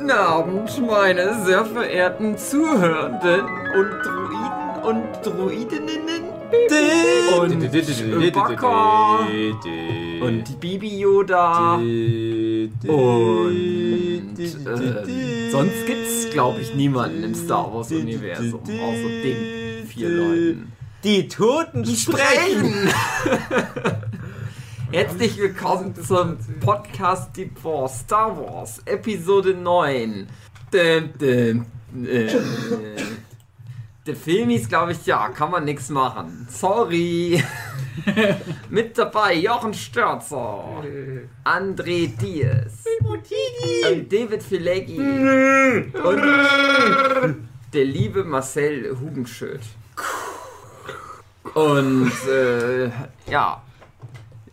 Guten Abend, meine sehr verehrten Zuhörenden und Druiden und Druidinnen. Und und Bibi Yoda. Und äh, sonst gibt's glaube ich niemanden im Star Wars Universum außer den vier Leuten. Die Toten sprechen! Herzlich willkommen zum Podcast Deep for Star Wars Episode 9. Dum, dum, äh, der Film ist, glaube ich, ja, kann man nichts machen. Sorry. Mit dabei Jochen Störzer, André Diaz, und David Fileggi und der liebe Marcel Hugenschöd. Und äh, ja,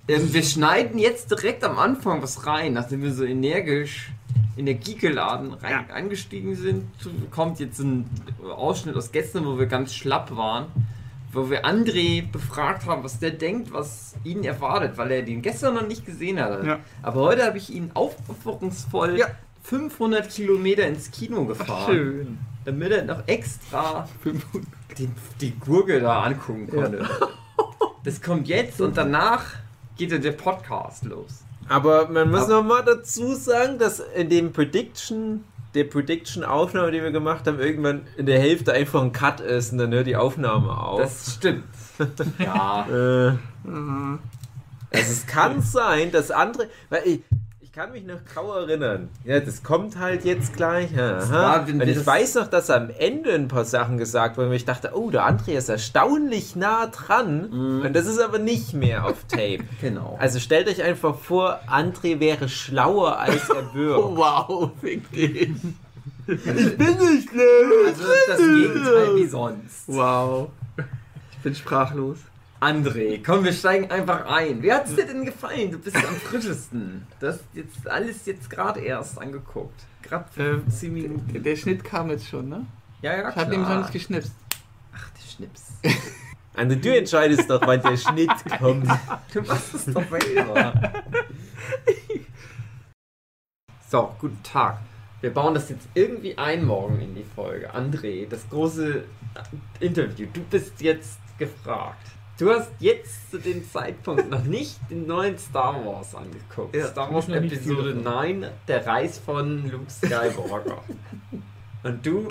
ähm, wir schneiden jetzt direkt am Anfang was rein, nachdem wir so energisch Geekeladen rein eingestiegen sind. Kommt jetzt ein Ausschnitt aus gestern, wo wir ganz schlapp waren, wo wir André befragt haben, was der denkt, was ihn erwartet, weil er den gestern noch nicht gesehen hat. Ja. Aber heute habe ich ihn aufopferungsvoll 500 Kilometer ins Kino gefahren, Schön. damit er noch extra die, die Gurke da angucken konnte. Das kommt jetzt und danach geht ja der Podcast los. Aber man muss Ab- noch mal dazu sagen, dass in dem Prediction, der Prediction-Aufnahme, die wir gemacht haben, irgendwann in der Hälfte einfach ein Cut ist und dann hört die Aufnahme auf. Das stimmt. ja. äh, also es kann sein, dass andere, weil ich kann mich noch grau erinnern. Ja, das kommt halt jetzt gleich. Aha. Und ich weiß noch, dass am Ende ein paar Sachen gesagt wurden, wo ich dachte, oh, der André ist erstaunlich nah dran. Und das ist aber nicht mehr auf Tape. Genau. Also stellt euch einfach vor, André wäre schlauer als er wirkt. Wow, fick den. Also das Gegenteil wie sonst. Wow. Ich bin sprachlos. André, komm, wir steigen einfach ein. Wie hat's dir denn gefallen? Du bist am frischesten. Das ist jetzt alles jetzt gerade erst angeguckt. Gerade für Ähm, 10 Minuten. Der, der Schnitt kam jetzt schon, ne? Ja, ja, Ich habe nämlich noch klar. nicht geschnipst. Ach, der Schnips. Also du entscheidest doch, wann der Schnitt kommt. Du machst es doch selber. So, guten Tag. Wir bauen das jetzt irgendwie ein morgen in die Folge. André, das große Interview. Du bist jetzt gefragt. Du hast jetzt zu dem Zeitpunkt noch nicht den neuen Star Wars angeguckt. Ja, Star Wars Episode viel 9, der Reis von Luke Skywalker. Und du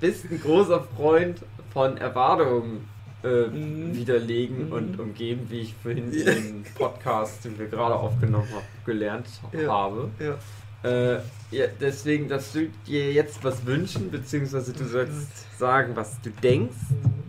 bist ein großer Freund von Erwartungen äh, Mhm. widerlegen Mhm. und umgeben, wie ich vorhin in dem Podcast, den wir gerade aufgenommen haben, gelernt Ja. habe. Ja. Äh, ja, deswegen, dass du dir jetzt was wünschen, beziehungsweise du sollst sagen, was du denkst,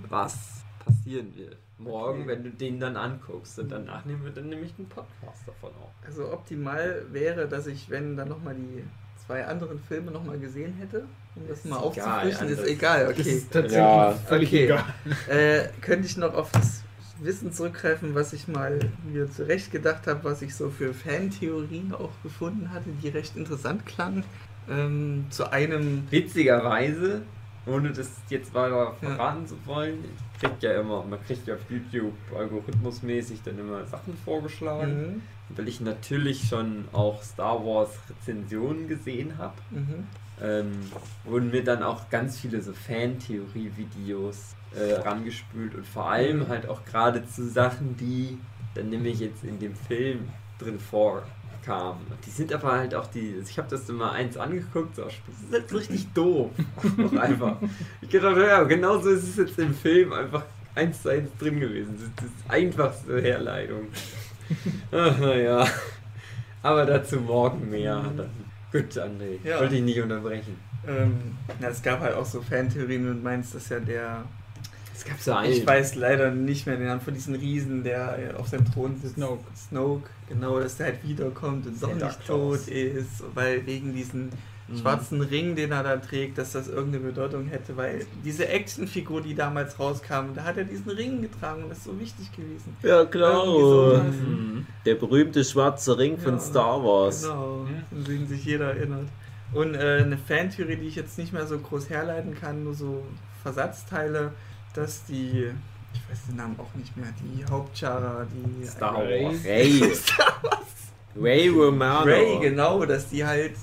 was passieren wird. Morgen, Okay. wenn du den dann anguckst. Und danach nehmen wir dann nämlich einen Podcast davon auf. Also optimal wäre, dass ich, wenn dann nochmal die zwei anderen Filme nochmal gesehen hätte, um das Ist mal aufzufrischen, ist egal, Das okay. ist tatsächlich Ja, völlig okay. egal. Äh, könnte ich noch auf das Wissen zurückgreifen, was ich mal mir zurecht gedacht habe, was ich so für Fantheorien auch gefunden hatte, die recht interessant klangen. Ähm, zu einem Witzigerweise, ohne das jetzt weiter Ja. verraten zu wollen, kriegt ja immer, man kriegt ja auf YouTube algorithmusmäßig dann immer Sachen vorgeschlagen. Mhm. Weil ich natürlich schon auch Star Wars Rezensionen gesehen habe. Mhm. ähm, wurden mir dann auch ganz viele so Fantheorie-Videos äh, rangespült und vor allem halt auch gerade zu Sachen, die dann nämlich jetzt in dem Film drin vorkamen. Die sind aber halt auch die, ich habe das immer eins angeguckt, so, das ist jetzt richtig doof. Auch einfach. Ich gedacht, ja, genau so ist es jetzt im Film einfach eins zu eins drin gewesen. Das ist das einfachste Herleitung. Ach, naja. Aber dazu morgen mehr. Dann. Gut, André. Ja. Wollte ich nicht unterbrechen. Ähm, na, es gab halt auch so Fantheorien und meinst, dass ja der. Es gab so einen. Ich weiß leider nicht mehr den Namen von diesem Riesen, der auf seinem Thron sitzt. Snoke. Snoke, genau, dass der halt wiederkommt und doch nicht tot ist, weil wegen diesen Mhm. schwarzen Ring, den er da trägt, dass das irgendeine Bedeutung hätte, weil diese Actionfigur, die damals rauskam, da hat er diesen Ring getragen und das ist so wichtig gewesen. Ja, klar. sowas. Mhm. Der berühmte schwarze Ring von Ja, Star Wars. Genau, Ja. an den sich jeder erinnert. Und äh, eine Fantheorie, die ich jetzt nicht mehr so groß herleiten kann, nur so Versatzteile, dass die, ich weiß den Namen auch nicht mehr, die Hauptchara, die Star Ray, Wars. Ray. Ray Romano. Ray, genau, dass die halt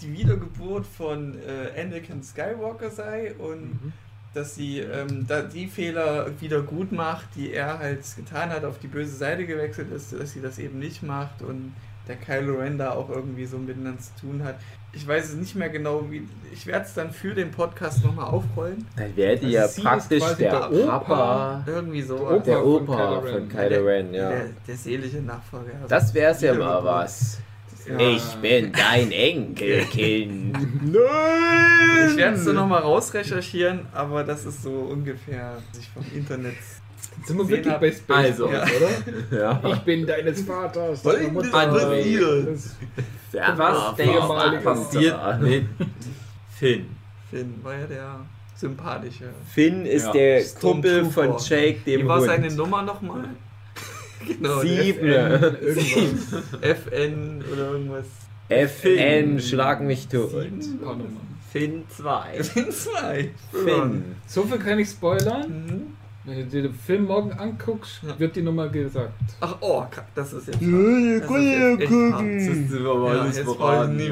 die Wiedergeburt von äh, Anakin Skywalker sei und Mhm. dass sie ähm, da die Fehler wieder gut macht, die er halt getan hat, auf die böse Seite gewechselt ist, dass sie das eben nicht macht und der Kylo Ren da auch irgendwie so miteinander zu tun hat. Ich weiß es nicht mehr genau, wie. Ich werde es dann für den Podcast nochmal aufrollen. Dann wäre die Also ja praktisch der, der Opa. Papa, Irgendwie so. Der der von Opa von. Kylo Ren, ja. Der, der seelische Nachfolger. Also Das wär's ja mal was. Ja. Ich bin dein Enkelkind. Ich werde es dann nochmal rausrecherchieren, aber das ist so ungefähr, was ich vom Internet. Sind wir wirklich hab. bei Space Also. oder? Ja. Ich bin deines Vaters. Was ist Mutter. das passiert? Das- Was ehemalige du passiert mit Finn? Finn war ja der sympathische. Finn ist Ja. der. Kumpel von Jake, dem Wie war Hund. seine Nummer nochmal? Genau, Sieben. Irgendwas. FN oder irgendwas. FN, schlag mich tot. Finn 2. Finn 2. Finn. So viel kann ich spoilern. Mhm. Wenn du dir den Film morgen anguckst, Ja. wird die Nummer gesagt. Ach, oh, das ist jetzt. Ja, Das ist jetzt gucken. sind wir mal Ja, jetzt beraten, wollen nie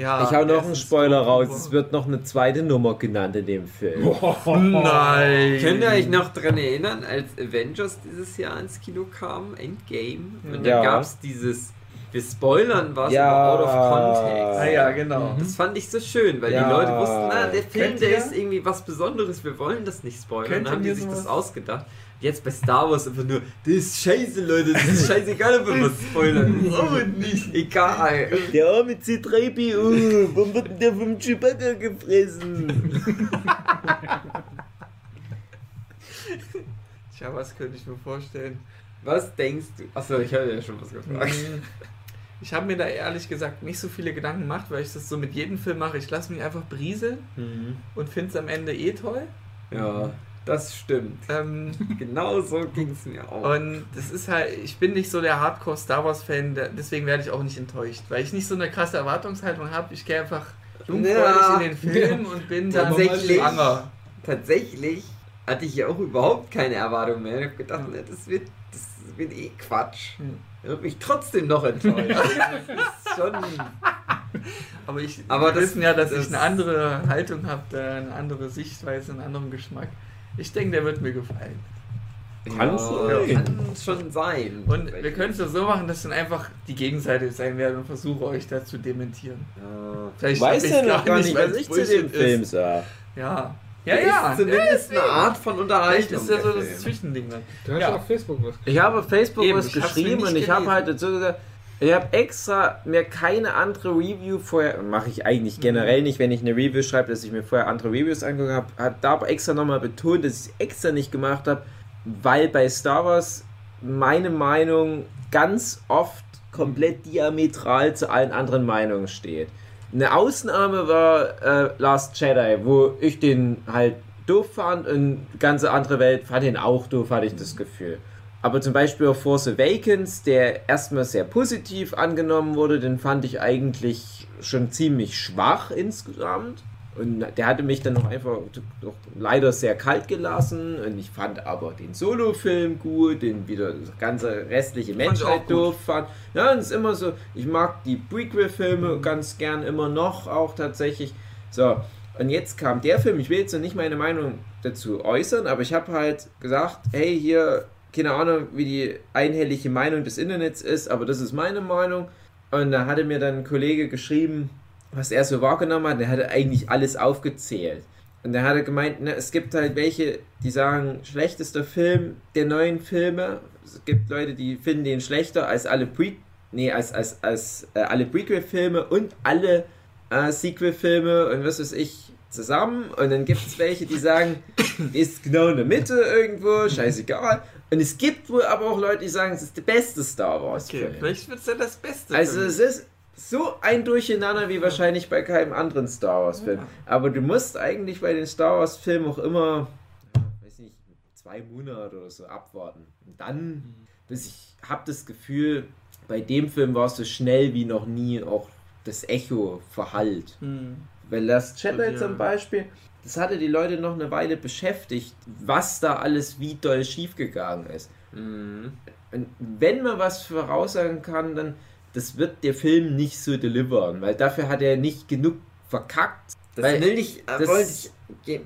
ja. Ich hau noch einen Spoiler raus. Es wird noch eine zweite Nummer genannt in dem Film. Nein. Könnt ihr euch noch dran erinnern, als Avengers dieses Jahr ins Kino kam, Endgame? Und dann Ja. gab es dieses, wir spoilern was, Ja. out of context. Ah ja, genau. Das fand ich so schön, weil Ja. die Leute wussten, na, der Film, Könnt der ihr- ist irgendwie was Besonderes, wir wollen das nicht spoilern. Könnt Dann haben die sich das ausgedacht. Jetzt bei Star Wars einfach nur, das ist scheiße, Leute, das ist scheißegal, ob wir was spoilern. Aber nicht. Egal. Der arme C3PO, warum wird denn der vom Chewbacca gefressen? Tja, was könnte ich mir vorstellen? Was denkst du? Achso, ich habe ja schon was gefragt. Ich habe mir da ehrlich gesagt nicht so viele Gedanken gemacht, weil ich das so mit jedem Film mache. Ich lasse mich einfach brieseln und finde es am Ende eh toll. Ja, das stimmt. Ähm, Genau so ging es mir auch. und das ist halt, ich bin nicht so der Hardcore Star Wars Fan, der- deswegen werde ich auch nicht enttäuscht, weil ich nicht so eine krasse Erwartungshaltung habe. Ich gehe einfach jungfräulich Ja. in den Film und bin dann Tatsächlich. schwanger. Tatsächlich hatte ich ja auch überhaupt keine Erwartung mehr. Ich habe gedacht, ne, das wird, das wird eh Quatsch. Hm. Ich habe mich trotzdem noch enttäuscht. das ist schon. Aber ich Aber wir das- wissen ja, dass das- ich eine andere Haltung habe, eine andere Sichtweise, einen anderen Geschmack. Ich denke, der wird mir gefallen. Kann ja, schon sein. Und wir können es ja so machen, dass dann einfach die Gegenseite sein werde und versuche euch da zu dementieren. Ja. Vielleicht Weiß ja noch gar nicht, was ich zu dem Film ist. sag. Ja. Ja, ja. Ist zumindest ja, eine Art von Unterhaltung. ist ja so das. Zwischending dann. Du hast Ja. auf Facebook was Ich habe auf Facebook Eben, was geschrieben und ich habe halt dazu gesagt, ich habe extra mir keine andere Review vorher, mache ich eigentlich generell nicht, wenn ich eine Review schreibe, dass ich mir vorher andere Reviews angeguckt habe, hat da aber extra nochmal betont, dass ich es extra nicht gemacht habe, weil bei Star Wars meine Meinung ganz oft komplett diametral zu allen anderen Meinungen steht. Eine Ausnahme war äh, Last Jedi, wo ich den halt doof fand und ganze andere Welt fand ihn auch doof, hatte ich das Gefühl. Aber zum Beispiel auf Force Awakens, der erstmal sehr positiv angenommen wurde, den fand ich eigentlich schon ziemlich schwach insgesamt. Und der hatte mich dann noch einfach doch leider sehr kalt gelassen. Und ich fand aber den Solo-Film gut, den wieder das ganze restliche Menschheit doof fand. Ja, und es ist immer so, ich mag die Prequel-Filme ganz gern immer noch auch tatsächlich. So, und jetzt kam der Film, ich will jetzt noch nicht meine Meinung dazu äußern, aber ich habe halt gesagt, hey, hier, keine Ahnung, wie die einhellige Meinung des Internets ist, aber das ist meine Meinung. Und da hatte mir dann ein Kollege geschrieben, was er so wahrgenommen hat, der hatte eigentlich alles aufgezählt. Und der hatte gemeint, ne, es gibt halt welche, die sagen, schlechtester Film der neuen Filme. Es gibt Leute, die finden den schlechter als alle Pre nee, als, als, als äh, alle Prequel-Filme und alle äh, Sequel-Filme und was weiß ich zusammen. Und dann gibt es welche, die sagen, ist genau in der Mitte irgendwo, scheißegal. Und es gibt wohl aber auch Leute, die sagen, es ist der beste Star Wars. Okay, Film. vielleicht wird es ja das Beste. Also es ist so ein Durcheinander wie wahrscheinlich bei keinem anderen Star Wars Film. Ja. Aber du musst eigentlich bei den Star Wars Filmen auch immer, weiß nicht, zwei Monate oder so abwarten. Und dann, bis ich habe das Gefühl, bei dem Film war es so schnell wie noch nie auch das Echo verhallt. Hm. Weil Last Jedi zum Beispiel, das hatte die Leute noch eine Weile beschäftigt, was da alles wie doll schiefgegangen ist. Mhm. Und wenn man was voraussagen kann, dann, das wird der Film nicht so delivern, weil dafür hat er nicht genug verkackt. Das Weil will ich, äh, das- wollte ich,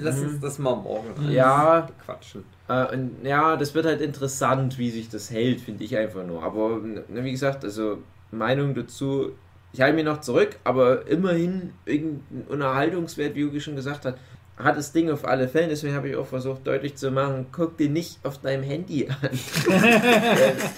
lass Mhm. uns das mal morgen Ja, quatschen. Äh, und ja, das wird halt interessant, wie sich das hält, finde ich einfach nur. Aber na, wie gesagt, also Meinung dazu, ich halte mich noch zurück, aber immerhin irgendein Unterhaltungswert, wie Hugo schon gesagt hat, hat das Ding auf alle Fälle. Deswegen habe ich auch versucht deutlich zu machen, guck dir nicht auf deinem Handy an.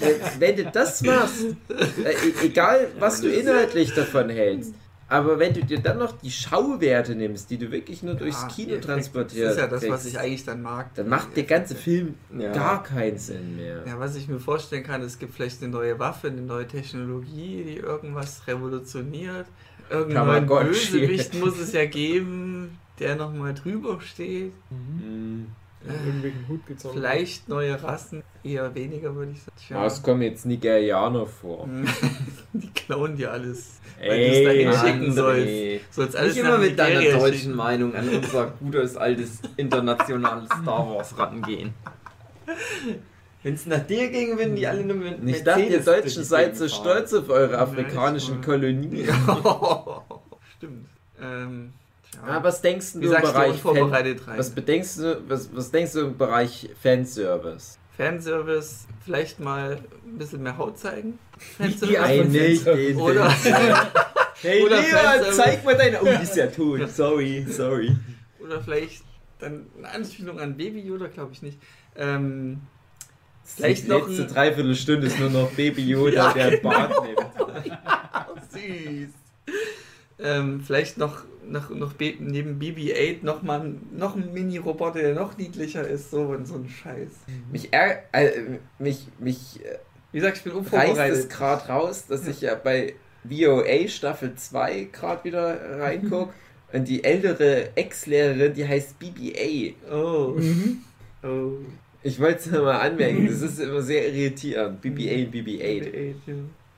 Äh, wenn du das machst, äh, e- egal was du inhaltlich davon hältst, aber wenn du dir dann noch die Schauwerte nimmst, die du wirklich nur durchs Ja, Kino die Effekte, transportierst, Das ist ja das, was kriegst, ich eigentlich dann mag. dann macht der ganze. Film Ja. gar keinen Sinn mehr. Ja, was ich mir vorstellen kann, es gibt vielleicht eine neue Waffe, eine neue Technologie, die irgendwas revolutioniert. Tamagotchi. Bösewicht muss es ja geben, der nochmal drüber steht. Mhm. Hut gezogen. Vielleicht neue Rassen, eher weniger würde ich sagen. Tja. Aber es kommen jetzt Nigerianer vor. Die klauen dir alles. Weil Ey, du es dahin schicken sollst. Sollst alles Nicht immer mit deiner Nigeria deutschen schicken. Meinung an unser gutes altes internationales Star Wars rangehen. Wenn es nach dir ging, würden die alle nur mit Ich dachte, ihr Deutschen seid so stolz auf eure afrikanischen Kolonien. Stimmt. Ähm, Ah, was denkst du Wie im sagst du Bereich Fan was bedenkst du, was, was denkst du im Bereich Fanservice? Fanservice, vielleicht mal ein bisschen mehr Haut zeigen. die Nein, nicht den Oder, Hey, Oder Leon, Fanservice. zeig mal deine... Oh, die ist ja tot. Sorry, sorry. oder vielleicht dann eine Anspielung an Baby Yoda, glaube ich nicht. Ähm, Vielleicht die noch letzte ein- Dreiviertelstunde ist nur noch Baby Yoda, Ja, der genau. Bart nimmt. süß. Ähm, vielleicht noch, noch, noch Be neben BB-8 noch mal ein- noch ein Mini-Roboter, der noch niedlicher ist, so und so ein Scheiß. Mich, ärg äh, mich, mich äh, Wie gesagt, ich bin reißt es unvorbereitet. gerade raus, dass ich ja bei VOA Staffel 2 gerade wieder reingucke. Und die ältere Ex-Lehrerin, die heißt BBA. Oh. Mhm. oh. Ich wollte es nur mal anmerken, das ist immer sehr irritierend. BBA und BB-8. BB-8,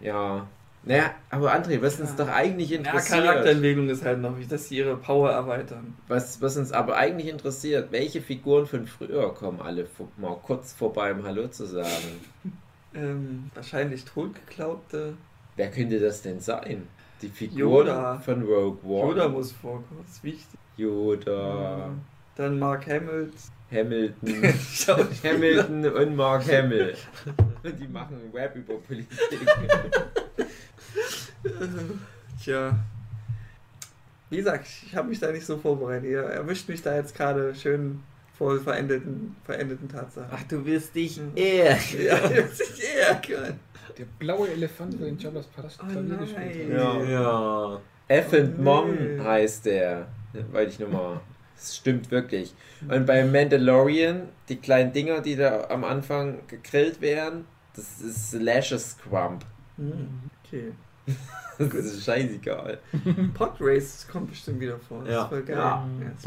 ja. Ja. Naja, aber André, was uns Ja. doch eigentlich Ja, interessiert, Charakterentwicklung ist halt noch dass sie ihre Power erweitern. was, was uns aber eigentlich interessiert, welche Figuren von früher kommen alle mal kurz vorbei, um Hallo zu sagen. Ähm, wahrscheinlich totgeglaubte. Wer könnte das denn sein? Die Figuren Yoda. von Rogue One. Yoda muss vorkommen, ist wichtig. Yoda. Dann Mark. Hamilton. Schauspieler. Hamilton und Mark Hamill. Die machen Web über Politik. Tja. Wie gesagt, ich habe mich da nicht so vorbereitet. Ihr erwischt mich da jetzt gerade schön vor verendeten, verendeten Tatsachen. Ach, du wirst dich Mhm. eher. ja, ich ärgern. Der blaue Elefant, der in Jabba's Palast Oh Klavier nein. gespielt hat. Ja. Ja. F and Mom Nee. heißt der. Wollte ich nochmal. Das stimmt wirklich. Und bei Mandalorian, die kleinen Dinger, die da am Anfang gegrillt werden, das ist Lashes Crump. Hm, Okay. Das ist scheißegal. Podrace kommt bestimmt wieder vor. Das Ja. ist voll geil. Ja. Ja, ist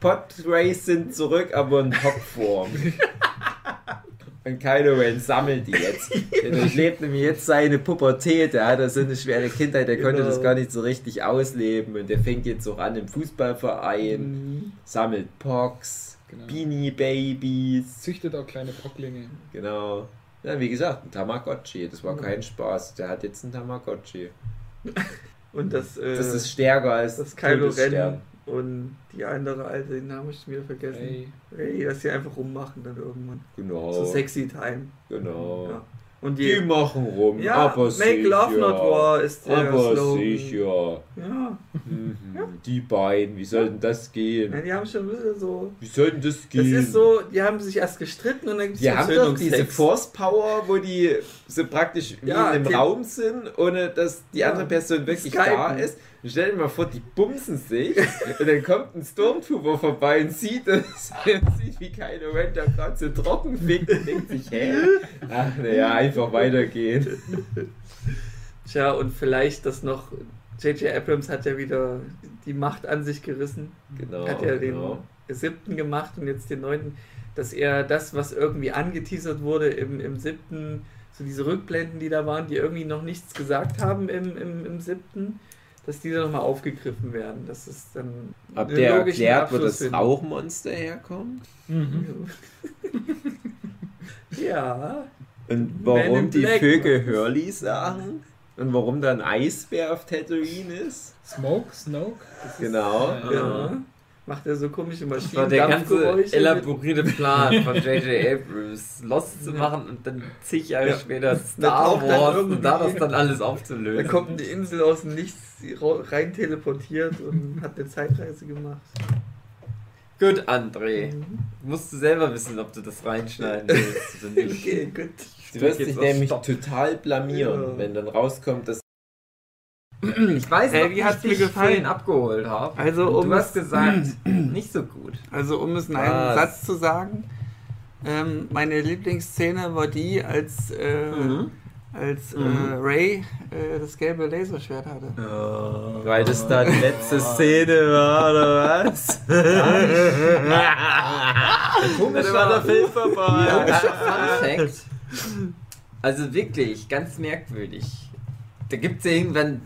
Pod-. Podrays sind zurück, aber in Popform. Und Kylo Ren sammelt die jetzt. Der durchlebt nämlich jetzt seine Pubertät. Der hatte so eine schwere Kindheit, der konnte Genau. das gar nicht so richtig ausleben. Und der fängt jetzt auch an im Fußballverein, Mhm. sammelt Pox, Genau. Beanie Babies. Züchtet auch kleine Pocklinge. Genau. Ja, wie gesagt, ein Tamagotchi. Das war Ja. kein Spaß. Der hat jetzt einen Tamagotchi. Und das, äh, Das ist stärker als das Kylo. Ren und die andere alte, den Namen hab ich wieder vergessen. Ey. Ey, dass die einfach rummachen dann irgendwann. Genau. So sexy time. Genau. Ja. Und Die die. machen rum, Ja, aber Make sicher. Love Not War ist der aber Slogan. sicher. Ja. Mhm. Die beiden, wie soll denn das ja, gehen? die haben schon ein bisschen so. Wie soll denn das Das gehen? ist so, die haben sich erst gestritten und dann gibt es Die haben doch diese Force Power, wo die so praktisch wie Ja, in einem Raum sind, ohne dass die Ja, andere Person wirklich Skypen. da ist. Stell dir mal vor, die bumsen sich und dann kommt ein Stormtrooper vorbei und sieht und sieht, wie Kylo Ren da gerade so trocken fickt und denkt sich, hä? Ach naja, einfach weitergehen. Tja, und vielleicht das noch. J.J. Abrams hat ja wieder die Macht an sich gerissen. Genau. hat ja den genau. siebten gemacht und jetzt den neunten, dass er das, was irgendwie angeteasert wurde im, im siebten, so diese Rückblenden, die da waren, die irgendwie noch nichts gesagt haben im, im, im siebten, dass die dann nochmal aufgegriffen werden. Das ist dann. Ihr logischen erklärt, wo das finden. Rauchmonster herkommt? Mhm. Ja. Und warum die Black Vögel. Hurley sagen? Und warum da ein Eisbär auf Tatooine ist? Smoke, Snoke. Das ist- Genau. Ja. Ja. Macht er so komische Das war der ganze elaborierte Plan von J.J. Abrams, Lost zu machen und dann zig Jahre Ja. später Da Star Wars und da das dann alles Da aufzulösen. kommt eine Insel aus dem Nichts rein teleportiert und hat eine Zeitreise gemacht. Gut, André. Musst du selber wissen, ob du das reinschneiden willst oder nicht. Okay, gut. Du wirst dich nämlich Stopp. total blamieren, Ja. wenn dann rauskommt, dass Ich weiß Hey, noch, wie wie hat's ich mir dich gefallen? abgeholt habe. Also, um du hast es- gesagt, nicht so gut. Also um es in einem Was? Satz zu sagen, ähm, meine Lieblingsszene war die, als, äh, Mhm. als äh, Mhm. Ray äh, das gelbe Laserschwert hatte. Weil das da die letzte Szene war, oder was? Dann war der Film vorbei. Komischer Fun Fact. Also wirklich, ganz merkwürdig. Da gibt es ja irgendwann.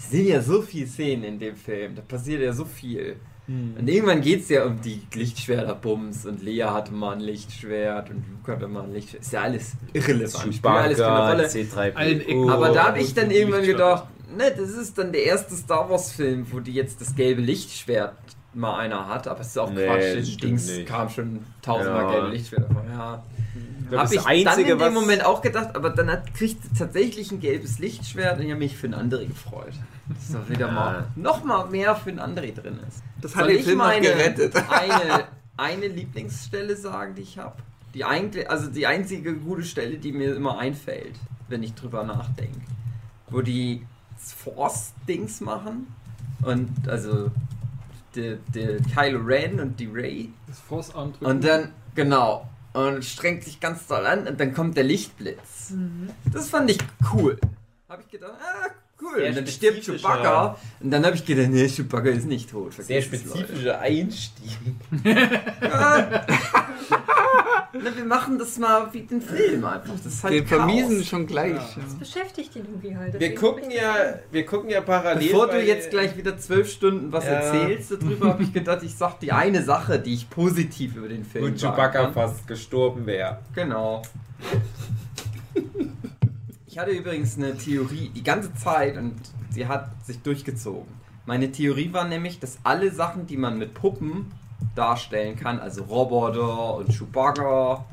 Das sind ja so viele Szenen in dem Film. Da passiert ja so viel. Und irgendwann geht es ja um die Lichtschwerter-Bums und Lea hatte mal ein Lichtschwert und Luke hatte mal ein Lichtschwert. Ist ja alles irrelevant. Spielt alles keine Rolle. C3PO. Allen Ecken. Aber da habe ich dann irgendwann gedacht, ne, das ist dann der erste Star Wars Film, wo die jetzt das gelbe Lichtschwert mal einer hat, aber es ist auch Nee, Quatsch, Dings nicht. kam schon tausendmal Ja. gelbe Lichtschwerter vor. Ja. Habe ich Einzige, dann in dem Moment auch gedacht, aber dann hat, kriegt sie tatsächlich ein gelbes Lichtschwert und ich habe mich für einen André gefreut. Dass da wieder Ja. mal noch mal mehr für einen André drin ist. Das hat Soll den ich Film meine, gerettet. Eine, eine Lieblingsstelle sagen, die ich habe? Die eigentlich, also die einzige gute Stelle, die mir immer einfällt, wenn ich drüber nachdenke. Wo die Force-Dings machen und also der, der Kylo Ren und die Ray Das Force-Arm und dann, genau, und strengt sich ganz doll an und dann kommt der Lichtblitz. Das fand ich cool. Habe ich gedacht, ah, cool. Sehr und dann stirbt Chewbacca und dann habe ich gedacht, nee, Chewbacca ist nicht tot. Sehr vergiss es, Leute. spezifischer Einstieg. Na, wir machen das mal wie den Film einfach. Das ist halt Den Chaos. vermiesen schon gleich. Ja. Das beschäftigt ihn irgendwie halt. Wir gucken ja, wir gucken ja parallel. Bevor du jetzt gleich wieder zwölf Stunden was Ja. erzählst darüber, habe ich gedacht, ich sag die eine Sache, die ich positiv über den Film sagen Chewbacca kann. fast gestorben wäre. Genau. Ich hatte übrigens eine Theorie die ganze Zeit und sie hat sich durchgezogen. Meine Theorie war nämlich, dass alle Sachen, die man mit Puppen darstellen kann, also Roboter und Chewbacca,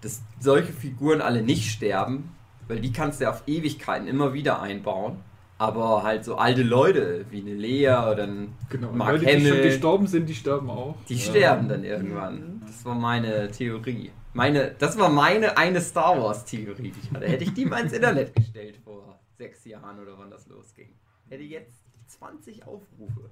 dass solche Figuren alle nicht sterben, weil die kannst du ja auf Ewigkeiten immer wieder einbauen. Aber halt so alte Leute wie eine Lea oder ein Genau. Mark Leute, die schon Hamill. gestorben sind, die sterben auch. die Ja. sterben dann irgendwann. Das war meine Theorie. Meine, das war meine eine Star Wars Theorie, die ich hatte. Hätte ich die mal ins Internet gestellt vor sechs Jahren oder wann das losging. Hätte jetzt 20 Aufrufe.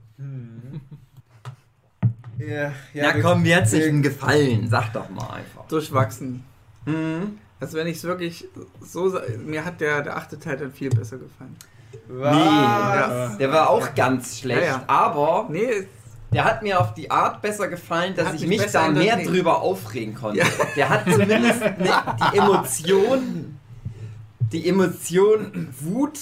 Ja, Na wir- komm, mir hat sich wir- ein gefallen. Sag doch mal einfach. Durchwachsen. Hm? Also wenn ich es wirklich so mir hat der, der achte Teil dann viel besser gefallen. Was? Ja. Der war auch ganz schlecht, Ja, ja. aber Nee, der hat mir auf die Art besser gefallen, dass Hat ich mich da mehr entertained. drüber aufregen konnte. Ja. Der hat zumindest die Emotion, die Emotion Wut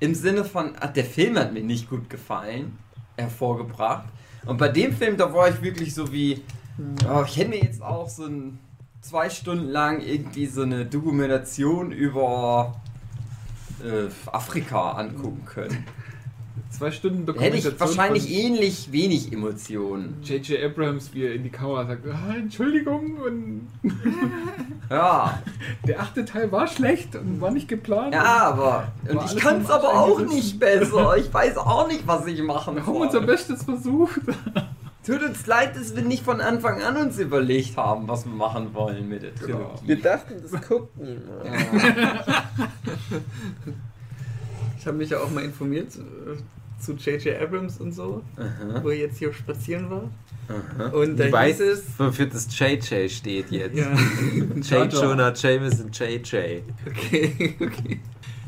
im Sinne von, ah, der Film hat mir nicht gut gefallen, hervorgebracht. Und bei dem Film, da war ich wirklich so wie, oh, ich hätte mir jetzt auch so ein zwei Stunden lang irgendwie so eine Dokumentation über äh, Afrika angucken können. Zwei Stunden Da hätte ich Dokumentation wahrscheinlich von ähnlich wenig Emotionen. J.J. Abrams, wie er in die Kamera sagt, ah, Entschuldigung, und Ja, der achte Teil war schlecht und war nicht geplant. ja, aber. Und ich kann es aber auch nicht besser. Ich weiß auch nicht, was ich machen Wir haben unser soll. Bestes versucht. Tut uns leid, dass wir nicht von Anfang an uns überlegt haben, was wir machen wollen mit der Genau. Wir Trilogie. dachten, das guckt niemand. Ja. ich habe mich ja auch mal informiert äh, zu J.J. Abrams und so, Aha, wo er jetzt hier spazieren war. aha. Und da Du weißt, hieß es, wofür das JJ steht jetzt. ja, J. Jonah Jameson JJ. okay, okay,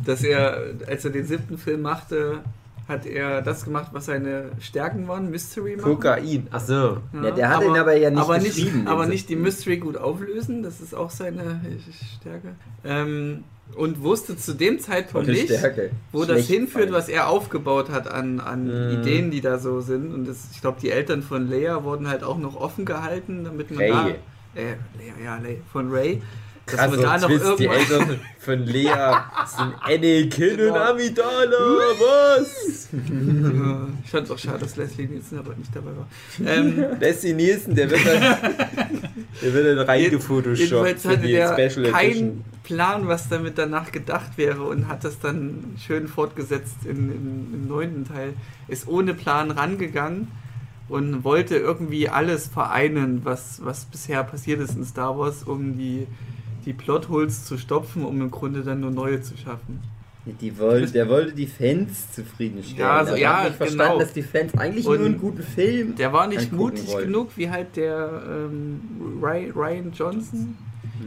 dass er, als er den siebten Film machte, hat er das gemacht, was seine Stärken waren, Mystery machen. Kokain. Achso. Ja, der hat ihn aber ja nicht aber geschrieben, nicht, aber nicht die. Mystery gut auflösen, das ist auch seine Stärke. Ähm, und wusste zu dem Zeitpunkt nicht, Stärke. wo das Schlecht hinführt, fallen. was er aufgebaut hat an, an Mhm. Ideen, die da so sind. Und das, ich glaube, die Eltern von Leia wurden halt auch noch offen gehalten, damit man Ray. da. Äh, Leia, ja, Leia, von Ray. Krasser man da noch Twist, die. Eltern von Lea sind Anakin und Genau. Amidala, was? ich fand es auch schade, dass Leslie Nielsen aber nicht dabei war. Ähm, Leslie Nielsen, der wird dann, der wird dann reingefotoshoppt für hatte die der Special Edition. keinen Plan, was damit danach gedacht wäre und hat das dann schön fortgesetzt in, in, im neunten Teil. Ist ohne Plan rangegangen und wollte irgendwie alles vereinen, was, was bisher passiert ist in Star Wars, um die, die Plotholes zu stopfen, um im Grunde dann nur neue zu schaffen. Die wollte, der wollte die Fans zufriedenstellen. Ja, also, ja, hat nicht verstanden, genau. dass die Fans eigentlich Und nur einen guten Film. Der war nicht mutig wollten. genug, wie halt der ähm, Ry- Ryan Johnson.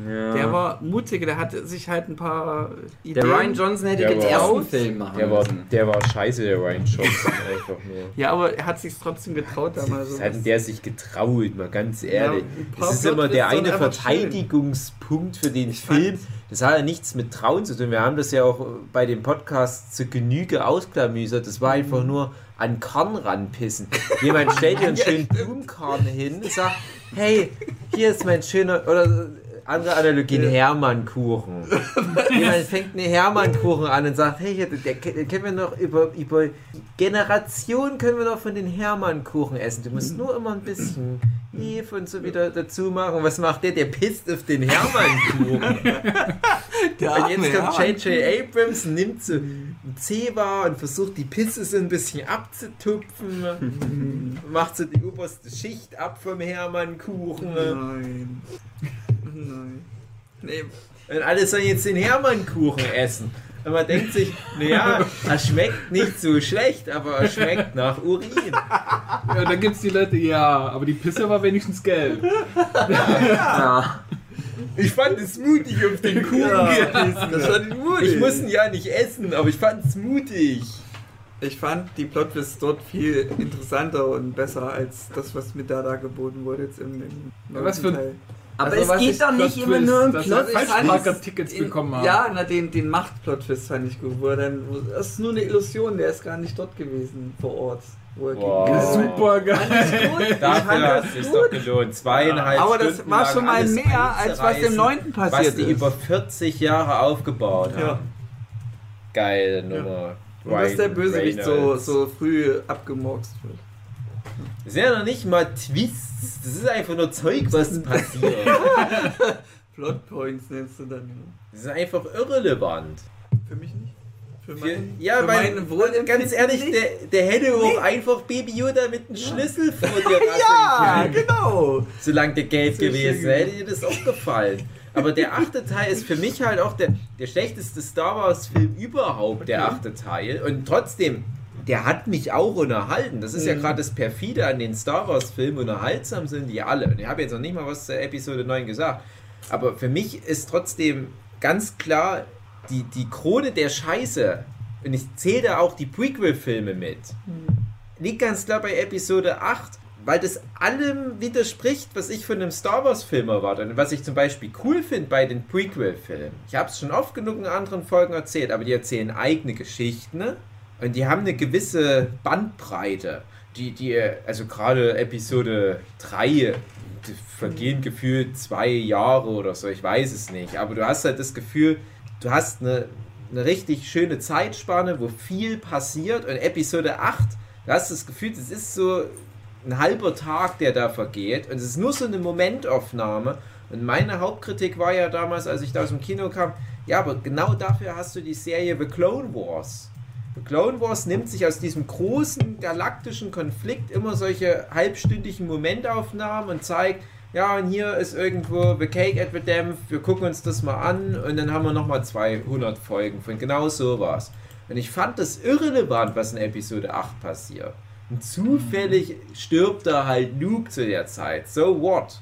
Ja. Der war mutig, der hatte sich halt ein paar Ideen. der Ryan Johnson hätte Der den ersten Film machen Der war, der war scheiße, der Ryan Johnson, einfach nur. Ja, aber er hat sich trotzdem getraut damals. Was hat der sich getraut, mal ganz ehrlich? paar das ist immer der Plot-Twists eine Verteidigungspunkt für den fand- Film. Das hat ja nichts mit Trauen zu tun. Wir haben das ja auch bei dem Podcast zu Genüge ausklamüsert. Das war einfach Mhm. nur an Korn ranpissen. Jemand stellt dir einen schönen Blumenkorn hin und sagt, hey, hier ist mein schöner, oder andere Analogie, ein Hermannkuchen. Jemand fängt einen Hermannkuchen an und sagt, hey, der, der können wir noch über, über Generationen können wir noch von den Hermannkuchen essen. Du musst nur immer ein bisschen Hefe und so wieder dazu machen. Was macht der? Der pisst auf den Hermannkuchen. Und jetzt kommt. J.J. Abrams und nimmt so ein Zewa und versucht die Pisse so ein bisschen abzutupfen. macht so die oberste Schicht ab vom Hermannkuchen. Nein. Nein. Nee, Und alle sollen jetzt den Hermannkuchen essen. Und man denkt sich, naja, er schmeckt nicht so schlecht, aber er schmeckt nach Urin. Ja, da gibt's die Leute, ja, aber die Pisse war wenigstens gelb. Ja. Ich fand es mutig auf den Kuchen gebissen. das war nicht mutig. Ich muss ihn ja nicht essen, aber ich fand es mutig. Ich fand die Plotwists dort viel interessanter und besser als das, was mir da, da geboten wurde jetzt im, im Ja, was für ein- Teil. Aber Also, es geht doch nicht immer nur um Twist, Plot. fand Falschparker-Tickets in- bekommen haben. Ja, na, den, den Macht-Plot-Twist fand ich gut. Wo er dann, das ist nur eine Illusion, der ist gar nicht dort gewesen vor Ort. Wo Wow. gegen- Super geil. Dafür das hat es sich doch gelohnt. Zweieinhalb Aber das Stunden war lang schon mal mehr, als was im einzureißen, neunten passiert Was die ist. über 40 Jahre aufgebaut haben. Ja. Geile Nummer. Und dass der Bösewicht so, so früh abgemurkst wird. Das sind ja noch nicht mal Twists. Das ist einfach nur Zeug, was passiert. Plotpoints nennst du dann. ne? Das ist einfach irrelevant. Für mich nicht. Für mein, ja, für weil, mein Wohlempfinden ganz ehrlich, nicht. der, der hätte auch einfach Baby Yoda mit einem Schlüssel vor dir Ja, können. genau. Solange der gelb ist gewesen wäre, hätte dir das auch gefallen. Aber der achte Teil ist für mich halt auch der, der schlechteste Star Wars-Film überhaupt, der Okay. achte Teil. Und trotzdem, der hat mich auch unterhalten. Das ist ja Mhm. gerade das Perfide an den Star Wars-Filmen. Unterhaltsam sind die alle. Und ich habe jetzt noch nicht mal was zur Episode 9 gesagt. Aber für mich ist trotzdem ganz klar die, die Krone der Scheiße. Und ich zähle da auch die Prequel-Filme mit liegt ganz klar bei Episode 8, weil das allem widerspricht, was ich von einem Star Wars-Film erwarte. Und was ich zum Beispiel cool finde bei den Prequel-Filmen. Ich habe es schon oft genug in anderen Folgen erzählt, aber die erzählen eigene Geschichten ne? Und die haben eine gewisse Bandbreite. Die, die, also gerade Episode 3, die vergehen gefühlt zwei Jahre oder so, ich weiß es nicht. Aber du hast halt das Gefühl, du hast eine, eine richtig schöne Zeitspanne, wo viel passiert. Und Episode 8, du hast das Gefühl, es ist so ein halber Tag, der da vergeht. Und es ist nur so eine Momentaufnahme. Und meine Hauptkritik war ja damals, als ich da aus dem Kino kam, ja, aber genau dafür hast du die Serie The Clone Wars. Clone Wars nimmt sich aus diesem großen galaktischen Konflikt immer solche halbstündigen Momentaufnahmen und zeigt, ja, und hier ist irgendwo The Cake at the Dam, wir gucken uns das mal an und dann haben wir nochmal 200 Folgen von genau sowas. Und ich fand das irrelevant, was in Episode 8 passiert. Und zufällig stirbt da halt Luke zu der Zeit. So what?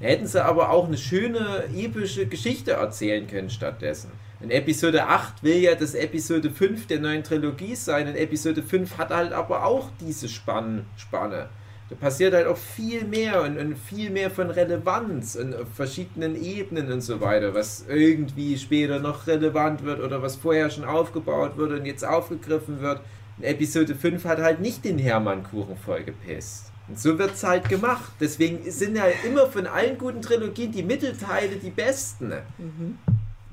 Da hätten sie aber auch eine schöne, epische Geschichte erzählen können stattdessen. Und Episode 8 will ja das Episode 5 der neuen Trilogie sein. Und Episode 5 hat halt aber auch diese Spann Spanne. Da passiert halt auch viel mehr und, und viel mehr von Relevanz und auf verschiedenen Ebenen und so weiter, was irgendwie später noch relevant wird oder was vorher schon aufgebaut wurde und jetzt aufgegriffen wird. Und Episode 5 hat halt nicht den Hermannkuchen vollgepisst. Und so wird es halt gemacht. Deswegen sind ja immer von allen guten Trilogien die Mittelteile die besten. Mhm.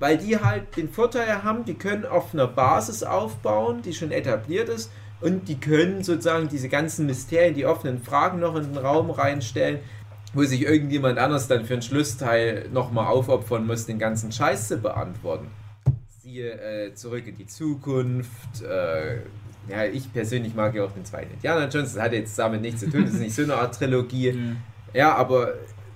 Weil die halt den Vorteil haben, die können auf einer Basis aufbauen, die schon etabliert ist. Und die können sozusagen diese ganzen Mysterien, die offenen Fragen noch in den Raum reinstellen, wo sich irgendjemand anders dann für einen Schlussteil nochmal aufopfern muss, den ganzen Scheiß zu beantworten. Siehe äh, Zurück in die Zukunft. Äh, ja, ich persönlich mag ja auch den zweiten Indiana Jones. Das hat jetzt damit nichts zu tun. Das ist nicht so eine Art Trilogie. Ja, aber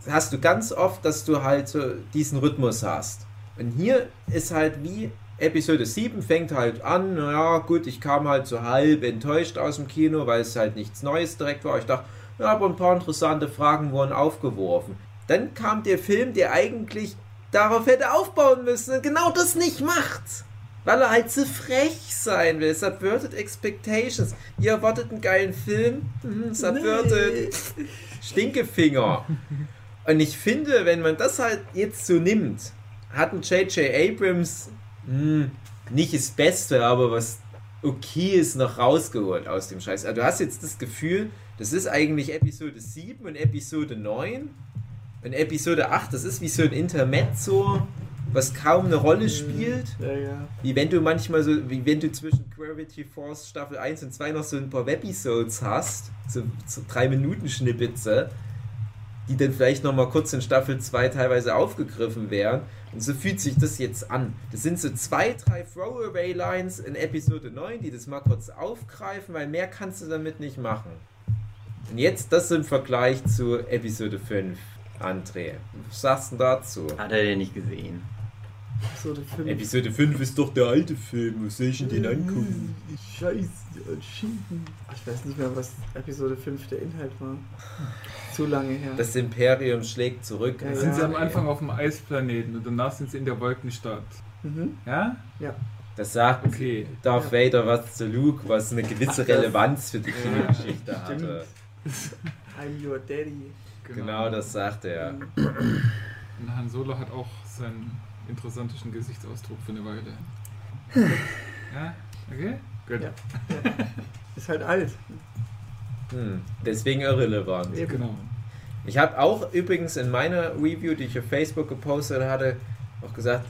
hast du ganz oft, dass du halt so diesen Rhythmus hast. Und hier ist halt wie Episode 7 fängt halt an, naja, gut, ich kam halt so halb enttäuscht aus dem Kino, weil es halt nichts Neues direkt war. Ich dachte, ja, aber ein paar interessante Fragen wurden aufgeworfen. Dann kam der Film, der eigentlich darauf hätte aufbauen müssen und genau das nicht macht. Weil er halt zu frech sein will. Subverted Expectations. Ihr erwartet einen geilen Film. Mhm, subverted. Stinkefinger. Und ich finde, wenn man das halt jetzt so nimmt, hat ein J.J. Abrams mh, nicht das Beste, aber was okay ist, noch rausgeholt aus dem Scheiß. Also du hast jetzt das Gefühl, das ist eigentlich Episode 7 und Episode 9. Und Episode 8, das ist wie so ein Intermezzo, was kaum eine Rolle spielt. Ja, ja. Wie wenn du manchmal so, wie wenn du zwischen Gravity Force Staffel 1 und 2 noch so ein paar Webisodes hast, so, so 3 Minuten Schnipitze, die dann vielleicht nochmal kurz in Staffel 2 teilweise aufgegriffen wären. Und so fühlt sich das jetzt an. Das sind so zwei, drei Throwaway-Lines in Episode 9, die das mal kurz aufgreifen, weil mehr kannst du damit nicht machen. Und jetzt das im Vergleich zu Episode 5, André. Was sagst du dazu? Hat er den nicht gesehen? Episode 5. Episode 5 ist doch der alte Film, was soll ich denn den angucken? Scheiße, entschieden. Ich weiß nicht mehr, was Episode 5 der Inhalt war. Zu lange her. Das Imperium schlägt zurück. Ja, Da sind sie ja. am Anfang auf dem Eisplaneten und danach sind sie in der Wolkenstadt. mhm. Ja? Das sagt Okay. Darth Vader was zu Luke, was eine gewisse Ach, Relevanz für die Ja, Kinogeschichte stimmt. hatte. I'm your daddy. Genau das sagt er. Mhm. Und Han Solo hat auch seinen interessantischen Gesichtsausdruck für eine Weile. Ja? Okay? Gut. Ja. Ist halt alt. Hm. Deswegen irrelevant. Eben. Genau. Ich habe auch übrigens in meiner Review, die ich auf Facebook gepostet hatte, auch gesagt,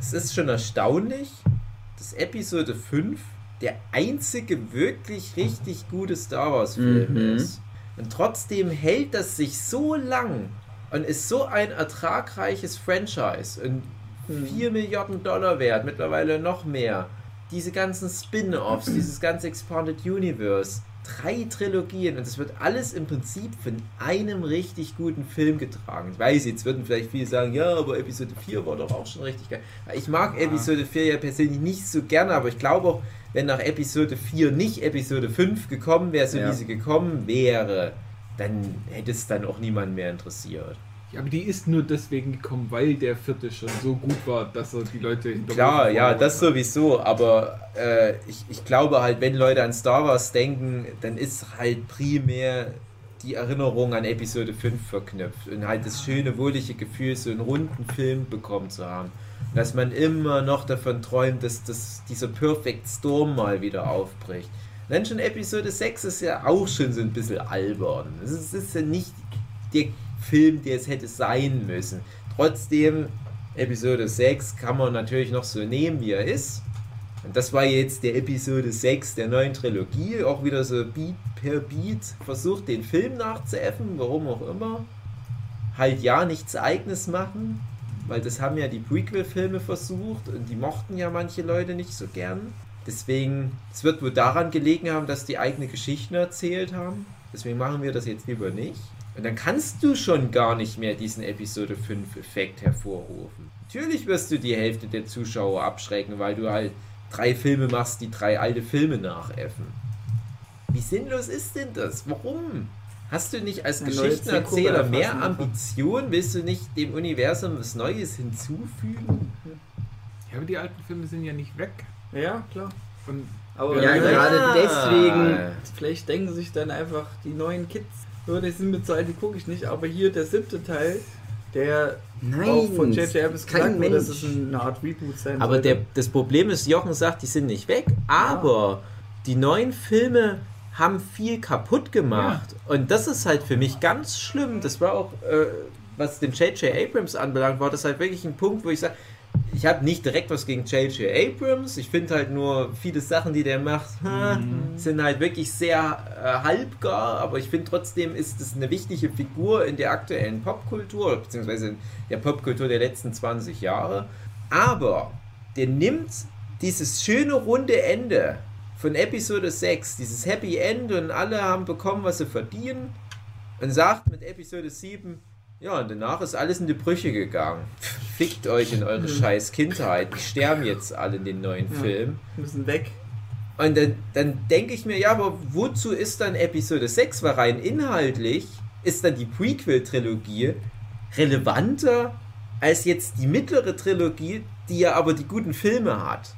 es ist schon erstaunlich, dass Episode 5 der einzige wirklich richtig gute Star Wars Film Mhm. ist. Und trotzdem hält das sich so lang und ist so ein ertragreiches Franchise und Mhm. 4 Milliarden Dollar wert, mittlerweile noch mehr. Diese ganzen Spin-offs, dieses ganze Expanded Universe, drei Trilogien und es wird alles im Prinzip von einem richtig guten Film getragen. Ich weiß, jetzt würden vielleicht viele sagen, ja, aber Episode 4 war doch auch schon richtig geil. Ich mag Ja. Episode 4 ja persönlich nicht so gerne, aber ich glaube auch, wenn nach Episode 4 nicht Episode 5 gekommen wäre, so Ja. wie sie gekommen wäre, dann hätte es dann auch niemand mehr interessiert. Ja, aber die ist nur deswegen gekommen, weil der vierte schon so gut war, dass er die Leute hinter Klar, ja, das hat. sowieso, aber äh, ich, ich glaube halt, wenn Leute an Star Wars denken, dann ist halt primär die Erinnerung an Episode 5 verknüpft und halt das schöne, wohlige Gefühl, so einen runden Film bekommen zu haben. Dass man immer noch davon träumt, dass, dass dieser Perfect Storm mal wieder aufbricht. Und dann schon Episode 6 ist ja auch schon so ein bisschen albern. Es ist, ist ja nicht der Film, der es hätte sein müssen. Trotzdem, Episode 6 kann man natürlich noch so nehmen, wie er ist. Und das war jetzt der Episode 6 der neuen Trilogie. Auch wieder so Beat per Beat versucht, den Film nachzuäffen, warum auch immer. Halt ja, nichts Eigenes machen, weil das haben ja die Prequel-Filme versucht und die mochten ja manche Leute nicht so gern. Deswegen, es wird wohl daran gelegen haben, dass die eigene Geschichten erzählt haben. Deswegen machen wir das jetzt lieber nicht. Und dann kannst du schon gar nicht mehr diesen Episode 5 Effekt hervorrufen. Natürlich wirst du die Hälfte der Zuschauer abschrecken, weil du halt drei Filme machst, die drei alte Filme nachäffen. Wie sinnlos ist denn das? Warum? Hast du nicht als Geschichtenerzähler mehr. Ambition? Willst du nicht dem Universum was Neues hinzufügen? Ja, aber die alten Filme sind ja nicht weg. Ja, klar. Und Aber Ja, ja, gerade deswegen- Vielleicht denken sich dann einfach die neuen Kids, so, die sind mit alt, die gucke ich nicht. Aber hier der siebte Teil, der auch von J.J. Abrams kein gesagt wurde, Mensch. es eine Art Reboot sein Aber der, das Problem ist, Jochen sagt, die sind nicht weg, aber die neuen Filme haben viel kaputt gemacht. Und das ist halt für mich ganz schlimm. Das war auch, äh, was den J.J. Abrams anbelangt, war das halt wirklich ein Punkt, wo ich sage, ich habe nicht direkt was gegen J.J. Abrams. Ich finde halt nur viele Sachen, die der macht, ha, sind halt wirklich sehr äh, halbgar. Aber ich finde trotzdem ist es eine wichtige Figur in der aktuellen Popkultur, beziehungsweise in der Popkultur der letzten 20 Jahre. Aber der nimmt dieses schöne runde Ende von Episode 6, dieses Happy End und alle haben bekommen, was sie verdienen und sagt mit Episode 7, ja, und danach ist alles in die Brüche gegangen. Fickt euch in eure scheiß Kindheit. Die sterben jetzt alle in den neuen Ja. Film. Müssen weg. Und dann, dann denke ich mir, ja, aber wozu ist dann Episode 6? Weil rein inhaltlich ist dann die Prequel-Trilogie relevanter als jetzt die mittlere Trilogie, die ja aber die guten Filme hat.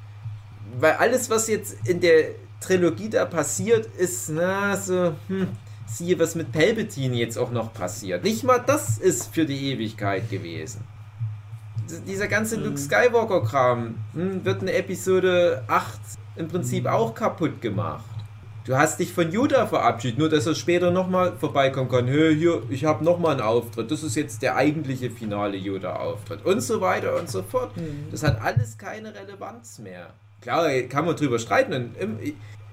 Weil alles, was jetzt in der Trilogie da passiert, ist, na, so, hm, siehe, was mit Palpatine jetzt auch noch passiert. Nicht mal das ist für die Ewigkeit gewesen. Dieser ganze Luke Skywalker-Kram hm, wird in Episode 8 im Prinzip auch kaputt gemacht. Du hast dich von Yoda verabschiedet, nur dass er später nochmal vorbeikommen kann. Hey, hier, ich habe nochmal einen Auftritt. Das ist jetzt der eigentliche finale Yoda-Auftritt. Und so weiter und so fort. Das hat alles keine Relevanz mehr. Klar, kann man drüber streiten.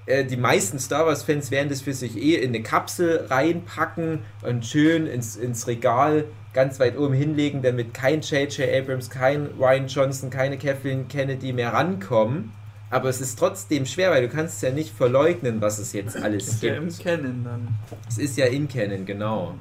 Im, äh, die meisten Star Wars-Fans werden das für sich eh in eine Kapsel reinpacken und schön ins, ins Regal ganz weit oben hinlegen, damit kein J.J. Abrams, kein Ryan Johnson, keine Kathleen Kennedy mehr rankommen. Aber es ist trotzdem schwer, weil du kannst ja nicht verleugnen, was es jetzt alles Ist ja im gibt. Canon dann. Es ist ja in Canon, genau.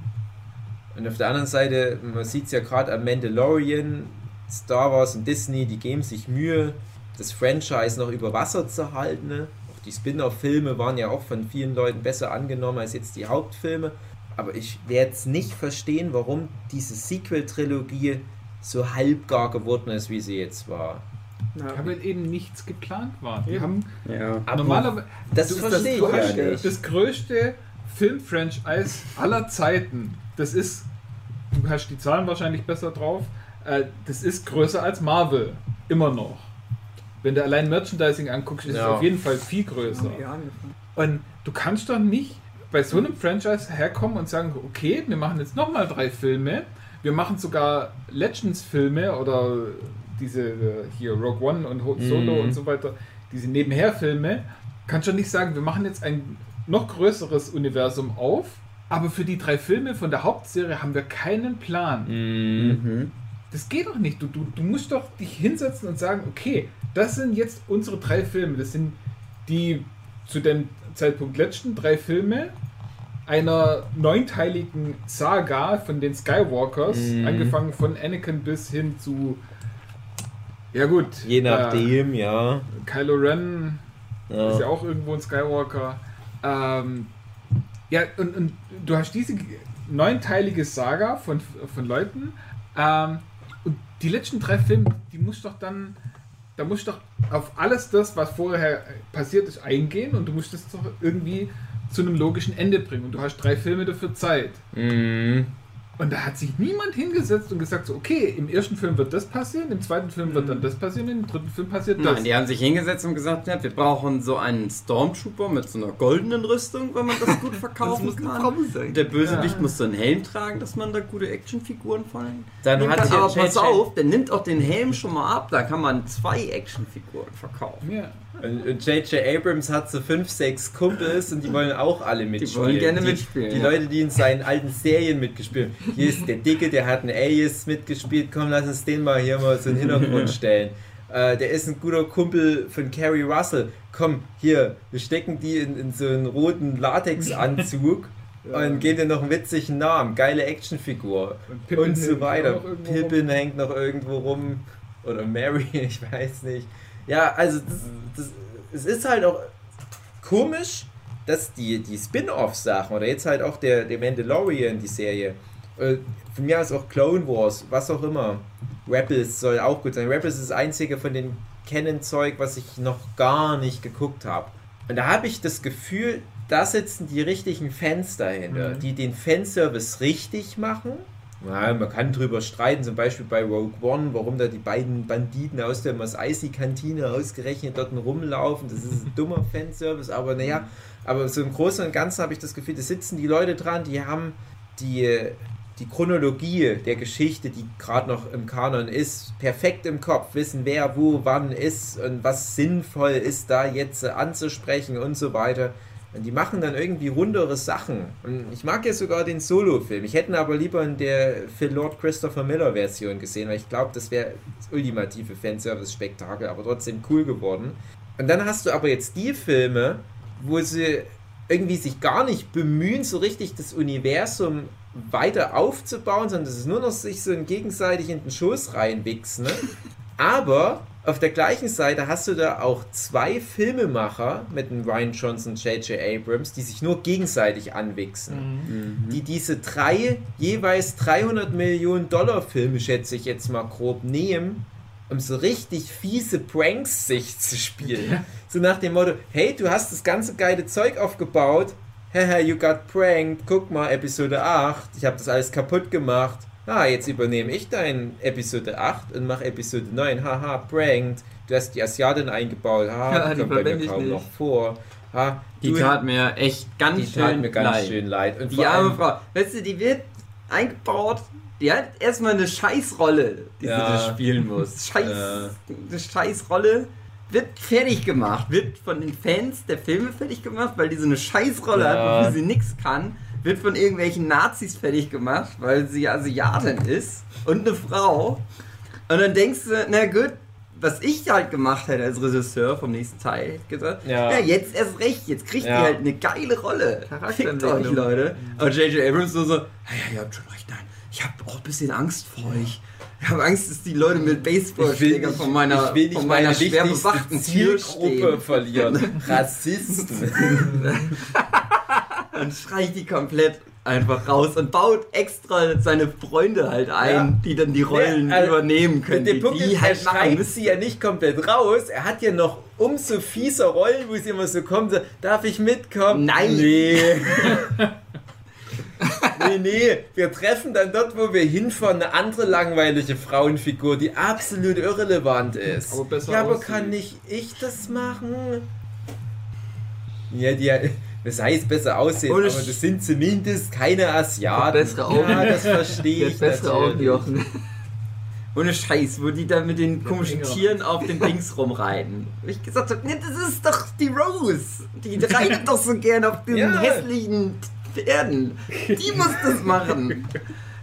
Und auf der anderen Seite, man sieht es ja gerade am Mandalorian, Star Wars und Disney, die geben sich Mühe, das Franchise noch über Wasser zu halten. Ne? Die Spin-off-Filme waren ja auch von vielen Leuten besser angenommen als jetzt die Hauptfilme. Aber ich werde es nicht verstehen, warum diese Sequel-Trilogie so halbgar geworden ist, wie sie jetzt war. Ja. Weil eben nichts geplant war. Die Eben. haben Ja. Aber normalerweise das du, verstehe du ich ja nicht. das größte Filmfranchise aller Zeiten. Das ist, du hast die Zahlen wahrscheinlich besser drauf. Äh, das ist größer als Marvel. Immer noch. Wenn du allein Merchandising anguckst, ist Ja. es auf jeden Fall viel größer. Und du kannst doch nicht bei so einem Franchise herkommen und sagen, okay, wir machen jetzt nochmal drei Filme. Wir machen sogar Legends-Filme oder diese äh, hier Rogue One und Solo Mhm. und so weiter, diese Nebenher-Filme. Kannst du nicht sagen, wir machen jetzt ein noch größeres Universum auf, aber für die drei Filme von der Hauptserie haben wir keinen Plan. Mhm. Das geht doch nicht. Du, du, du musst doch dich hinsetzen und sagen, okay, das sind jetzt unsere drei Filme. Das sind die zu dem Zeitpunkt letzten drei Filme einer neunteiligen Saga von den Skywalkers, Mhm. angefangen von Anakin bis hin zu ja gut, Je äh, nachdem, ja. Kylo Ren ja. ist ja auch irgendwo ein Skywalker. Ähm, ja, und, und du hast diese neunteilige Saga von, von Leuten. Ähm, und die letzten drei Filme, die musst doch dann, da musst du doch auf alles das, was vorher passiert ist, eingehen und du musst das doch irgendwie zu einem logischen Ende bringen. Und du hast drei Filme dafür Zeit. Mhm. Und da hat sich niemand hingesetzt und gesagt, so, okay, im ersten Film wird das passieren, im zweiten Film wird dann das passieren, im dritten Film passiert das. Nein, die haben sich hingesetzt und gesagt, ja, wir brauchen so einen Stormtrooper mit so einer goldenen Rüstung, wenn man das gut Das verkaufen muss eine kann. Der Bösewicht Ja. muss so einen Helm tragen, dass man da gute Actionfiguren von Dann nehmen hat Aber pass auf, der nimmt auch den Helm schon mal ab, da kann man zwei Actionfiguren verkaufen. Ja. Und J.J. Abrams hat so fünf, sechs Kumpels und die wollen auch alle mitspielen. wollen gerne die, mitspielen, Die ja. Leute, die in seinen alten Serien mitgespielt haben. Hier ist der Dicke, der hat einen Alias mitgespielt. Komm, lass uns den mal hier mal so in den Hintergrund stellen. Äh, der ist ein guter Kumpel von Carrie Russell. Komm, hier, wir stecken die in, in so einen roten Latexanzug und geben dir noch einen witzigen Namen. Geile Actionfigur. Und und so weiter. Pippin hängt noch irgendwo rum. Oder Mary, ich weiß nicht. Ja, also das, das, es ist halt auch komisch, dass die, die Spin-off-Sachen oder jetzt halt auch der, der Mandalorian, die Serie, äh, von mir aus auch Clone Wars, was auch immer. Rebels soll auch gut sein. Rebels ist das einzige von den Canon-Zeug, was ich noch gar nicht geguckt habe. Und da habe ich das Gefühl, da sitzen die richtigen Fans dahinter, Mhm. die den Fanservice richtig machen Ja, man kann drüber streiten, zum Beispiel bei Rogue One, warum da die beiden Banditen aus der Mos Eisley-Kantine ausgerechnet dort rumlaufen. Das ist ein dummer Fanservice, aber naja, aber so im Großen und Ganzen habe ich das Gefühl, da sitzen die Leute dran, die haben die, die Chronologie der Geschichte, die gerade noch im Kanon ist, perfekt im Kopf, wissen wer wo wann ist und was sinnvoll ist, da jetzt anzusprechen und so weiter. Und die machen dann irgendwie rundere Sachen. Und ich mag ja sogar den Solo-Film. Ich hätte ihn aber lieber in der Phil Lord Christopher Miller-Version gesehen, weil ich glaube, das wäre das ultimative Fanservice-Spektakel, aber trotzdem cool geworden. Und dann hast du aber jetzt die Filme, wo sie irgendwie sich gar nicht bemühen, so richtig das Universum weiter aufzubauen, sondern das ist nur noch sich so gegenseitig in den Schoß reinwichsen. Ne? Aber auf der gleichen Seite hast du da auch zwei Filmemacher mit dem Ryan Johnson und J.J. Abrams, die sich nur gegenseitig anwichsen. Mhm. Die diese drei jeweils 300 Millionen Dollar Filme, schätze ich jetzt mal grob, nehmen, um so richtig fiese Pranks sich zu spielen. So nach dem Motto, hey, du hast das ganze geile Zeug aufgebaut, haha, you got pranked, guck mal, Episode 8, ich habe das alles kaputt gemacht. Ah, jetzt übernehme ich dein Episode 8 und mache Episode 9. Haha, pranked. Du hast die Asiatin eingebaut. Ha, Ja, die die kommt bei mir kaum nicht. noch vor. Ha, Die tat mir echt ganz die schön tat mir ganz leid. schön leid. Und Die arme Frau. Weißt du, die wird eingebaut. Die hat erstmal eine Scheißrolle, die Ja. sie da spielen muss. Scheiß, Ja. Eine Scheißrolle wird fertig gemacht. Wird von den Fans der Filme fertig gemacht, weil die so eine Scheißrolle Ja. hat, wofür sie nichts kann. Wird von irgendwelchen Nazis fertig gemacht, weil sie Asiatin ist und eine Frau. Und dann denkst du, na gut, was ich halt gemacht hätte als Regisseur vom nächsten Teil, hätte ich gesagt, Ja. ja. jetzt erst recht, jetzt kriegt Ja. die halt eine geile Rolle. Fickt euch. Leute. Und J.J. Abrams so so, ja, ja, ihr habt schon recht, nein, ich habe auch ein bisschen Angst vor euch. Ich habe Angst, dass die Leute mit Baseballschlägern von meiner, ich von meiner meine schwer bewachten Zielgruppe verlieren. Rassisten. Und schreit die komplett einfach raus und baut extra seine Freunde halt ein, Ja. die dann die Rollen Ja, also, übernehmen können. Der Punkt die ist, halt er schreit sie ja nicht komplett raus. Er hat ja noch umso fieser Rollen, wo sie immer so kommt, so, darf ich mitkommen? Nein. Nee. nee, nee. Wir treffen dann dort, wo wir hinfahren, eine andere langweilige Frauenfigur, die absolut irrelevant ist. Aber besser ja, aber aussieht. kann nicht ich das machen? Ja, die, das heißt besser aussehen, Ohne aber das sind zumindest keine Asiaten. Bessere Augen. Ja, das verstehe ich bessere Augen. Jochen. Ohne Scheiß, wo die da mit den komischen. Tieren auf den Dings rumreiten. Wo ich gesagt habe, nee, das ist doch die Rose. Die reitet doch so gern auf den Ja. hässlichen Pferden. Die muss das machen.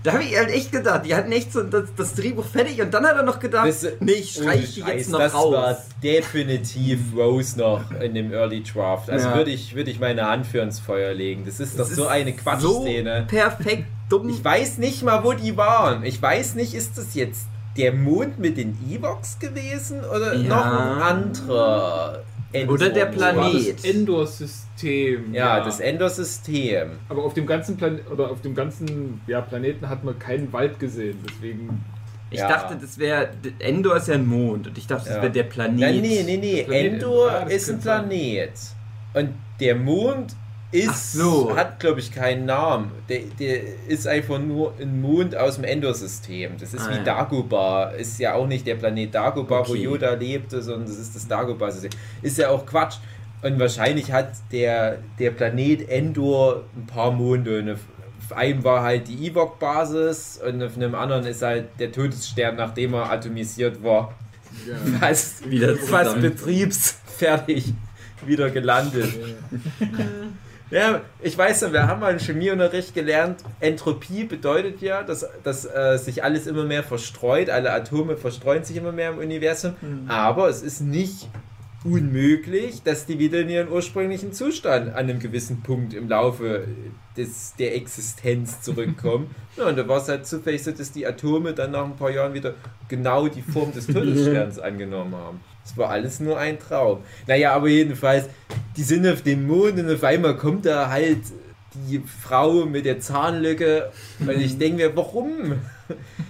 Da habe ich halt echt gedacht, die hatten echt so das, das Drehbuch fertig und dann hat er noch gedacht, Das- nee, ich Ohne streich die jetzt noch das raus. war definitiv Rose noch in dem Early Draft. Also Ja. würde ich, würde ich meine Hand für ins Feuer legen. Das ist Das doch so ist eine So Quatschszene. perfekt dumm. Ich weiß nicht mal, wo die waren. Ich weiß nicht, ist das jetzt der Mond mit den Evox gewesen oder Ja. noch ein anderer? Oder der Endor? Planet. das Endor-System. Ja, das Endor-System. Aber auf dem ganzen Plan oder auf dem ganzen ja, Planeten hat man keinen Wald gesehen. Deswegen. Ich Ja. dachte, das wäre. Endor ist ja ein Mond und ich dachte, das Ja. wäre der Planet. Nein, nee, nee, nee. Endor ist ein. Planet. Und der Mond ist, so. hat, glaube ich, keinen Namen. Der, der ist einfach nur ein Mond aus dem Endor-System. Das ist Ah, wie ja. Dagobah. Ist ja auch nicht der Planet Dagobah, wo Okay. Yoda lebte, sondern das ist das Dagobah-System. Ist ja auch Quatsch. Und wahrscheinlich hat der, der Planet Endor ein paar Monde. Und auf einem war halt die Ewok-Basis und auf einem anderen ist halt der Todesstern, nachdem er atomisiert war Ja. fast, Wieder fast betriebsfertig wieder gelandet. Ja, ich weiß noch, wir haben mal im Chemieunterricht gelernt, Entropie bedeutet ja, dass, dass äh, sich alles immer mehr verstreut, alle Atome verstreuen sich immer mehr im Universum, aber es ist nicht unmöglich, dass die wieder in ihren ursprünglichen Zustand an einem gewissen Punkt im Laufe des, der Existenz zurückkommen. ja, und da war es halt zufällig so, dass die Atome dann nach ein paar Jahren wieder genau die Form des Todessterns angenommen haben. Das war alles nur ein Traum. Naja, aber jedenfalls, die sind auf dem Mond und auf einmal kommt da halt die Frau mit der Zahnlücke und ich denke mir, warum?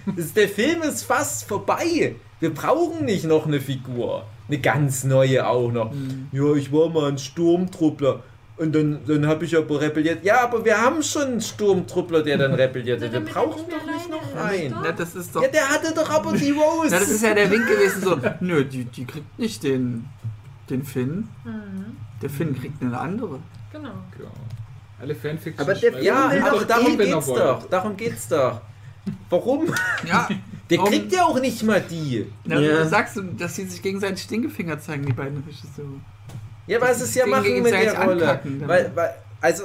Das ist, der Film ist fast vorbei. Wir brauchen nicht noch eine Figur. Eine ganz neue auch noch. Ja, ich war mal ein Sturmtruppler. Und dann, dann habe ich aber rebelliert. Ja, aber wir haben schon einen Sturmtruppler, der dann rebelliert. Na, Wir brauchen doch nicht noch einen. Na, das ist doch. Ja, der hatte doch aber die Rose. Na, das ist ja der Wink gewesen, so, nö, die, die kriegt nicht den, den Finn. Mhm. Der Finn kriegt eine andere. Genau. Genau. Alle Fanfiction. aber der, ja, Will aber doch darum geht's doch. Darum geht's doch. Warum? Ja, Der Warum- kriegt ja auch nicht mal die. na, Ja. du sagst, du, dass sie sich gegenseitig Stinkefinger zeigen, die beiden Regisseure. Ja, was es ja machen mit der Rolle. ankacken, dann. Weil, weil, also,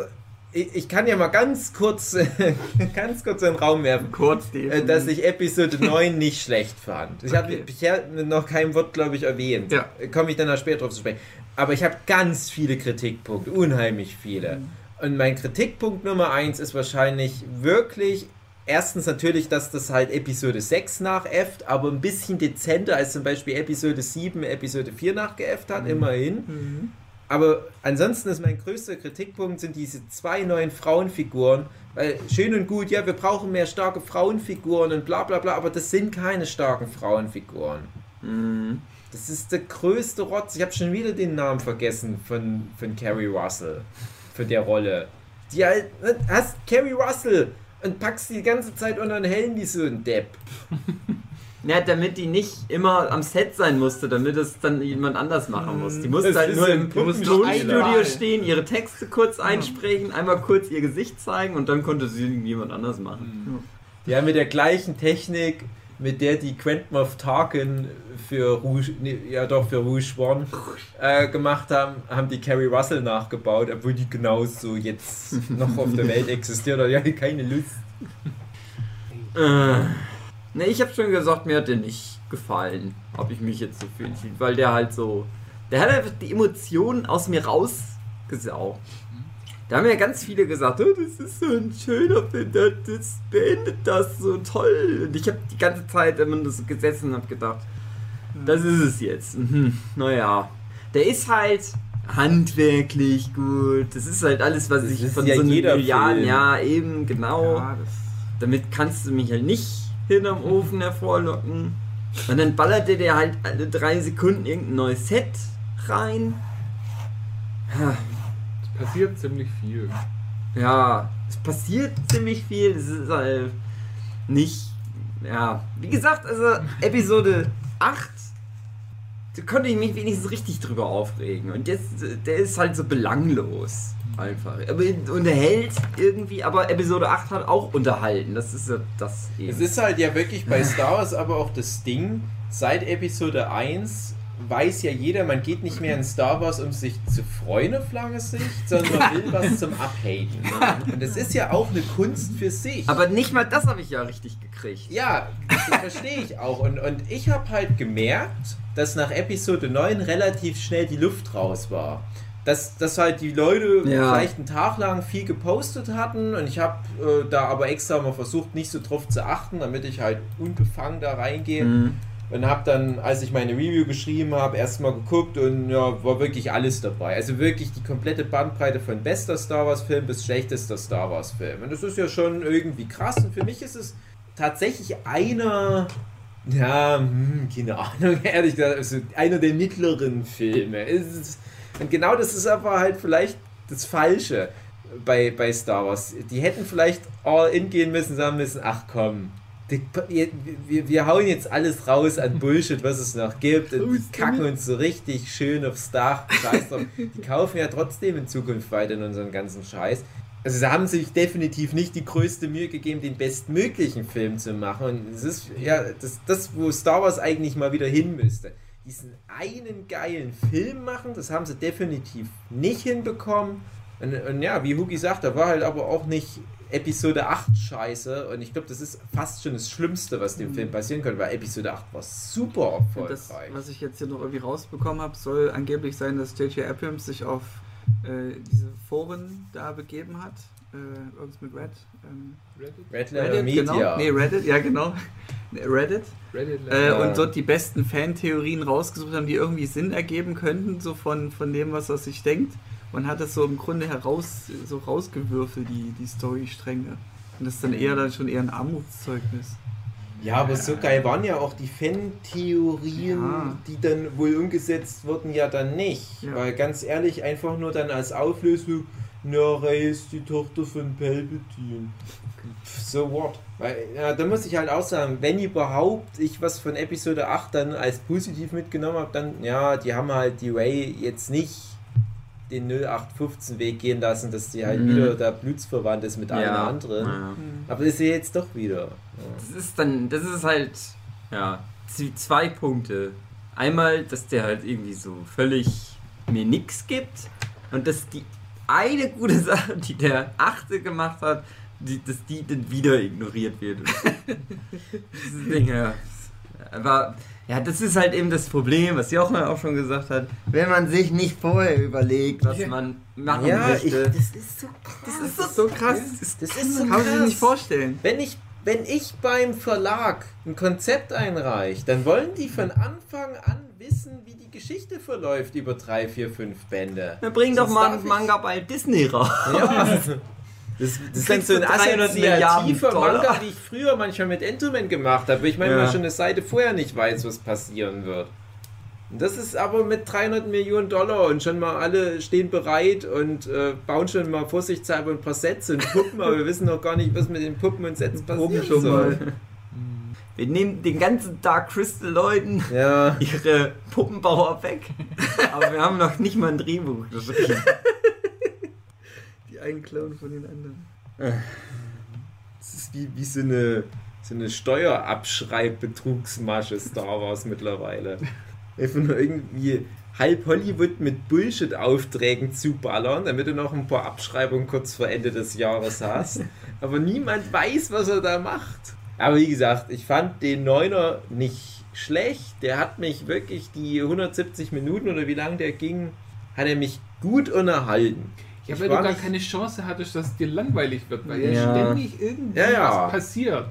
ich, ich kann ja mal ganz kurz, ganz kurz in den Raum werfen. Kurz äh, dass ich Episode 9 nicht schlecht fand. Ich habe Okay. bisher noch kein Wort, glaube ich, erwähnt. Ja. Komme ich dann noch später drauf zu sprechen. Aber ich habe ganz viele Kritikpunkte, unheimlich viele. Mhm. Und mein Kritikpunkt Nummer 1 ist wahrscheinlich wirklich, erstens natürlich, dass das halt Episode 6 nachäfft, aber ein bisschen dezenter als zum Beispiel Episode 7, Episode 4 nachgeäfft hat, immerhin. Mhm. Aber ansonsten ist mein größter Kritikpunkt sind diese zwei neuen Frauenfiguren. Weil schön und gut, ja, wir brauchen mehr starke Frauenfiguren und bla bla bla, aber das sind keine starken Frauenfiguren. Mhm. Das ist der größte Rotz. Ich habe schon wieder den Namen vergessen von, von Carrie Russell. Für der Rolle. Die halt, ne, hast Carrie Russell und packst die die ganze Zeit unter den Helm wie so ein Depp. Ja, damit die nicht immer am Set sein musste, damit es dann jemand anders machen muss. Die musste Das halt nur im. Tonstudio stehen, ihre Texte kurz einsprechen, einmal kurz ihr Gesicht zeigen und dann konnte sie jemand anders machen. Ja, mit der gleichen Technik, mit der die Grand Moff Tarkin für Rouge, ja doch für Rouge One äh, gemacht haben, haben die Carrie Russell nachgebaut, obwohl die genauso jetzt noch auf der Welt existiert. Die hatte keine Lust. Äh, ne, ich habe schon gesagt, mir hat der nicht gefallen, ob ich mich jetzt so für weil der halt so, der hat einfach die Emotionen aus mir rausgesaugt. Da haben ja ganz viele gesagt, oh, das ist so ein schöner Film, das, das beendet das so toll. Und ich habe die ganze Zeit immer nur so gesessen und habe gedacht, das ist es jetzt. Mhm. Naja, der ist halt handwerklich gut. Das ist halt alles, was Das ich von ja so einem Film. ja, eben, genau. Ja, Damit kannst du mich halt nicht hinterm Ofen hervorlocken. Und dann ballerte der halt alle drei Sekunden irgendein neues Set rein. Passiert ziemlich viel. Ja, es passiert ziemlich viel. Es ist halt nicht. Ja, wie gesagt, also Episode 8, da konnte ich mich wenigstens richtig drüber aufregen. Und jetzt, der ist halt so belanglos. Einfach. Aber unterhält irgendwie, aber Episode 8 hat auch unterhalten. Das ist ja das eben. Es ist halt ja wirklich bei Star Wars aber auch das Ding, seit Episode 1 weiß ja jeder, man geht nicht mehr in Star Wars, um sich zu freuen auf lange Sicht, sondern man will was zum Abhaten. Und das ist ja auch eine Kunst für sich. aber nicht mal das habe ich ja richtig gekriegt. Ja, das verstehe ich auch. Und, und ich habe halt gemerkt, dass nach Episode 9 relativ schnell die Luft raus war. Dass, dass halt die Leute Ja. vielleicht einen Tag lang viel gepostet hatten und ich habe äh, da aber extra mal versucht, nicht so drauf zu achten, damit ich halt unbefangen da reingehe. Mhm. Und habe dann, als ich meine Review geschrieben habe, erstmal geguckt und ja, war wirklich alles dabei. Also wirklich die komplette Bandbreite von bester Star Wars Film bis schlechtester Star Wars Film. Und das ist ja schon irgendwie krass. Und für mich ist es tatsächlich einer, ja, hm, keine Ahnung, ehrlich gesagt, also einer der mittleren Filme. Und genau das ist aber halt vielleicht das Falsche bei, bei Star Wars. Die hätten vielleicht all in gehen müssen, sagen müssen, ach komm, die, wir, wir hauen jetzt alles raus an Bullshit, was es noch gibt und kacken uns so richtig schön aufs Dach. Die kaufen ja trotzdem in Zukunft weiter in unseren ganzen Scheiß. Also sie haben sich definitiv nicht die größte Mühe gegeben, den bestmöglichen Film zu machen. Und es ist ja das, das, wo Star Wars eigentlich mal wieder hin müsste. Diesen einen geilen Film machen, das haben sie definitiv nicht hinbekommen. Und, und ja, wie Hugi sagt, da war halt aber auch nicht Episode 8 scheiße. Und ich glaube, das ist fast schon das Schlimmste, was dem Film passieren könnte, weil Episode 8 war super und das, erfolgreich. was ich jetzt hier noch irgendwie rausbekommen habe, soll angeblich sein, dass J.J. Abrams sich auf äh, diese Foren da begeben hat. Äh, irgendwas mit Red. Ähm, Reddit? Red Letter Media. genau. Nee, Reddit, ja genau. Reddit. Reddit Äh. Und dort die besten Fantheorien rausgesucht haben, die irgendwie Sinn ergeben könnten, so von, von dem, was er sich denkt. Und hat das so im Grunde heraus, so rausgewürfelt, die, die Storystränge. Und das ist dann eher dann schon eher ein Armutszeugnis. Ja, aber so geil waren ja auch die Fan-Theorien, Ja. die dann wohl umgesetzt wurden, ja dann nicht. Ja. Weil ganz ehrlich, einfach nur dann als Auflösung, na, Rey ist die Tochter von Palpatine. So what? Weil, ja, da muss ich halt auch sagen, wenn überhaupt ich was von Episode 8 dann als positiv mitgenommen habe, dann, ja, die haben halt die Ray jetzt nicht den 0815 Weg gehen lassen, dass die halt Mhm. wieder da blutsverwandt ist mit einer anderen. Ja. Aber das ist ja jetzt doch wieder. Ja. Das ist dann, das ist halt, ja, zwei Punkte. Einmal, dass der halt irgendwie so völlig mir nix gibt und dass die eine gute Sache, die der Achte gemacht hat, die, dass die dann wieder ignoriert wird. Dieses Ding, ja. Aber, ja, das ist halt eben das Problem, was Jochen auch schon gesagt hat. Wenn man sich nicht vorher überlegt, was man machen Ja, ich, möchte. das ist so krass. das ist Das so krass. Das ist so Kann man sich nicht vorstellen. Wenn ich, wenn ich beim Verlag ein Konzept einreiche, dann wollen die von Anfang an wissen, wie die Geschichte verläuft über drei, vier, fünf Bände. Dann bring doch Sonst mal darf ein ich- Manga bei Disney raus. Ja. Das, das Kriegst so ein du 300 Milliarden assoziativer Dollar. Manga, wie ich früher manchmal mit Enderman gemacht habe. Ich meine, Ja. man schon eine Seite vorher nicht weiß, was passieren wird. Das ist aber mit 300 Millionen Dollar und schon mal alle stehen bereit und äh, bauen schon mal vorsichtshalber ein paar Sets und Puppen, aber wir wissen noch gar nicht, was mit den Puppen und Sets passiert. schon mal. Wir nehmen den ganzen Dark Crystal Leuten Ja. ihre Puppenbauer weg. Aber wir haben noch nicht mal ein Drehbuch geschrieben. Einen klauen von den anderen. Das ist wie, wie so eine, so eine Steuerabschreibbetrugsmasche Star Wars mittlerweile. Einfach nur irgendwie halb Hollywood mit Bullshit-Aufträgen zuballern, damit du noch ein paar Abschreibungen kurz vor Ende des Jahres hast. Aber niemand weiß, was er da macht. Aber wie gesagt, ich fand den Neuner nicht schlecht. Der hat mich wirklich die 170 Minuten oder wie lange der ging, hat er mich gut unterhalten. Ja, Ich weil du gar keine Chance hattest, dass es dir langweilig wird, weil ja, Ja. ständig irgendwas Ja, ja. passiert.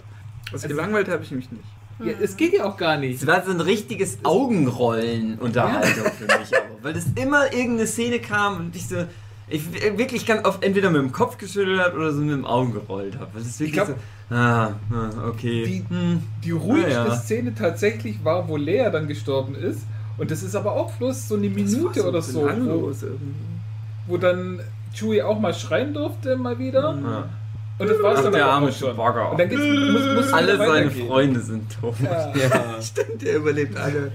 Was Also- gelangweilt habe ich mich nicht. Ja, es geht ja auch gar nicht. Es war so ein richtiges Augenrollen-Unterhaltung für mich aber. Weil das immer irgendeine Szene kam und ich so. Ich wirklich ganz oft entweder mit dem Kopf geschüttelt habe oder so mit dem Augen gerollt habe. Das ist wirklich glaub- so. Ah, ah, okay. Die- hm. Die ruhigste Ja, ja. Szene tatsächlich war, wo Lea dann gestorben ist. Und das ist aber auch bloß so eine Minute oder so, wo, wo dann Chewie auch mal schreien durfte, mal wieder. Ja. Und das war es dann der aber arme auch schon. Chewbacca. Und dann geht's, muss, muss Alle seine. Freunde sind tot. Ja. Ja. Stimmt, der überlebt alle.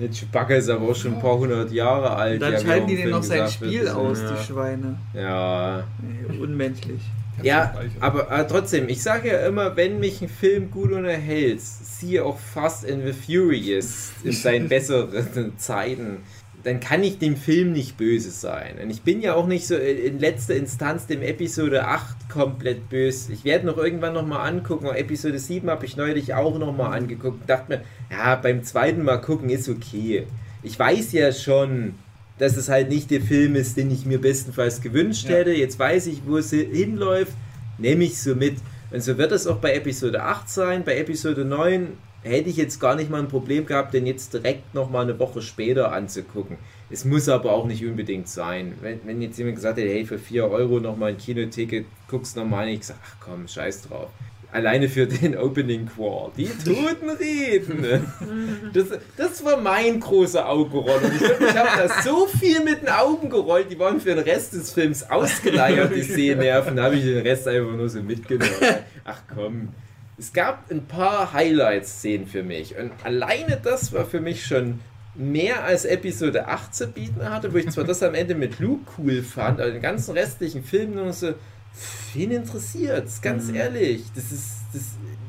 Der Chewbacca ist aber auch schon ein paar hundert Jahre alt. Dann ja, schalten die denen noch sein wird. Spiel Das aus, ja. die Schweine. Ja. Nee, unmenschlich. Ja, aber äh, trotzdem, ich sage ja immer, wenn mich ein Film gut unterhält, siehe auch Fast and the Furious in seinen besseren Zeiten, dann kann ich dem Film nicht böse sein. Und ich bin ja auch nicht so in letzter Instanz dem Episode 8 komplett böse. Ich werde noch irgendwann nochmal angucken. Episode 7 habe ich neulich auch nochmal angeguckt. und Dachte mir, ja, beim zweiten Mal gucken ist okay. Ich weiß ja schon, dass es halt nicht der Film ist, den ich mir bestenfalls gewünscht Ja. hätte. Jetzt weiß ich, wo es hinläuft, nehme ich so mit. Und so wird es auch bei Episode 8 sein. Bei Episode 9 hätte ich jetzt gar nicht mal ein Problem gehabt, den jetzt direkt nochmal eine Woche später anzugucken. Es muss aber auch nicht unbedingt sein. Wenn, wenn jetzt jemand gesagt hätte, hey, für 4 Euro nochmal ein Kinoticket, guckst nochmal an, ich sag, ach komm, scheiß drauf. Alleine für den Opening Quar. Die Toten reden. Das, das war mein großer Augenroll. Und ich, glaub, ich habe da so viel mit den Augen gerollt, die waren für den Rest des Films ausgeleiert, die Sehnerven. Da habe ich den Rest einfach nur so mitgenommen. Ach komm. Es gab ein paar Highlight-Szenen für mich. Und alleine das war für mich schon mehr als Episode 8 zu bieten hatte, wo ich zwar das am Ende mit Luke cool fand, aber den ganzen restlichen Film nur so, wen interessiert Ganz ehrlich, das ist, das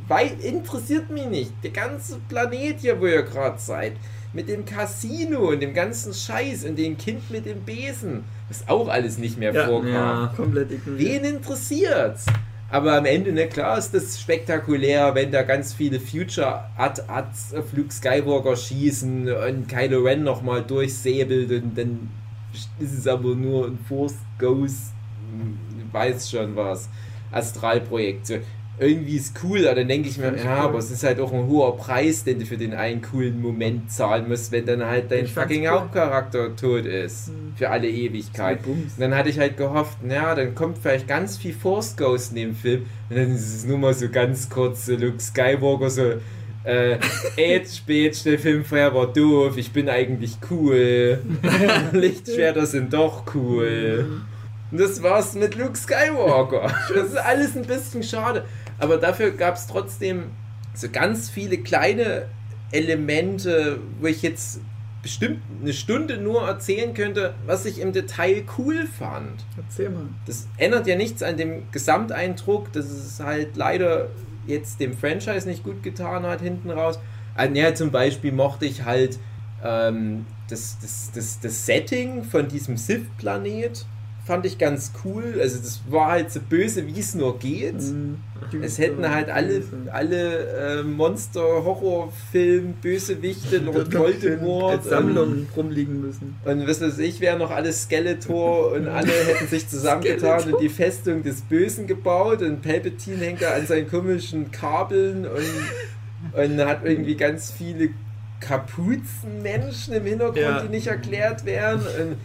weit interessiert mich nicht. Der ganze Planet hier, wo ihr gerade seid, mit dem Casino und dem ganzen Scheiß und dem Kind mit dem Besen, was auch alles nicht mehr Ja. vorkam. Ja. Komplett ignoriert. Wen interessiert's? Aber am Ende, ne, klar ist das spektakulär, wenn da ganz viele Future Ad Ad Luke Skywalker schießen und Kylo Ren nochmal durchsäbelt und dann ist es aber nur ein Force Ghost, hm, weiß schon was, Astralprojektion. Irgendwie ist cool, aber dann denke ich mir, ja, aber es ist halt auch ein hoher Preis, den du für den einen coolen Moment zahlen musst, wenn dann halt dein fucking cool. Hauptcharakter tot ist. Mhm. Für alle Ewigkeit. Und dann hatte ich halt gehofft, naja, dann kommt vielleicht ganz viel Force Ghost in dem Film. Und dann ist es nur mal so ganz kurz, so Luke Skywalker, so, äh, Edge, Bitch, der Film vorher war doof, ich bin eigentlich cool. Lichtschwerter sind doch cool. Und das war's mit Luke Skywalker. Das ist alles ein bisschen schade. Aber dafür gab es trotzdem so ganz viele kleine Elemente, wo ich jetzt bestimmt eine Stunde nur erzählen könnte, was ich im Detail cool fand. Erzähl mal. Das ändert ja nichts an dem Gesamteindruck, dass es halt leider jetzt dem Franchise nicht gut getan hat hinten raus. Also, ja, zum Beispiel mochte ich halt ähm, das, das, das, das Setting von diesem Sith-Planet fand ich ganz cool. Also das war halt so böse, wie es nur geht. Mhm. Es hätten halt alle, alle äh, Monster-Horror-Film, Bösewichte, Lord Voldemort als Sammlung rumliegen müssen. und was weiß ich, wären noch alle Skeletor und alle hätten sich zusammengetan und die Festung des Bösen gebaut und Palpatine hängt da an seinen komischen Kabeln und, und hat irgendwie ganz viele Kapuzenmenschen im Hintergrund, Ja. die nicht erklärt werden. Und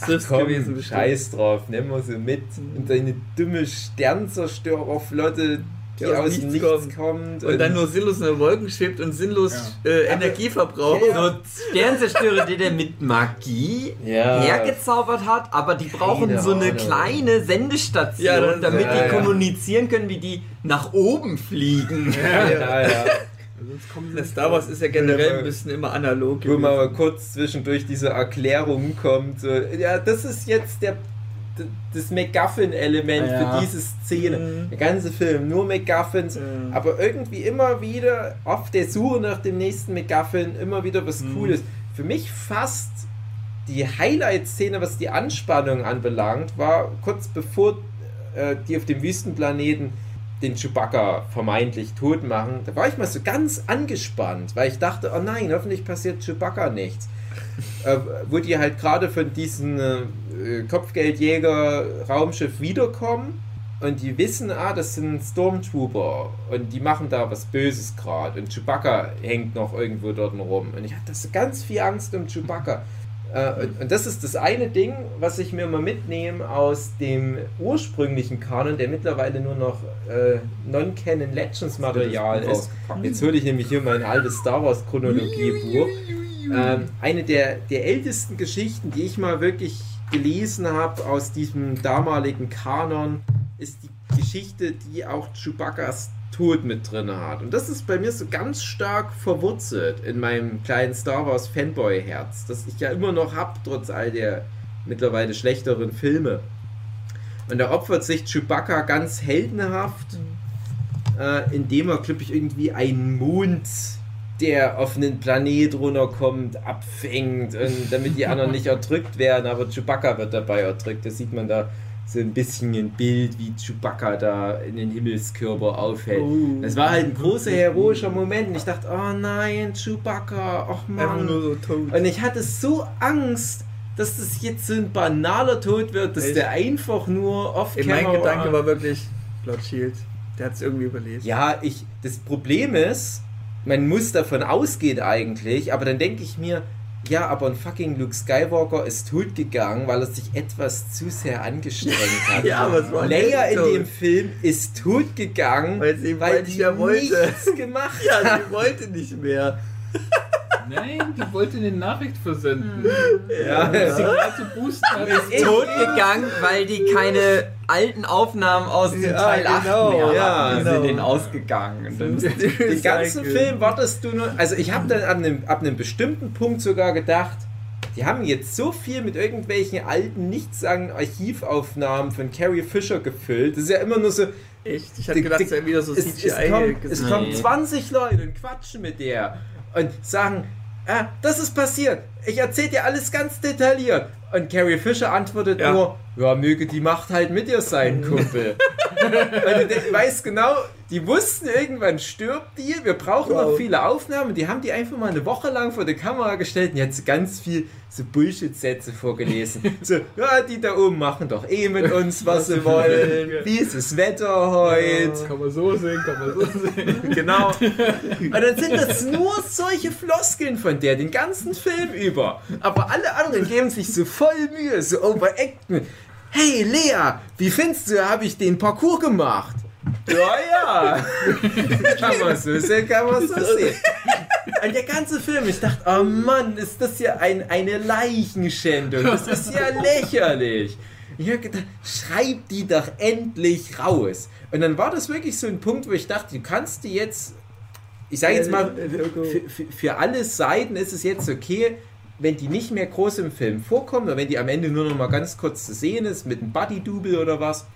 Das ist ach komm, gewesen bestimmt. scheiß drauf, nimm mal so mit. Und deine dumme Sternzerstörerflotte, die, Die aus nichts Nichts kommt. Und dann nur sinnlos in den Wolken schwebt und sinnlos äh, Aber- Energie verbraucht. So Sternzerstörer, die der mit Magie Ja. hergezaubert hat, aber die brauchen Keine so eine Ahnung. kleine Sendestation, Ja, damit ja, die ja. kommunizieren können, wie die nach oben fliegen. ja, ja, ja. Sonst kommen sie Das Star Wars ist ja generell ein bisschen immer analog. Wo man mal kurz zwischendurch diese Erklärung kommt. So, ja, das ist jetzt der, das MacGuffin-Element Ja. für diese Szene. Mhm. Der ganze Film, nur MacGuffins. Ja. Aber irgendwie immer wieder auf der Suche nach dem nächsten MacGuffin, immer wieder was Mhm. Cooles. Für mich fast die Highlight-Szene, was die Anspannung anbelangt, war kurz bevor äh, die auf dem Wüstenplaneten den Chewbacca vermeintlich tot machen. Da war ich mal so ganz angespannt, weil ich dachte, oh nein, hoffentlich passiert Chewbacca nichts. äh, wo die halt gerade von diesem äh, Kopfgeldjäger-Raumschiff wiederkommen und die wissen, ah, das sind Stormtrooper und die machen da was Böses gerade und Chewbacca hängt noch irgendwo dort rum und ich hatte so ganz viel Angst um Chewbacca. Äh, und, und das ist das eine Ding, was ich mir mal mitnehme aus dem ursprünglichen Kanon, der mittlerweile nur noch äh, Non-Canon Legends Material ist. Jetzt hole ich nämlich hier mein altes Star Wars Chronologiebuch. Ähm, eine der, der ältesten Geschichten, die ich mal wirklich gelesen habe aus diesem damaligen Kanon, ist die Geschichte, die auch Chewbaccas Tod mit drin hat. Und das ist bei mir so ganz stark verwurzelt in meinem kleinen Star Wars Fanboy-Herz, das ich ja immer noch habe, trotz all der mittlerweile schlechteren Filme. Und da opfert sich Chewbacca ganz heldenhaft, äh, indem er, glaube ich, irgendwie einen Mond, der auf einen Planet runterkommt, abfängt, und damit die anderen nicht erdrückt werden, aber Chewbacca wird dabei erdrückt. Da sieht man da so ein bisschen ein Bild, wie Chewbacca da in den Himmelskörper aufhält. Oh. Das war halt ein großer heroischer Moment und ich dachte, oh nein, Chewbacca, ach Einfach Mann. nur so tot. Und ich hatte so Angst, dass das jetzt so ein banaler Tod wird, dass Echt? der einfach nur off Ey, mein Gedanke war wirklich, Blood Shield, der hat es irgendwie überlebt. Ja, ich. Das Problem ist, man muss davon ausgehen eigentlich, aber dann denke ich mir, ja, aber ein fucking Luke Skywalker ist tot gegangen, weil er sich etwas zu sehr angestrengt hat. Ja, aber es war Leia nicht in tot. dem Film ist tot gegangen, Weil sie- weil sie ja wollte. nichts gemacht Ja, hat. sie wollte nicht mehr. Nein, die wollte eine Nachricht versenden. Ja. Ja. Sie gerade zu boosten. Ich- Tot gegangen, weil die keine alten Aufnahmen aus dem Ja, Teil 8 genau, mehr ja, genau. sind denen ausgegangen. Und dann Den ganzen Film wartest du nur. Also ich habe dann ab einem, ab einem bestimmten Punkt sogar gedacht, die haben jetzt so viel mit irgendwelchen alten, nichtssagenden Archivaufnahmen von Carrie Fisher gefüllt. Das ist ja immer nur so. Echt? Ich hatte gedacht, es wäre wieder so es, es, CGI. kommen, es kommen Nee. 20 Leute und quatschen mit der und sagen, ah, das ist passiert. Ich erzähle dir alles ganz detailliert. Und Carrie Fisher antwortet Ja. nur, ja, möge die Macht halt mit dir sein, Kumpel. und du denk- weißt genau, Die wussten, irgendwann stirbt die, wir brauchen Wow. noch viele Aufnahmen. Die haben die einfach mal eine Woche lang vor die Kamera gestellt und jetzt ganz viel so Bullshit-Sätze vorgelesen. so, ja, die da oben machen doch eh mit uns, was sie wollen. Wie ist das Wetter heute? Kann man so sehen, kann man so sehen. Genau. Und dann sind das nur solche Floskeln von der, den ganzen Film über. Aber alle anderen geben sich so voll Mühe, so overacten. Hey Lea, wie findest du, habe ich den Parcours gemacht? Ja, ja. kann man so sehen, kann man so sehen. Und der ganze Film, ich dachte, oh Mann, ist das ja ein, eine Leichenschändung. Das ist ja lächerlich. Ich habe gedacht, schreib die doch endlich raus. Und dann war das wirklich so ein Punkt, wo ich dachte, du kannst die jetzt, ich sage jetzt mal, für, für, für alle Seiten ist es jetzt okay, wenn die nicht mehr groß im Film vorkommen, oder wenn die am Ende nur noch mal ganz kurz zu sehen ist, mit einem Buddy-Double oder was,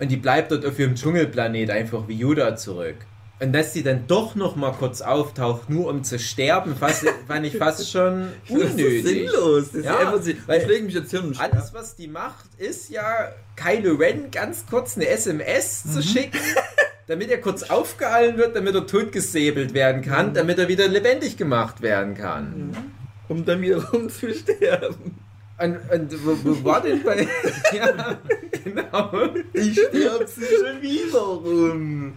und die bleibt dort auf ihrem Dschungelplanet einfach wie Yoda zurück. Und dass die dann doch noch mal kurz auftaucht, nur um zu sterben, fast, fand ich fast schon Das ist unnötig. sinnlos. Das Ja, ist einfach, sie, weil- ich lege mich jetzt hin und Alles, was die macht, ist ja Kylo Ren ganz kurz eine SMS zu schicken, damit er kurz aufgehalten wird, damit er totgesäbelt werden kann, damit er wieder lebendig gemacht werden kann. um dann wiederum zu sterben. Und, und wo, wo war denn bei. ja, genau. Ich sterbe sie schon wieder rum.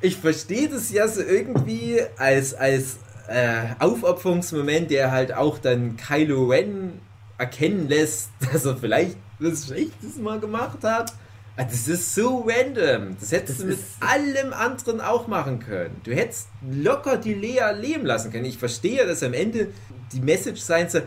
Ich verstehe das ja so irgendwie als, als äh, Aufopferungsmoment, der halt auch dann Kylo Ren erkennen lässt, dass er vielleicht was Schlechtes mal gemacht hat. Ah, Das ist so random. Das hättest Das du mit allem anderen auch machen können. Du hättest locker die Lea leben lassen können. Ich verstehe, dass am Ende die Message sein soll.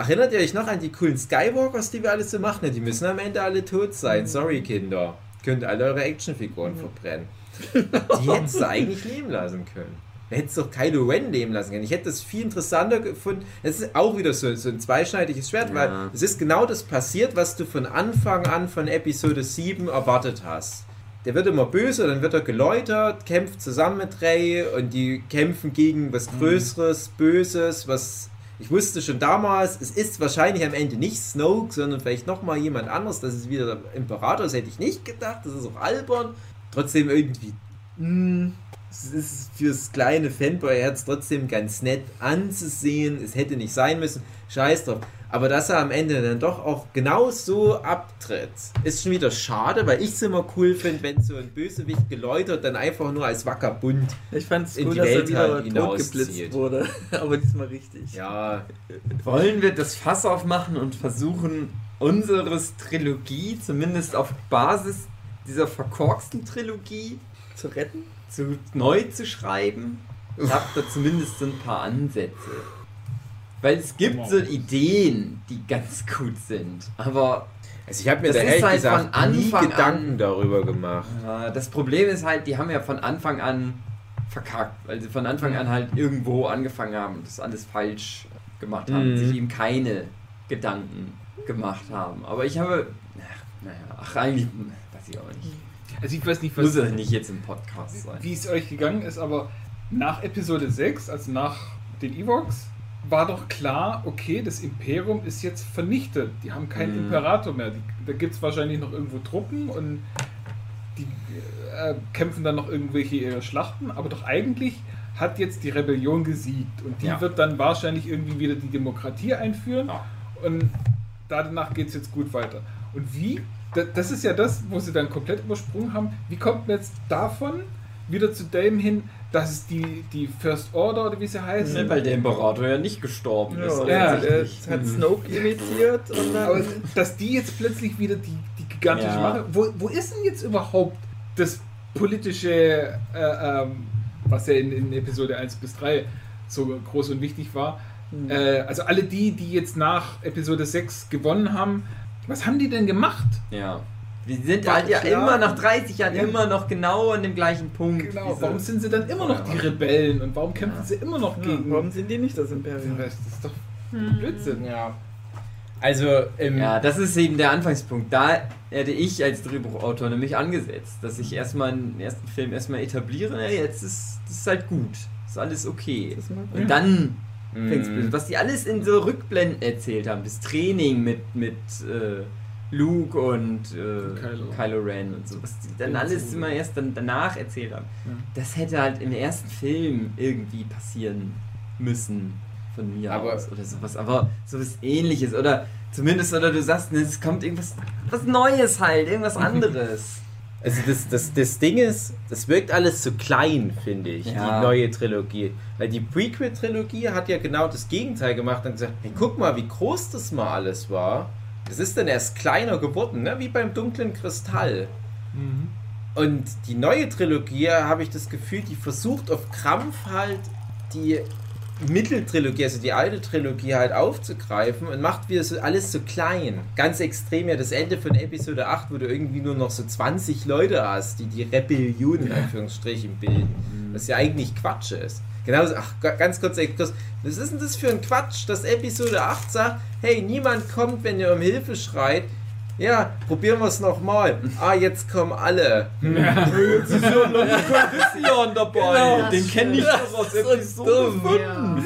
Erinnert ihr euch noch an die coolen Skywalkers, die wir alle so machen? Ja, Die müssen am Ende alle tot sein. Sorry, Kinder. Könnt alle eure Actionfiguren verbrennen. Die hättest du eigentlich leben lassen können. Du hättest doch Kylo Ren leben lassen können. Ich hätte das viel interessanter gefunden. Es ist auch wieder so, so ein zweischneidiges Schwert, Ja. weil es ist genau das passiert, was du von Anfang an von Episode 7 erwartet hast. Der wird immer böse, dann wird er geläutert, kämpft zusammen mit Rey und die kämpfen gegen was Größeres, Böses, was ich wusste schon damals, es ist wahrscheinlich am Ende nicht Snoke, sondern vielleicht nochmal jemand anderes. Das ist wieder der Imperator, das hätte ich nicht gedacht, das ist auch albern. Trotzdem irgendwie, mh, es ist fürs kleine Fanboy-Herz trotzdem ganz nett anzusehen. Es hätte nicht sein müssen, scheiß drauf. Aber dass er am Ende dann doch auch genau so abtritt, ist schon wieder schade, weil ich es immer cool finde, wenn so ein Bösewicht geläutert dann einfach nur als Wackerbund. Ich fand es In cool, die dass er Welt wieder halt hinauszieht. totgeblitzt wurde. Aber diesmal richtig. Ja, Wollen wir das Fass aufmachen und versuchen, unseres Trilogie, zumindest auf Basis dieser verkorksten Trilogie, Zu retten? zu, neu zu schreiben? Ich habe da zumindest so ein paar Ansätze. Weil es gibt so Ideen, die ganz gut sind. Aber also ich habe mir Das da ist ehrlich halt gesagt von nie Anfang Gedanken an- darüber gemacht. äh, das Problem ist halt, die haben ja von Anfang an verkackt. Weil sie von Anfang an halt irgendwo angefangen haben und das alles falsch gemacht haben. Mhm. Sich eben keine Gedanken gemacht haben. Aber ich habe. Ach, naja, ach, eigentlich weiß ich auch nicht. Also ich weiß nicht, was, Muss ja nicht jetzt im Podcast sein. wie es euch gegangen ist, aber nach Episode 6, also nach den Evox, war doch klar, okay, das Imperium ist jetzt vernichtet. Die haben keinen Mhm. Imperator mehr. Die, da gibt es wahrscheinlich noch irgendwo Truppen und die äh, kämpfen dann noch irgendwelche äh, Schlachten, aber doch eigentlich hat jetzt die Rebellion gesiegt und die Ja. wird dann wahrscheinlich irgendwie wieder die Demokratie einführen Ja. und danach geht es jetzt gut weiter. Und wie? Da- Das ist ja das, wo sie dann komplett übersprungen haben. Wie kommt man jetzt davon wieder zu dem hin, dass es die, die First Order oder wie sie heißt? Ne, weil der Imperator ja nicht gestorben ist. Ja, Ja, der hat Mhm. Snoke imitiert und Aber dann. dass die jetzt plötzlich wieder die, die gigantische Ja. Mache. Wo, wo ist denn jetzt überhaupt das politische, äh, ähm, was ja in, in Episode 1 bis 3 so groß und wichtig war? Hm. Äh, also alle die, die jetzt nach Episode 6 gewonnen haben, was haben die denn gemacht? Ja. Wir sind halt ja immer nach 30 Jahren Ja. immer noch genau an dem gleichen Punkt. Genau, warum sind sie dann immer noch die Rebellen und warum kämpfen Ja. sie immer noch Ja, gegen warum sind die nicht das Imperium? Das ist doch Blödsinn. Ja. Also im Ja, das ist eben der Anfangspunkt. Da hätte ich als Drehbuchautor nämlich angesetzt, dass ich erstmal den ersten Film erstmal etabliere, ja, jetzt ist das ist halt gut, ist alles okay. Mag Und dann Mhm. fängt's böse. Was die alles in so Rückblenden erzählt haben, das Training mit, mit äh, Luke und äh, Kylo. Kylo. Ren und so, was die dann alles immer erst dann danach erzählt haben. Ja. Das hätte halt im ersten Film irgendwie passieren müssen von mir Aber- aus oder sowas, aber sowas ähnliches oder zumindest oder du sagst, es kommt irgendwas was Neues halt, irgendwas anderes. Also das, das, das Ding ist, das wirkt alles so klein, finde ich, Ja. die neue Trilogie. Weil die Prequel-Trilogie hat ja genau das Gegenteil gemacht und gesagt, hey, guck mal, wie groß das mal alles war. Das ist dann erst kleiner geworden, ne? wie beim dunklen Kristall. Mhm. Und die neue Trilogie, habe ich das Gefühl, die versucht auf Krampf halt die Mitteltrilogie, also die alte Trilogie halt aufzugreifen und macht wieder so alles so klein. Ganz extrem ja das Ende von Episode 8, wo du irgendwie nur noch so 20 Leute hast, die die Rebellion in Anführungsstrichen bilden. Was ja eigentlich Quatsch ist. Genauso, ach, ga- ganz kurz, Exkurs. was ist denn das für ein Quatsch, dass Episode 8 sagt, hey, niemand kommt, wenn ihr um Hilfe schreit. Ja, probieren wir es nochmal. Ah, jetzt kommen alle. Hm. Ja noch ein Kondition dabei. Genau, den kenn ich doch aus Episode Ja.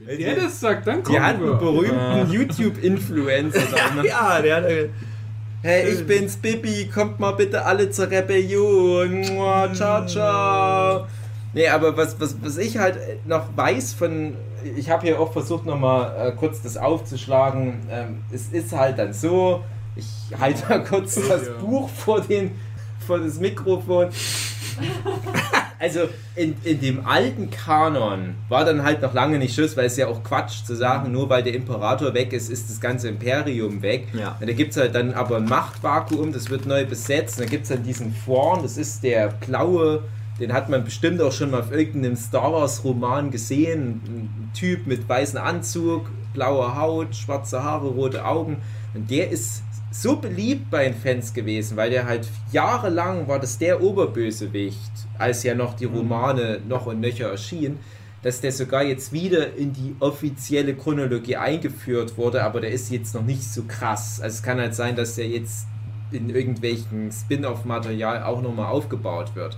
Wenn der das sagt, dann Die kommen hatten wir. einen berühmten YouTube-Influencer da. ja, der hat. Hey, ich bin's Bibi, kommt mal bitte alle zur Rebellion. Mua, Ciao, ciao. Nee, aber was, was, was ich halt noch weiß von, ich habe hier auch versucht nochmal äh, kurz das aufzuschlagen. Ähm, es ist halt dann so, ich halte mal kurz das Ja. Buch vor, den, vor das Mikrofon. Also in, in dem alten Kanon war dann halt noch lange nicht Schluss, weil es ja auch Quatsch zu sagen, nur weil der Imperator weg ist, ist das ganze Imperium weg. Ja. Und da gibt es halt dann aber ein Machtvakuum, das wird neu besetzt. Und da gibt es dann diesen Thrawn, das ist der blaue, den hat man bestimmt auch schon mal auf irgendeinem Star Wars Roman gesehen. Ein Typ mit weißem Anzug, blauer Haut, schwarze Haare, rote Augen. Und der ist so beliebt bei den Fans gewesen, weil der halt jahrelang war das der Oberbösewicht, als ja noch die Romane noch und nöcher erschienen, dass der sogar jetzt wieder in die offizielle Chronologie eingeführt wurde, aber der ist jetzt noch nicht so krass. Also es kann halt sein, dass der jetzt in irgendwelchen Spin-off-Material auch nochmal aufgebaut wird.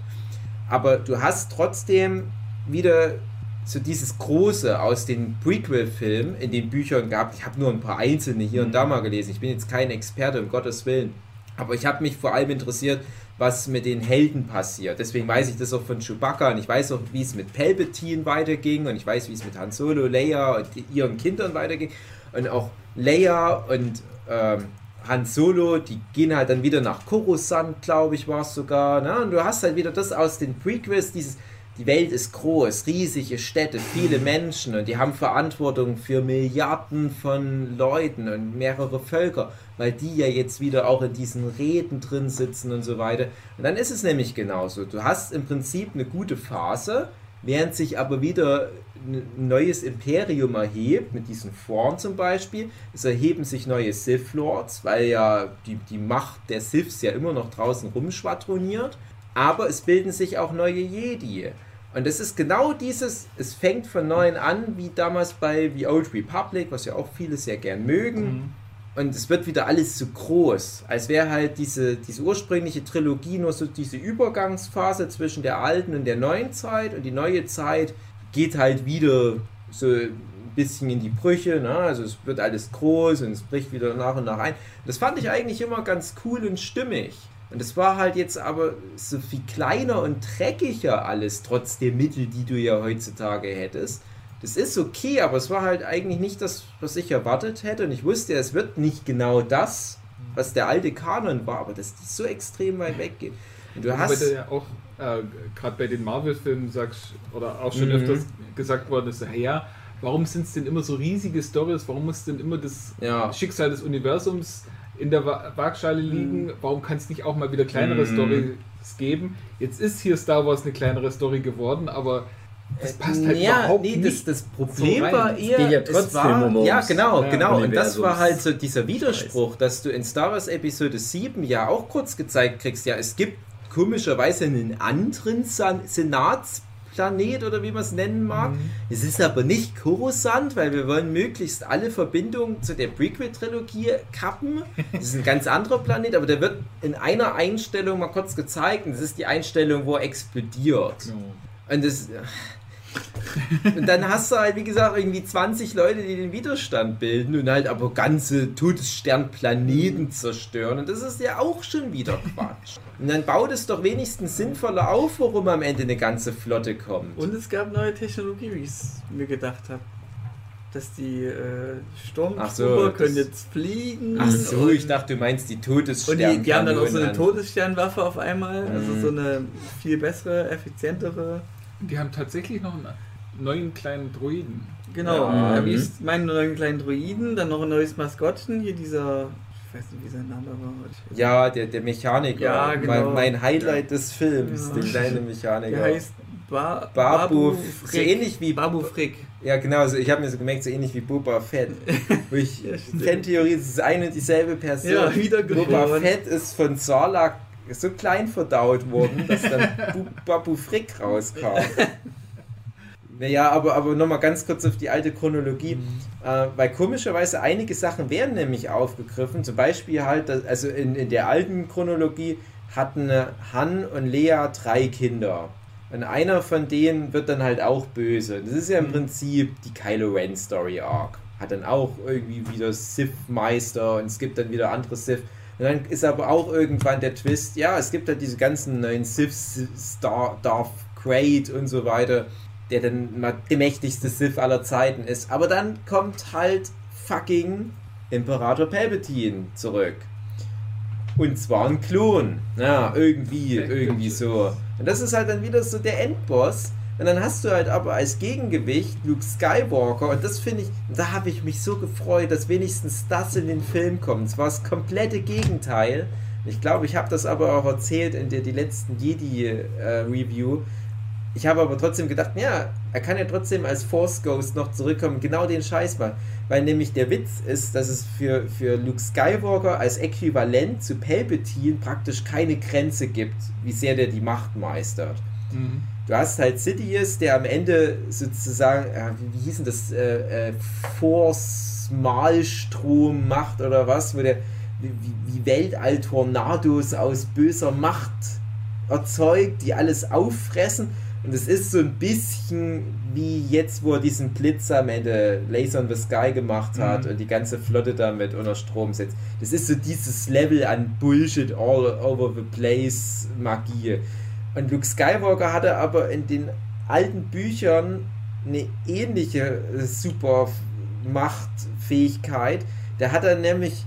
Aber du hast trotzdem wieder so dieses Große aus den Prequel-Filmen in den Büchern gehabt. Ich habe nur ein paar einzelne hier und da mal gelesen. Ich bin jetzt kein Experte, um Gottes Willen. Aber ich habe mich vor allem interessiert, was mit den Helden passiert. Deswegen weiß ich das auch von Chewbacca und ich weiß auch, wie es mit Palpatine weiterging und ich weiß, wie es mit Han Solo, Leia und ihren Kindern weiterging. Und auch Leia und ähm, Han Solo, die gehen halt dann wieder nach Coruscant, glaube ich, war es sogar. Ne? Und du hast halt wieder das aus den Prequels, dieses, die Welt ist groß, riesige Städte, viele Menschen und die haben Verantwortung für Milliarden von Leuten und mehrere Völker, weil die ja jetzt wieder auch in diesen Reden drin sitzen und so weiter. Und dann ist es nämlich genauso. Du hast im Prinzip eine gute Phase, während sich aber wieder ein neues Imperium erhebt, mit diesen Thrawn zum Beispiel. Es erheben sich neue Sith Lords, weil ja die, die Macht der Siths ja immer noch draußen rumschwadroniert. Aber es bilden sich auch neue Jedi. Und das ist genau dieses, es fängt von neuem an, wie damals bei The Old Republic, was ja auch viele sehr gern mögen. Und es wird wieder alles so groß, als wäre halt diese, diese ursprüngliche Trilogie nur so diese Übergangsphase zwischen der alten und der neuen Zeit. Und die neue Zeit geht halt wieder so ein bisschen in die Brüche. Ne? Also es wird alles groß und es bricht wieder nach und nach ein. Das fand ich eigentlich immer ganz cool und stimmig. Und es war halt jetzt aber so viel kleiner und dreckiger alles, trotz der Mittel, die du ja heutzutage hättest. Das ist okay, aber es war halt eigentlich nicht das, was ich erwartet hätte. Und ich wusste, es wird nicht genau das, was der alte Kanon war, aber dass die so extrem weit weggeht. Und du Weil hast. ja auch äh, gerade bei den Marvel-Filmen sagst, oder auch schon Mhm. öfters gesagt worden ist, ja, warum sind es denn immer so riesige Stories? Warum muss denn immer das Ja. Schicksal des Universums in der Wa Waagschale liegen? Warum kann es nicht auch mal wieder kleinere Mhm. Stories geben? Jetzt ist hier Star Wars eine kleinere Story geworden, aber das passt halt ja, überhaupt nee, nicht. das, das Problem so war Es eher, geht ja es war, um ja genau, Ja, genau, und das war halt so dieser Widerspruch, dass du in Star Wars Episode 7 ja auch kurz gezeigt kriegst, ja, es gibt komischerweise einen anderen San Senatsplanet oder wie man es nennen mag. Mhm. Es ist aber nicht Coruscant, weil wir wollen möglichst alle Verbindungen zu der Prequel-Trilogie kappen. Das ist ein ganz anderer Planet, aber der wird in einer Einstellung mal kurz gezeigt und das ist die Einstellung, wo er explodiert. Ja. Und das, Und dann hast du halt, wie gesagt, irgendwie 20 Leute, die den Widerstand bilden und halt aber ganze Todessternplaneten zerstören. Und das ist ja auch schon wieder Quatsch. Und dann baut es doch wenigstens sinnvoller auf, warum am Ende eine ganze Flotte kommt. Und es gab neue Technologie, wie ich es mir gedacht habe. Dass die äh, Sturmtruber Ach so, können jetzt fliegen. Ach so, und, ich dachte, du meinst die Und Todesstern. die, die haben dann auch so eine Todessternwaffe auf einmal. Also Mhm. so eine viel bessere, effizientere. Die haben tatsächlich noch einen neuen kleinen Druiden. Genau, Ja. ja. wie ist meinen neuen kleinen Druiden, dann noch ein neues Maskottchen, hier dieser, ich weiß nicht, wie sein Name war. Ja, der, der Mechaniker. Ja, genau. mein, mein Highlight des Films, Ja. der kleine Mechaniker. Der heißt ba Babu, Frick. so ähnlich wie Babu Frick. Ja, genau, so, ich habe mir so gemerkt, so ähnlich wie Boba Fett. Wo ich, Ja. Fantheorie, es ist eine und dieselbe Person. Ja, wiedergeboren. Boba Fett ist von Sarlacc so klein verdaut worden, dass dann Bu Babu Frick rauskam. Naja, aber, aber nochmal ganz kurz auf die alte Chronologie, äh, weil komischerweise einige Sachen werden nämlich aufgegriffen. Zum Beispiel halt, also in, in der alten Chronologie hatten äh, Han und Lea drei Kinder. Und einer von denen wird dann halt auch böse. Das ist ja im Prinzip die Kylo Ren Story Arc. Hat dann auch irgendwie wieder Sith-Meister und es gibt dann wieder andere Sith. Und dann ist aber auch irgendwann der Twist, ja, es gibt halt diese ganzen neuen Siths, Star, Darth Great und so weiter, der dann mal der mächtigste Sith aller Zeiten ist. Aber dann kommt halt fucking Imperator Palpatine zurück. Und zwar ein Klon. Ja, irgendwie, irgendwie so. Und das ist halt dann wieder so der Endboss. Und dann hast du halt aber als Gegengewicht Luke Skywalker. Und das finde ich, da habe ich mich so gefreut, dass wenigstens das in den Film kommt. Es war das komplette Gegenteil. Ich glaube, ich habe das aber auch erzählt in der die letzten Jedi-Review. ich habe aber trotzdem gedacht, ja, er kann ja trotzdem als Force Ghost noch zurückkommen, genau den Scheiß machen. Weil nämlich der Witz ist, dass es für, für Luke Skywalker als Äquivalent zu Palpatine praktisch keine Grenze gibt, wie sehr der die Macht meistert. Mhm. Du hast halt Sidious, der am Ende sozusagen, äh, wie, hieß denn das, äh, äh, Force-Malstrom macht oder was, wo der wie, wie Weltall-Tornados aus böser Macht erzeugt, die alles auffressen. Und es ist so ein bisschen wie jetzt, wo er diesen Blitz am Ende Laser in the Sky gemacht hat Mhm. und die ganze Flotte damit unter Strom setzt. Das ist so dieses Level an Bullshit all over the place Magie. Und Luke Skywalker hatte aber in den alten Büchern eine ähnliche äh, super Machtfähigkeit. Der hat dann nämlich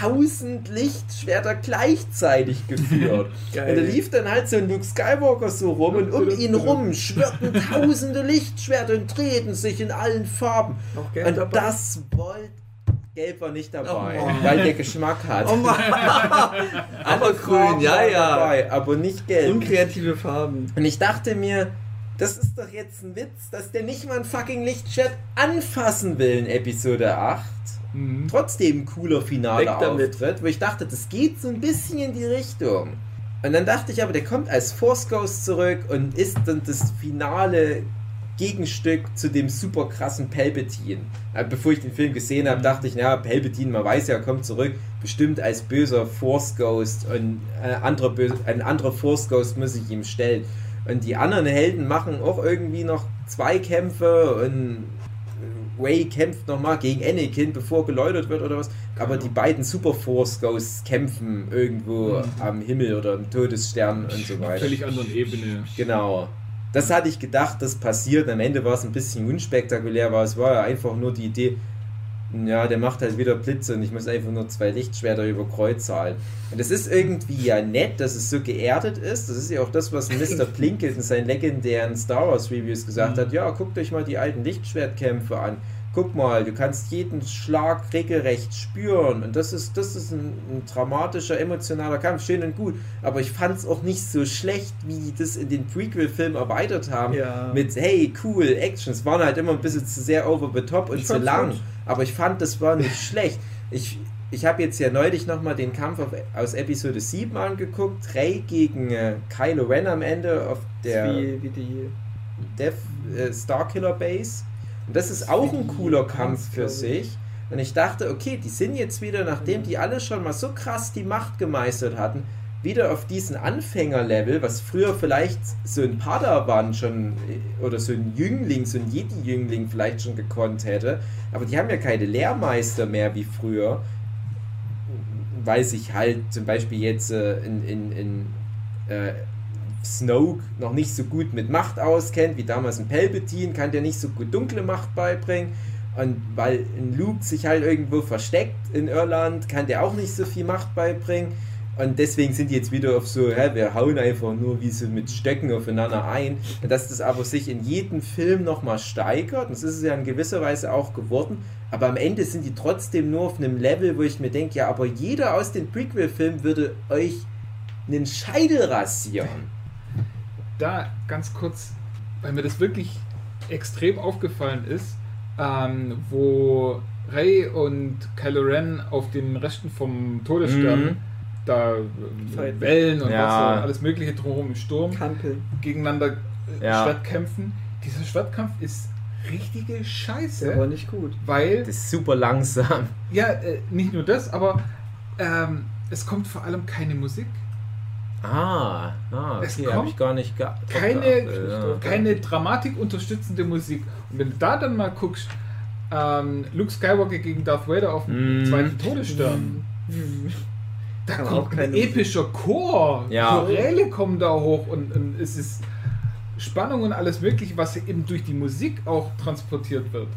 tausend Lichtschwerter gleichzeitig geführt. Geil. Und da lief dann halt so ein Luke Skywalker so rum und um ihn rum schwirrten tausende Lichtschwerter und drehten sich in allen Farben. Und dabei? das wollte. Gelb war nicht dabei, Oh weil der Geschmack hat. Oh aber grün, ja, ja. Dabei, aber nicht gelb. Unkreative Farben. Und ich dachte mir, das ist doch jetzt ein Witz, dass der nicht mal ein fucking Lichtschwert anfassen will in Episode 8. Mhm. Trotzdem ein cooler damit. Auftritt, wo ich dachte, das geht so ein bisschen in die Richtung. Und dann dachte ich aber, der kommt als Force Ghost zurück und ist dann das finale Gegenstück zu dem super krassen Palpatine. Äh, Bevor ich den Film gesehen habe, dachte ich, na, Palpatine, man weiß ja, kommt zurück, bestimmt als böser Force Ghost und ein anderer, böse, ein anderer Force Ghost muss sich ihm stellen. Und die anderen Helden machen auch irgendwie noch zwei Kämpfe und Ray kämpft nochmal gegen Anakin, bevor geläutert wird oder was. Aber die beiden Super Force Ghosts kämpfen irgendwo am Himmel oder im Todesstern und so weiter. Völlig anderen Ebene. Genau. Das hatte ich gedacht, das passiert. Am Ende war es ein bisschen unspektakulär, aber es war ja einfach nur die Idee, ja, der macht halt wieder Blitze und ich muss einfach nur zwei Lichtschwerter über Kreuz zahlen. Und es ist irgendwie ja nett, dass es so geerdet ist. Das ist ja auch das, was Mr. Plinkett in seinen legendären Star Wars Reviews gesagt hat. Ja, guckt euch mal die alten Lichtschwertkämpfe an. Guck mal, du kannst jeden Schlag regelrecht spüren. Und das ist, das ist ein, ein dramatischer, emotionaler Kampf. Schön und gut. Aber ich fand es auch nicht so schlecht, wie die das in den Prequel-Film erweitert haben. Ja. Mit, hey, cool, Action. Es waren halt immer ein bisschen zu sehr over the top und Ich zu lang. gut. Aber ich fand, das war nicht schlecht. Ich, ich habe jetzt ja neulich nochmal den Kampf auf, aus Episode 7 angeguckt. Rey gegen äh, Kylo Ren am Ende auf der Wie, wie die. Death äh, Starkiller Base. Und das ist auch ein cooler Kampf für sich. Und ich dachte, okay, die sind jetzt wieder, nachdem die alle schon mal so krass die Macht gemeistert hatten, wieder auf diesen Anfängerlevel, was früher vielleicht so ein Padawan schon äh, oder so ein Jüngling, so ein Jedi-Jüngling vielleicht schon gekonnt hätte. Aber die haben ja keine Lehrmeister mehr wie früher, weil sich halt zum Beispiel jetzt äh, in, in, in äh, Snoke noch nicht so gut mit Macht auskennt, wie damals ein Palpatine, kann der nicht so gut dunkle Macht beibringen. Und weil ein Luke sich halt irgendwo versteckt in Irland, kann der auch nicht so viel Macht beibringen. Und deswegen sind die jetzt wieder auf so, hä, wir hauen einfach nur wie so mit Stöcken aufeinander ein. Und dass das aber sich in jedem Film nochmal steigert, das ist es ja in gewisser Weise auch geworden, aber am Ende sind die trotzdem nur auf einem Level, wo ich mir denke, ja, aber jeder aus den Prequel-Filmen würde euch einen Scheitel rasieren. Da ganz kurz, weil mir das wirklich extrem aufgefallen ist, ähm, wo Ray und Kylo Ren auf den Resten vom Todesstern Mhm. da äh, Wellen und Ja. Wasser, alles mögliche drumherum im Sturm Kampel. gegeneinander äh, Ja. Schwertkämpfen. Dieser Schwertkampf ist richtige Scheiße, Aber nicht gut. weil Das ist super langsam. ja äh, nicht nur das, aber ähm, es kommt vor allem keine Musik, Ah, ah Es okay, habe ich gar nicht ge keine, geachtet, ja. keine Dramatik unterstützende Musik. Und wenn du da dann mal guckst, ähm, Luke Skywalker gegen Darth Vader auf dem Mhm. zweiten Todesstern, da Aber kommt auch ein keine Musik. epischer Chor, Ja. Choräle kommen da hoch und, und es ist Spannung und alles mögliche, was eben durch die Musik auch transportiert wird.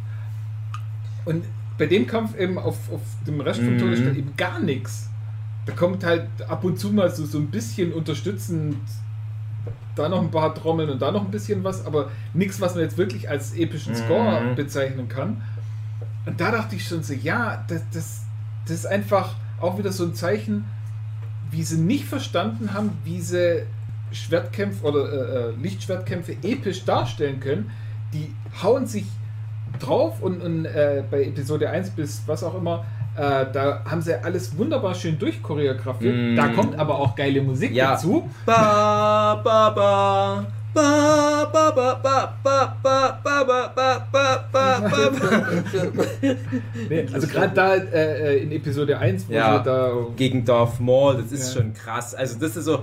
Und bei dem Kampf eben auf, auf dem Rest vom Mhm. Todesstern eben gar nichts. Da kommt halt ab und zu mal so, so ein bisschen unterstützend da noch ein paar Trommeln und da noch ein bisschen was, aber nichts, was man jetzt wirklich als epischen Score Mhm. bezeichnen kann. Und da dachte ich schon so, ja, das, das, das ist einfach auch wieder so ein Zeichen, wie sie nicht verstanden haben, wie sie Schwertkämpfe oder äh, äh, Lichtschwertkämpfe episch darstellen können. Die hauen sich drauf und, und äh, bei Episode 1 bis was auch immer, äh, da haben sie alles wunderbar schön durchchoreografiert. Mm. Da kommt aber auch geile Musik Ja. dazu. Ba, ba, ba. Ba, ba, ba, ba, ba, ba, ba, ba, ba, ba, ba, ba. Nee, also gerade da äh, äh, in Episode 1, wo Ja. da Gegen Darth Maul, das ist Ja. schon krass. Also das ist so,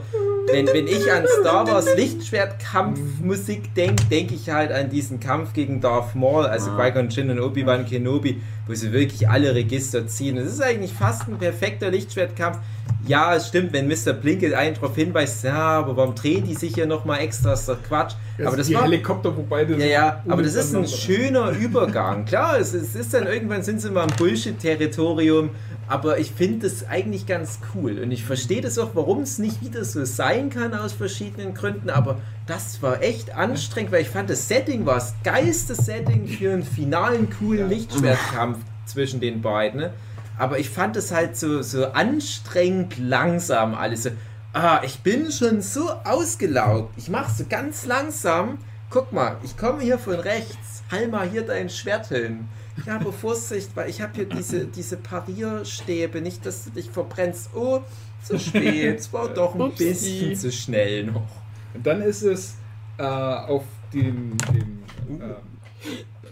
wenn, wenn ich an Star Wars Lichtschwertkampfmusik denke, denke ich halt an diesen Kampf gegen Darth Maul, also Ah. Qui-Gon Jinn und Obi-Wan Kenobi, wo sie wirklich alle Register ziehen. Das ist eigentlich fast ein perfekter Lichtschwertkampf. Ja, es stimmt, wenn Mr. Plinkett einen darauf hinweist, ja, aber warum drehen die sich hier nochmal extra, ist doch Quatsch. das aber das die war, Helikopter, wobei das ja, ja, aber das ist ein schöner Übergang. Klar, es, es ist dann irgendwann sind sie mal im Bullshit-Territorium, aber ich finde das eigentlich ganz cool und ich verstehe das auch, warum es nicht wieder so sein kann aus verschiedenen Gründen, aber das war echt anstrengend, weil ich fand, das Setting war das geilste Setting für einen finalen, coolen Lichtschwertkampf zwischen den beiden. Ne? Aber ich fand es halt so, so anstrengend langsam alles. So, ah, ich bin schon so ausgelaugt. Ich mache so ganz langsam. Guck mal, ich komme hier von rechts. Hall mal hier dein Schwert hin. Ja, aber Vorsicht, weil ich habe hier diese, diese Parierstäbe. Nicht, dass du dich verbrennst. Oh, zu spät. Es war doch ein Upsi. bisschen zu schnell noch. Und dann ist es äh, auf dem, dem äh,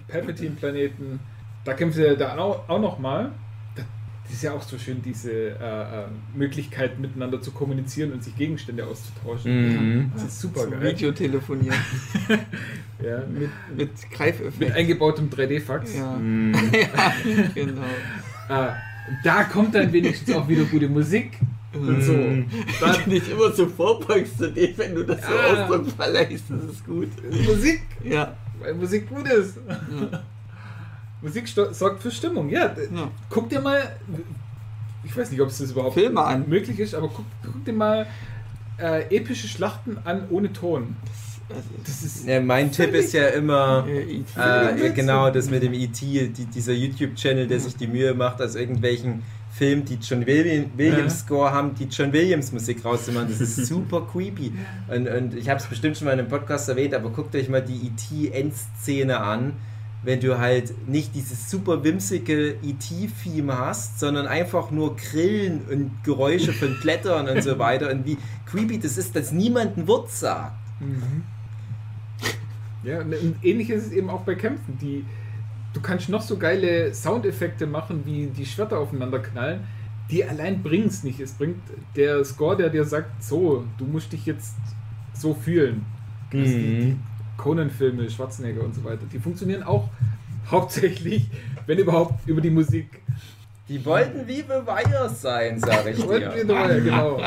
Palpatine-Planeten, da kämpft er da auch, auch nochmal. Das ist ja auch so schön, diese äh, äh, Möglichkeit miteinander zu kommunizieren und sich Gegenstände auszutauschen. Mhm. Das ist super Zum geil. Videotelefonieren Ja, mit, mit Greifeffekt. mit eingebautem 3D-Fax. ja. Mhm. ja, genau. Äh, da kommt dann wenigstens auch wieder gute Musik und so. Mhm. Da nicht immer so vorbeugst zu dem, wenn du das so Ah. Ausdruck verleihst, das ist gut. Musik, Ja. weil Musik gut ist. ja. Musik sorgt für Stimmung, ja. ja. Guck dir mal, ich weiß nicht, ob es das überhaupt Filme an. möglich ist, aber guck, guck dir mal äh, epische Schlachten an ohne Ton. Also, Das ist Ja, mein Tipp ist ja immer, äh, äh, genau das mit dem E.T., die, dieser YouTube-Channel, der sich die Mühe macht, aus irgendwelchen Filmen, die John William, Williams Score haben, die John Williams Musik rauszumachen. Das ist super creepy. Und, und ich habe es bestimmt schon mal in einem Podcast erwähnt, aber guckt euch mal die E.T.-Endszene an, wenn du halt nicht dieses super wimsige E.T.-Theme hast, sondern einfach nur Grillen und Geräusche von Blättern und so weiter und wie creepy das ist, dass niemand ein Wort sagt. Mhm. Ja, und und ähnlich ist es eben auch bei Kämpfen. Die, du kannst noch so geile Soundeffekte machen, wie die Schwerter aufeinander knallen. die allein bringen es nicht. Es bringt der Score, der dir sagt, so, du musst dich jetzt so fühlen. Die, die Conan-Filme, Schwarzenegger und so weiter, die funktionieren auch hauptsächlich, wenn überhaupt, über die Musik. Die wollten wie The Wire sein, sag ich Wollten wir dir. dabei, genau.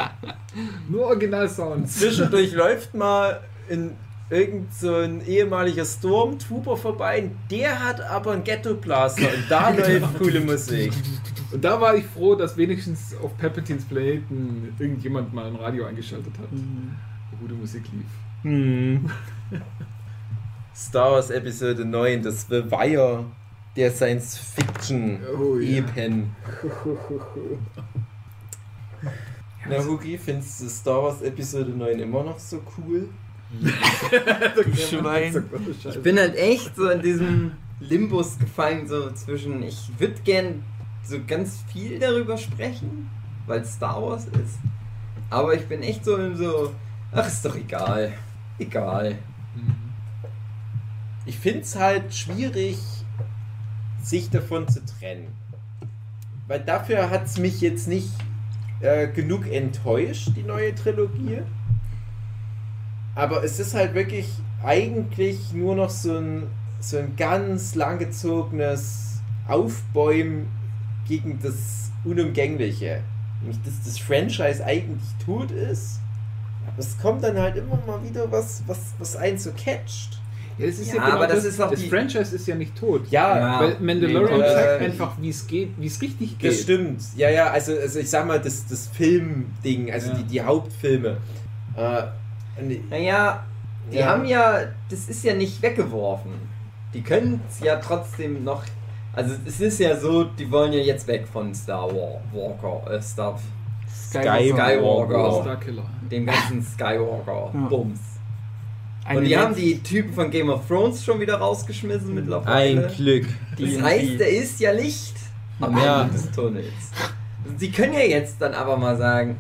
Nur Original-Sounds. Zwischendurch läuft mal in irgend so ein ehemaliger Stormtrooper vorbei, der hat aber einen Ghetto-Blaster und da läuft coole Musik. Und da war ich froh, dass wenigstens auf Palpatines Planeten irgendjemand mal ein Radio eingeschaltet hat, wo gute Musik lief. Hm. Star Wars Episode 9, das The Wire der Science Fiction Oh, ja. Epen. Na, Hugi, findest du Star Wars Episode 9 immer noch so cool? Schwein. Ich bin halt echt so in diesem Limbus gefallen, so zwischen, ich würde gern so ganz viel darüber sprechen, weil es Star Wars ist. Aber ich bin echt so in so, ach, ist doch egal. Egal. Ich finde es halt schwierig, sich davon zu trennen. Weil dafür hat es mich jetzt nicht äh, genug enttäuscht, die neue Trilogie. Aber es ist halt wirklich eigentlich nur noch so ein, so ein ganz langgezogenes Aufbäumen gegen das Unumgängliche. Nämlich, dass das Franchise eigentlich tot ist. Aber es kommt dann halt immer mal wieder was, was, was einen so catcht. Ja, das ist Ja, aber das ist auch das die- Franchise ist ja nicht tot. Ja, Ja. Weil Mandalorian Nee, äh, zeigt einfach, wie es geht, wie es richtig geht. Das stimmt. Ja, ja, also, also ich sag mal, das, das Filmding, also Ja. die, die Hauptfilme. Äh, Naja, die Ja. haben ja, das ist ja nicht weggeworfen. Die können es ja trotzdem noch. Also es ist ja so, die wollen ja jetzt weg von Star War, Walker, äh, Star, Skywalker. Starkiller. dem ganzen Skywalker Ja. Bums. Eine Und die haben die Typen von Game of Thrones schon wieder rausgeschmissen mittlerweile. ein Glück. Das heißt, da ist ja Licht am Ja. Ende des Tunnels. Sie können ja jetzt dann aber mal sagen,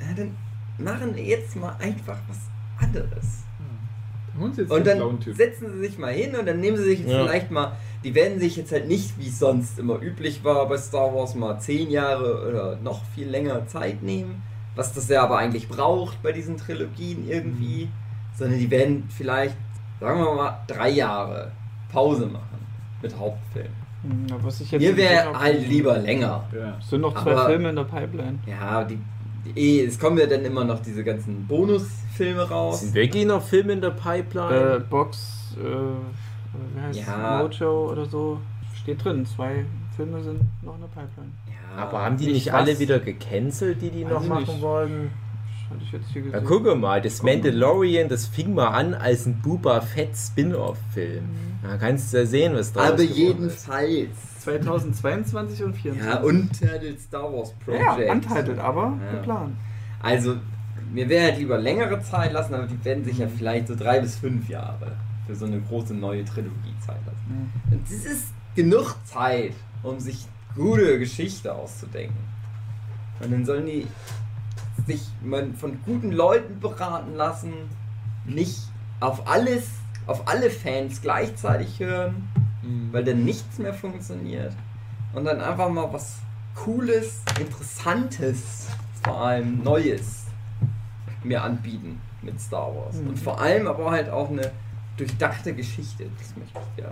ja, dann machen wir jetzt mal einfach was anderes. Und jetzt Und dann setzen sie sich mal hin und dann nehmen sie sich jetzt Ja. vielleicht mal, die werden sich jetzt halt nicht, wie es sonst immer üblich war bei Star Wars, mal zehn Jahre oder noch viel länger Zeit nehmen, was das ja aber eigentlich braucht bei diesen Trilogien irgendwie, sondern die werden vielleicht, sagen wir mal, drei Jahre Pause machen mit Hauptfilm. Hm, ja, was ich jetzt Mir wäre halt lieber länger. Ja. Es sind noch zwei Aber- Filme in der Pipeline. Ja, die, die, eh, es kommen ja dann immer noch diese ganzen Bonusfilme raus. Sind wirklich noch Filme in der Äh, Pipeline? Box, äh, wie heißt Ja. Mojo oder so, steht drin. Zwei Filme sind noch in der Pipeline. Ja, Aber haben die nicht nicht alle wieder gecancelt, die die Weiß noch machen nicht. wollen? Hatte ich jetzt hier Ja, gesehen. guck mal, das Mandalorian, das fing mal an als ein Boba Fett Spin-off-Film. Da kannst du ja sehen, was draus aber geworden ist. jedenfalls. 2022 und 2024. Ja, Untitled Star Wars Project. Ja, untitled, aber Ja. geplant. Also, mir wäre halt lieber längere Zeit lassen, aber die werden sich ja vielleicht so drei bis fünf Jahre für so eine große neue Trilogie Zeit lassen. Und das ist genug Zeit, um sich gute Geschichte auszudenken. Und dann sollen die sich von guten Leuten beraten lassen, nicht auf alles, auf alle Fans gleichzeitig hören, Mhm. weil dann nichts mehr funktioniert. Und dann einfach mal was Cooles, Interessantes, vor allem Neues mir anbieten mit Star Wars. Mhm. Und vor allem aber halt auch eine durchdachte Geschichte. Das möchte ich ja.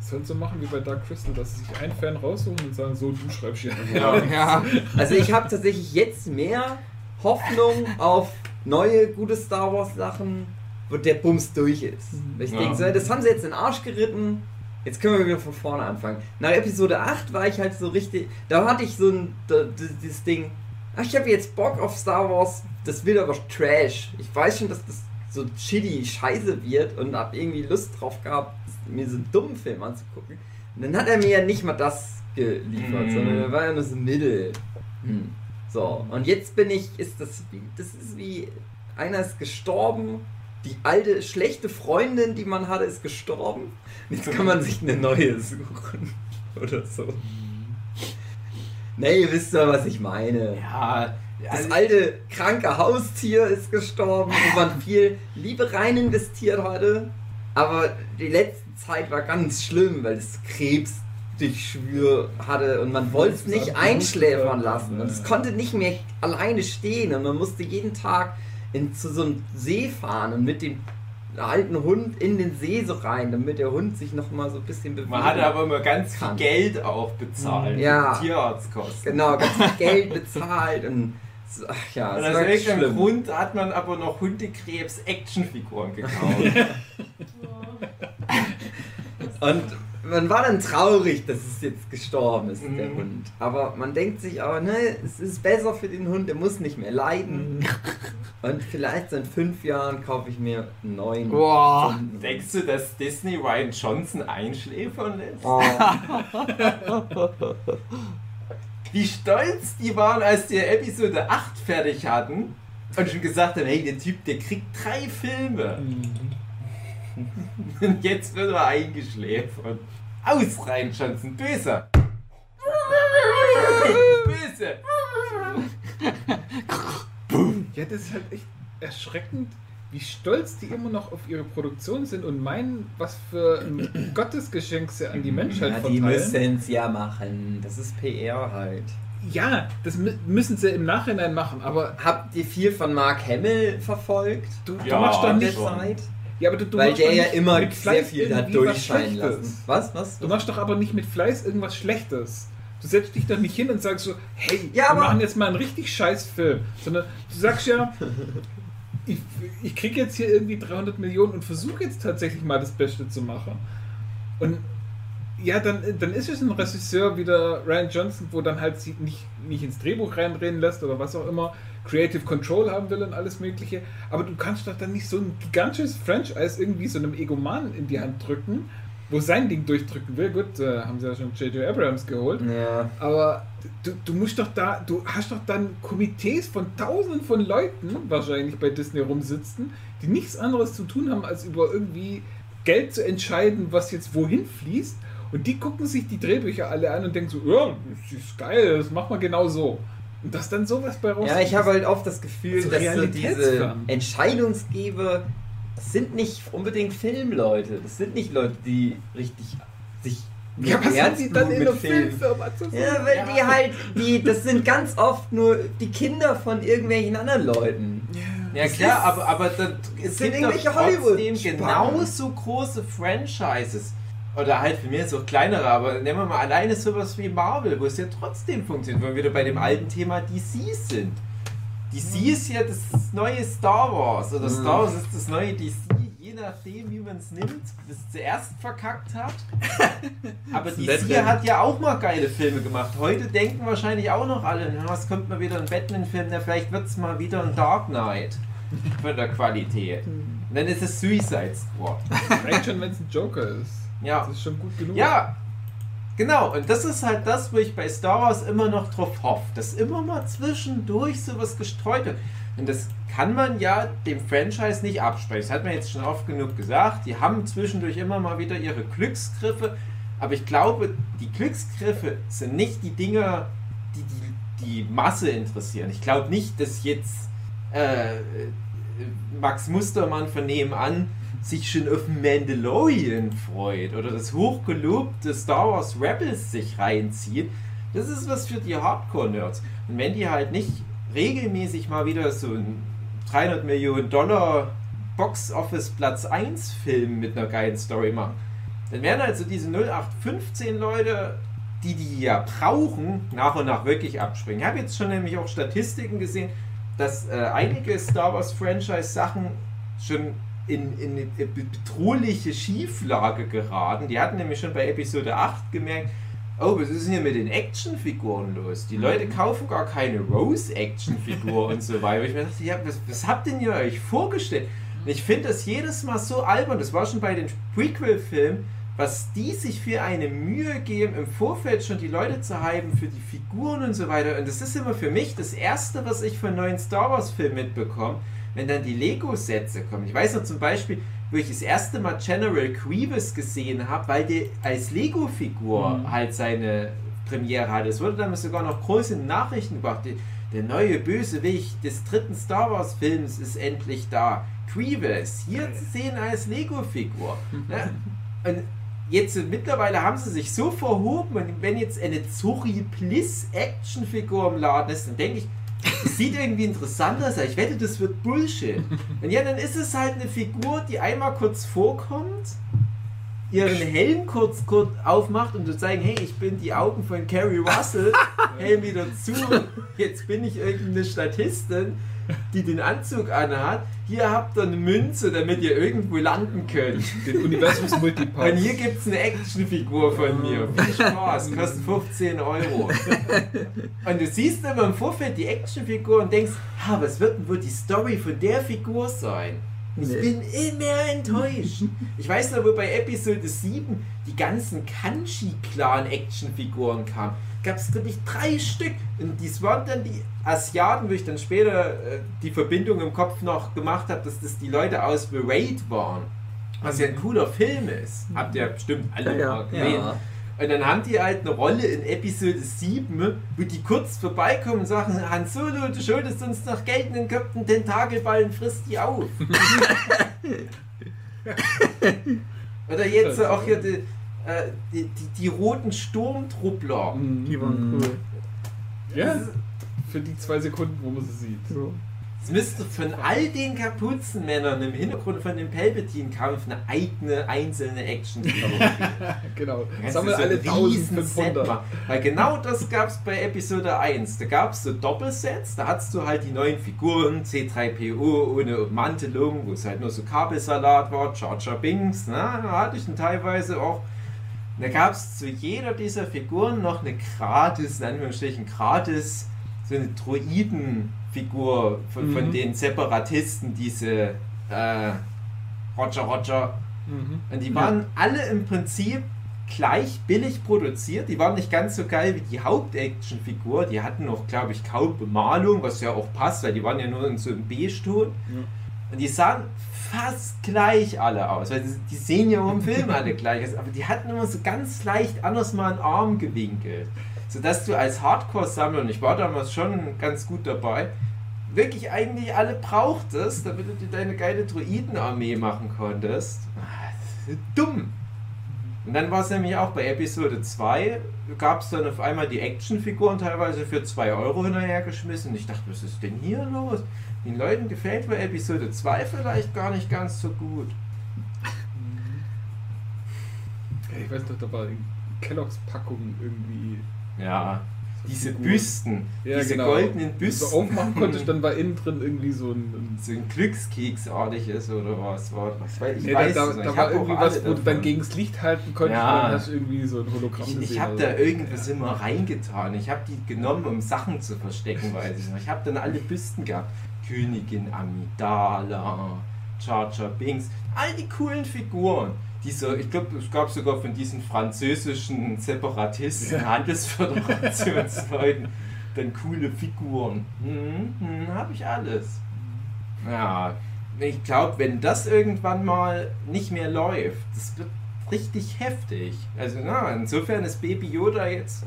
Sollen so machen wie bei Dark Crystal, dass sie sich einen Fan raussuchen und sagen, so, du schreibst hier. Ja, Also ich habe tatsächlich jetzt mehr Hoffnung auf neue, gute Star Wars Sachen, wo der Bums durch ist. Weil ich Ja. denke, so, das haben sie jetzt in den Arsch geritten, jetzt können wir wieder von vorne anfangen. Nach Episode 8 war ich halt so richtig, da hatte ich so ein, dieses Ding, ach, ich habe jetzt Bock auf Star Wars, das wird aber Trash. Ich weiß schon, dass das so shitty Scheiße wird und hab irgendwie Lust drauf gehabt, mir so einen dummen Film anzugucken. Und dann hat er mir ja nicht mal das geliefert, Mhm. sondern er war ja nur so Mittel. Hm. So, und jetzt bin ich, ist das wie, das ist wie, einer ist gestorben, die alte, schlechte Freundin, die man hatte, ist gestorben. Und Jetzt kann man sich eine neue suchen. Oder so. Nee, ihr wisst doch, was ich meine. Ja, Das alte, kranke Haustier ist gestorben, wo man viel Liebe rein investiert hatte. Aber die letzte Zeit war ganz schlimm, weil das Krebs Durchschwür hatte und man wollte es nicht einschläfern lassen und es konnte nicht mehr alleine stehen und man musste jeden Tag in, zu so einem See fahren und mit dem alten Hund in den See so rein, damit der Hund sich noch mal so ein bisschen bewegt. Man hatte aber immer ganz Kann. viel Geld auch bezahlt. Ja. Tierarztkosten. genau ganz viel Geld bezahlt und ach ja, Und aus war irgendeinem schlimm. Grund hat man aber noch Hundekrebs-Actionfiguren gekauft. Und man war dann traurig, dass es jetzt gestorben ist, der Mhm. Hund. Aber man denkt sich auch, ne, es ist besser für den Hund, der muss nicht mehr leiden. Und vielleicht so in fünf Jahren kaufe ich mir einen neuen. Boah. Hund. Denkst du, dass Disney Ryan Johnson einschläfern lässt? Oh, Wie stolz die waren, als die Episode 8 fertig hatten und schon gesagt haben, hey, der Typ, der kriegt drei Filme. Und jetzt wird er eingeschläfert. Aus, Ryan Johnson, böser. Böse. Ja, das ist halt echt erschreckend, wie stolz die immer noch auf ihre Produktion sind und meinen, was für ein Gottesgeschenk sie an die Menschheit ja, die verteilen. müssen es ja machen. Das ist PR halt. Ja, das mü- müssen sie im Nachhinein machen, aber Habt ihr viel von Mark Hamill verfolgt? du, du Ja, machst doch nicht. schon. Zeit? Ja, aber du, du Weil machst der ja immer mit sehr Fleiß viel da durchscheinen lassen. Was? Was? Du machst doch aber nicht mit Fleiß irgendwas Schlechtes. Du setzt dich doch nicht hin und sagst so, hey, Ja, wir machen jetzt mal einen richtig scheiß Film. Sondern du sagst ja, ich, ich kriege jetzt hier irgendwie 300 Millionen und versuche jetzt tatsächlich mal das Beste zu machen. Und ja, dann, dann ist es ein Regisseur wie der Ryan Johnson, wo dann halt sie nicht, nicht ins Drehbuch reinreden lässt oder was auch immer, Creative Control haben will und alles Mögliche. Aber du kannst doch dann nicht so ein gigantisches Franchise irgendwie so einem Egomanen in die Hand drücken, wo sein Ding durchdrücken will. Gut, äh, haben sie ja schon J.J. Abrams geholt. Ja. Aber du, du musst doch da, du hast doch dann Komitees von tausenden von Leuten wahrscheinlich bei Disney rumsitzen, die nichts anderes zu tun haben, als über irgendwie Geld zu entscheiden, was jetzt wohin fließt. Und die gucken sich die Drehbücher alle an und denken so, ja, das ist geil, das machen wir genau so. Und dass dann sowas bei rauskommt. Ja, ich habe halt oft das Gefühl, So dass so diese. Entscheidungsgeber, das sind nicht unbedingt Filmleute. Das sind nicht Leute, die richtig sich ja, was haben die dann Herzblut in Filmen- Filmfirma zu Ja, weil die halt, die, das sind ganz oft nur die Kinder von irgendwelchen anderen Leuten. Ja Das klar, ist- aber, aber das, es sind irgendwelche trotzdem Hollywood-Spannen. genauso große Franchises. Oder halt für mich jetzt auch kleinere, aber nehmen wir mal alleine sowas wie Marvel, wo es ja trotzdem funktioniert, wo wir wieder bei dem alten Thema DC sind. DC ist ja das neue Star Wars oder Mhm. Star Wars ist das neue DC, je nachdem wie man es nimmt, das es zuerst verkackt hat. Aber DC hat ja auch mal geile Filme gemacht. Heute denken wahrscheinlich auch noch alle, na, was kommt mal wieder ein Batman-Film, na, vielleicht wird es mal wieder ein Dark Knight von der Qualität. Und dann ist es Suicide Squad. Reicht schon, wenn es ein Joker ist. Ja. Das ist schon gut genug. Ja, genau. Und das ist halt das, wo ich bei Star Wars immer noch drauf hoffe, dass immer mal zwischendurch sowas gestreut wird. Und das kann man ja dem Franchise nicht absprechen. Das hat man jetzt schon oft genug gesagt. Die haben zwischendurch immer mal wieder ihre Glücksgriffe. Aber ich glaube, die Glücksgriffe sind nicht die Dinger, die die, die Masse interessieren. Ich glaube nicht, dass jetzt äh, Max Mustermann von nebenan sich schon auf Mandalorian freut oder das hochgelobte Star Wars Rebels sich reinzieht. Das ist was für die Hardcore-Nerds. Und wenn die halt nicht regelmäßig mal wieder so ein 300 Millionen Dollar Box-Office Platz 1 Film mit einer geilen Story machen, dann werden also diese 0815 Leute, die die ja brauchen, nach und nach wirklich abspringen. Ich habe jetzt schon nämlich auch Statistiken gesehen, dass äh, einige Star Wars Franchise Sachen schon in, in eine bedrohliche Schieflage geraten. Die hatten nämlich schon bei Episode 8 gemerkt, oh, was ist denn hier mit den Actionfiguren los? Die Leute kaufen gar keine Rose-Action-Figur und so weiter. Ich mir dachte, ja, was, was habt denn ihr euch vorgestellt? Und ich finde das jedes Mal so albern. Das war schon bei den Prequel-Filmen, was die sich für eine Mühe geben, im Vorfeld schon die Leute zu hypen für die Figuren und so weiter. Und das ist immer für mich das Erste, was ich von neuen Star Wars-Filmen mitbekomme, wenn dann die Lego-Sätze kommen. Ich weiß noch zum Beispiel, wo ich das erste Mal General Grievous gesehen habe, weil der als Lego-Figur Mhm. halt seine Premiere hatte. Es wurde dann sogar noch groß in Nachrichten gebracht. Der neue Bösewicht des dritten Star Wars-Films ist endlich da. Grievous, hier zu sehen als Lego-Figur. Ne? Und jetzt mittlerweile haben sie sich so verhoben und wenn jetzt eine Zuri Bliss Actionfigur im Laden ist, dann denke ich, das sieht irgendwie interessant aus, aber ich wette, das wird Bullshit. Und ja, dann ist es halt eine Figur, die einmal kurz vorkommt, ihren Helm kurz, kurz aufmacht und zu zeigen, hey, ich bin die Augen von Carrie Russell, Helm wieder zu, jetzt bin ich irgendeine Statistin, die den Anzug anhat. Hier habt ihr eine Münze, damit ihr irgendwo landen könnt. Den Universums-Multipass. Und hier gibt es eine Actionfigur von mir. Viel Spaß, kostet 15 Euro. Und du siehst immer im Vorfeld die Actionfigur und denkst, ha, was wird denn wohl die Story von der Figur sein? Ich Nee. bin immer enttäuscht. Ich weiß noch, wo bei Episode 7 die ganzen Kanji-Clan-Actionfiguren kamen. Gab es wirklich drei Stück. Und dies waren dann die Asiaten, wo ich dann später äh, die Verbindung im Kopf noch gemacht habe, dass das die Leute aus The Raid waren. Was ja ein cooler Film ist. Habt ihr bestimmt alle Ja, mal gesehen. Ja. Und dann haben die halt eine Rolle in Episode 7, wo die kurz vorbeikommen und sagen, Han Solo, du schuldest uns noch Geld und dann kommt ein Tentakelball und frisst die auf. Oder jetzt auch hier die, äh, die, die, die roten Sturmtruppler. Die waren Mhm. cool. Ja, für die zwei Sekunden, wo man sie sieht. So. Es müsste von all den Kapuzenmännern im Hintergrund von dem Palpatine-Kampf eine eigene, einzelne Action-Figur geben. Genau. Sammel du so alle ein riesen Set 1500. machen. Weil genau das gab es bei Episode 1. Da gab es so Doppelsets, da hattest du halt die neuen Figuren, C3PO ohne Ummantelung, wo es halt nur so Kabelsalat war, Jar Binks, ne? da hatte ich dann teilweise auch. Da gab es zu jeder dieser Figuren noch eine gratis, in Anführungsstrichen gratis, so eine Droidenfigur von, von Mhm. den Separatisten, diese äh, Roger Roger Mhm. und die waren alle im Prinzip gleich billig produziert. Die waren nicht ganz so geil wie die Hauptactionfigur. Die hatten noch, glaube ich, kaum Bemalung, was ja auch passt, weil die waren ja nur in so einem Beige-Ton. Und die sahen fast gleich alle aus. Weil die, die sehen ja auch im Film alle gleich aus. Aber die hatten immer so ganz leicht anders mal einen Arm gewinkelt. Sodass du als Hardcore-Sammler, und ich war damals schon ganz gut dabei, wirklich eigentlich alle brauchtest, damit du dir deine geile Druidenarmee machen konntest. Ah, Dumm. Und dann war es nämlich auch bei Episode 2, gab es dann auf einmal die Actionfiguren teilweise für 2 Euro hinterhergeschmissen. Und ich dachte, was ist denn hier los? Den Leuten gefällt bei Episode 2 vielleicht gar nicht ganz so gut. Ja, ich weiß noch, da war Kelloggs Packung irgendwie. Ja, diese Figur. Büsten, Ja, diese genau. goldenen So Büsten. aufmachen konnte ich, dann war innen drin irgendwie so ein. so ein Glückskeksartiges oder was war das? Weil ich Nee, weiß da, da, da war irgendwie was, wo du dann gegen das Licht halten konntest Ja. und dann hast du irgendwie so ein Hologramm Ich, ich habe oder da so. irgendwas immer reingetan. Ich habe die genommen, um Sachen zu verstecken, weiß ich noch. Ich habe dann alle Büsten gehabt. Königin Amidala, Jar Binks, all die coolen Figuren. Diese, ich glaube, es gab sogar von diesen französischen Separatisten, Ja. Handelsföderationsleuten, dann coole Figuren. Hm, hm, habe ich alles. Ja, ich glaube, wenn das irgendwann mal nicht mehr läuft, das wird richtig heftig. Also, na, insofern ist Baby Yoda jetzt.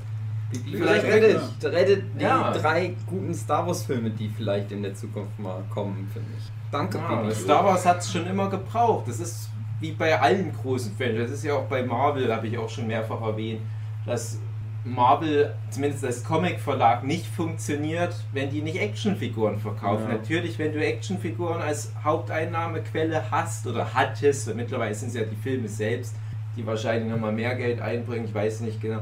Vielleicht rettet, rettet die Ja. drei guten Star Wars Filme, die vielleicht in der Zukunft mal kommen, finde ich. Danke, Ja. Star Wars hat es schon immer gebraucht. Das ist wie bei allen großen Filmen. Das ist ja auch bei Marvel, habe ich auch schon mehrfach erwähnt, dass Marvel, zumindest als Comic-Verlag, nicht funktioniert, wenn die nicht Actionfiguren verkaufen. Ja. Natürlich, wenn du Actionfiguren als Haupteinnahmequelle hast oder hattest, weil mittlerweile sind es ja die Filme selbst, die wahrscheinlich nochmal mehr Geld einbringen, ich weiß nicht genau.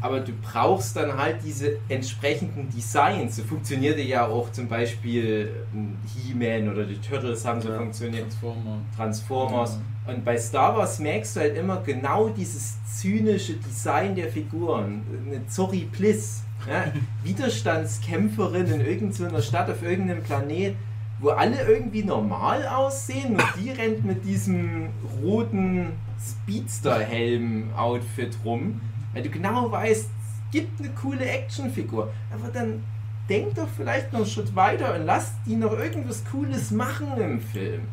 Aber du brauchst dann halt diese entsprechenden Designs. So funktionierte ja auch zum Beispiel ähm, He-Man oder die Turtles haben so Ja, funktioniert. Transformer. Transformers. Und bei Star Wars merkst du halt immer genau dieses zynische Design der Figuren. Eine Zori Bliss, ja? Widerstandskämpferin in irgendeiner Stadt auf irgendeinem Planet, wo alle irgendwie normal aussehen und die rennt mit diesem roten Speedster-Helm-Outfit rum, weil du genau weißt, es gibt eine coole Actionfigur. Aber dann denk doch vielleicht noch einen Schritt weiter und lass die noch irgendwas Cooles machen im Film.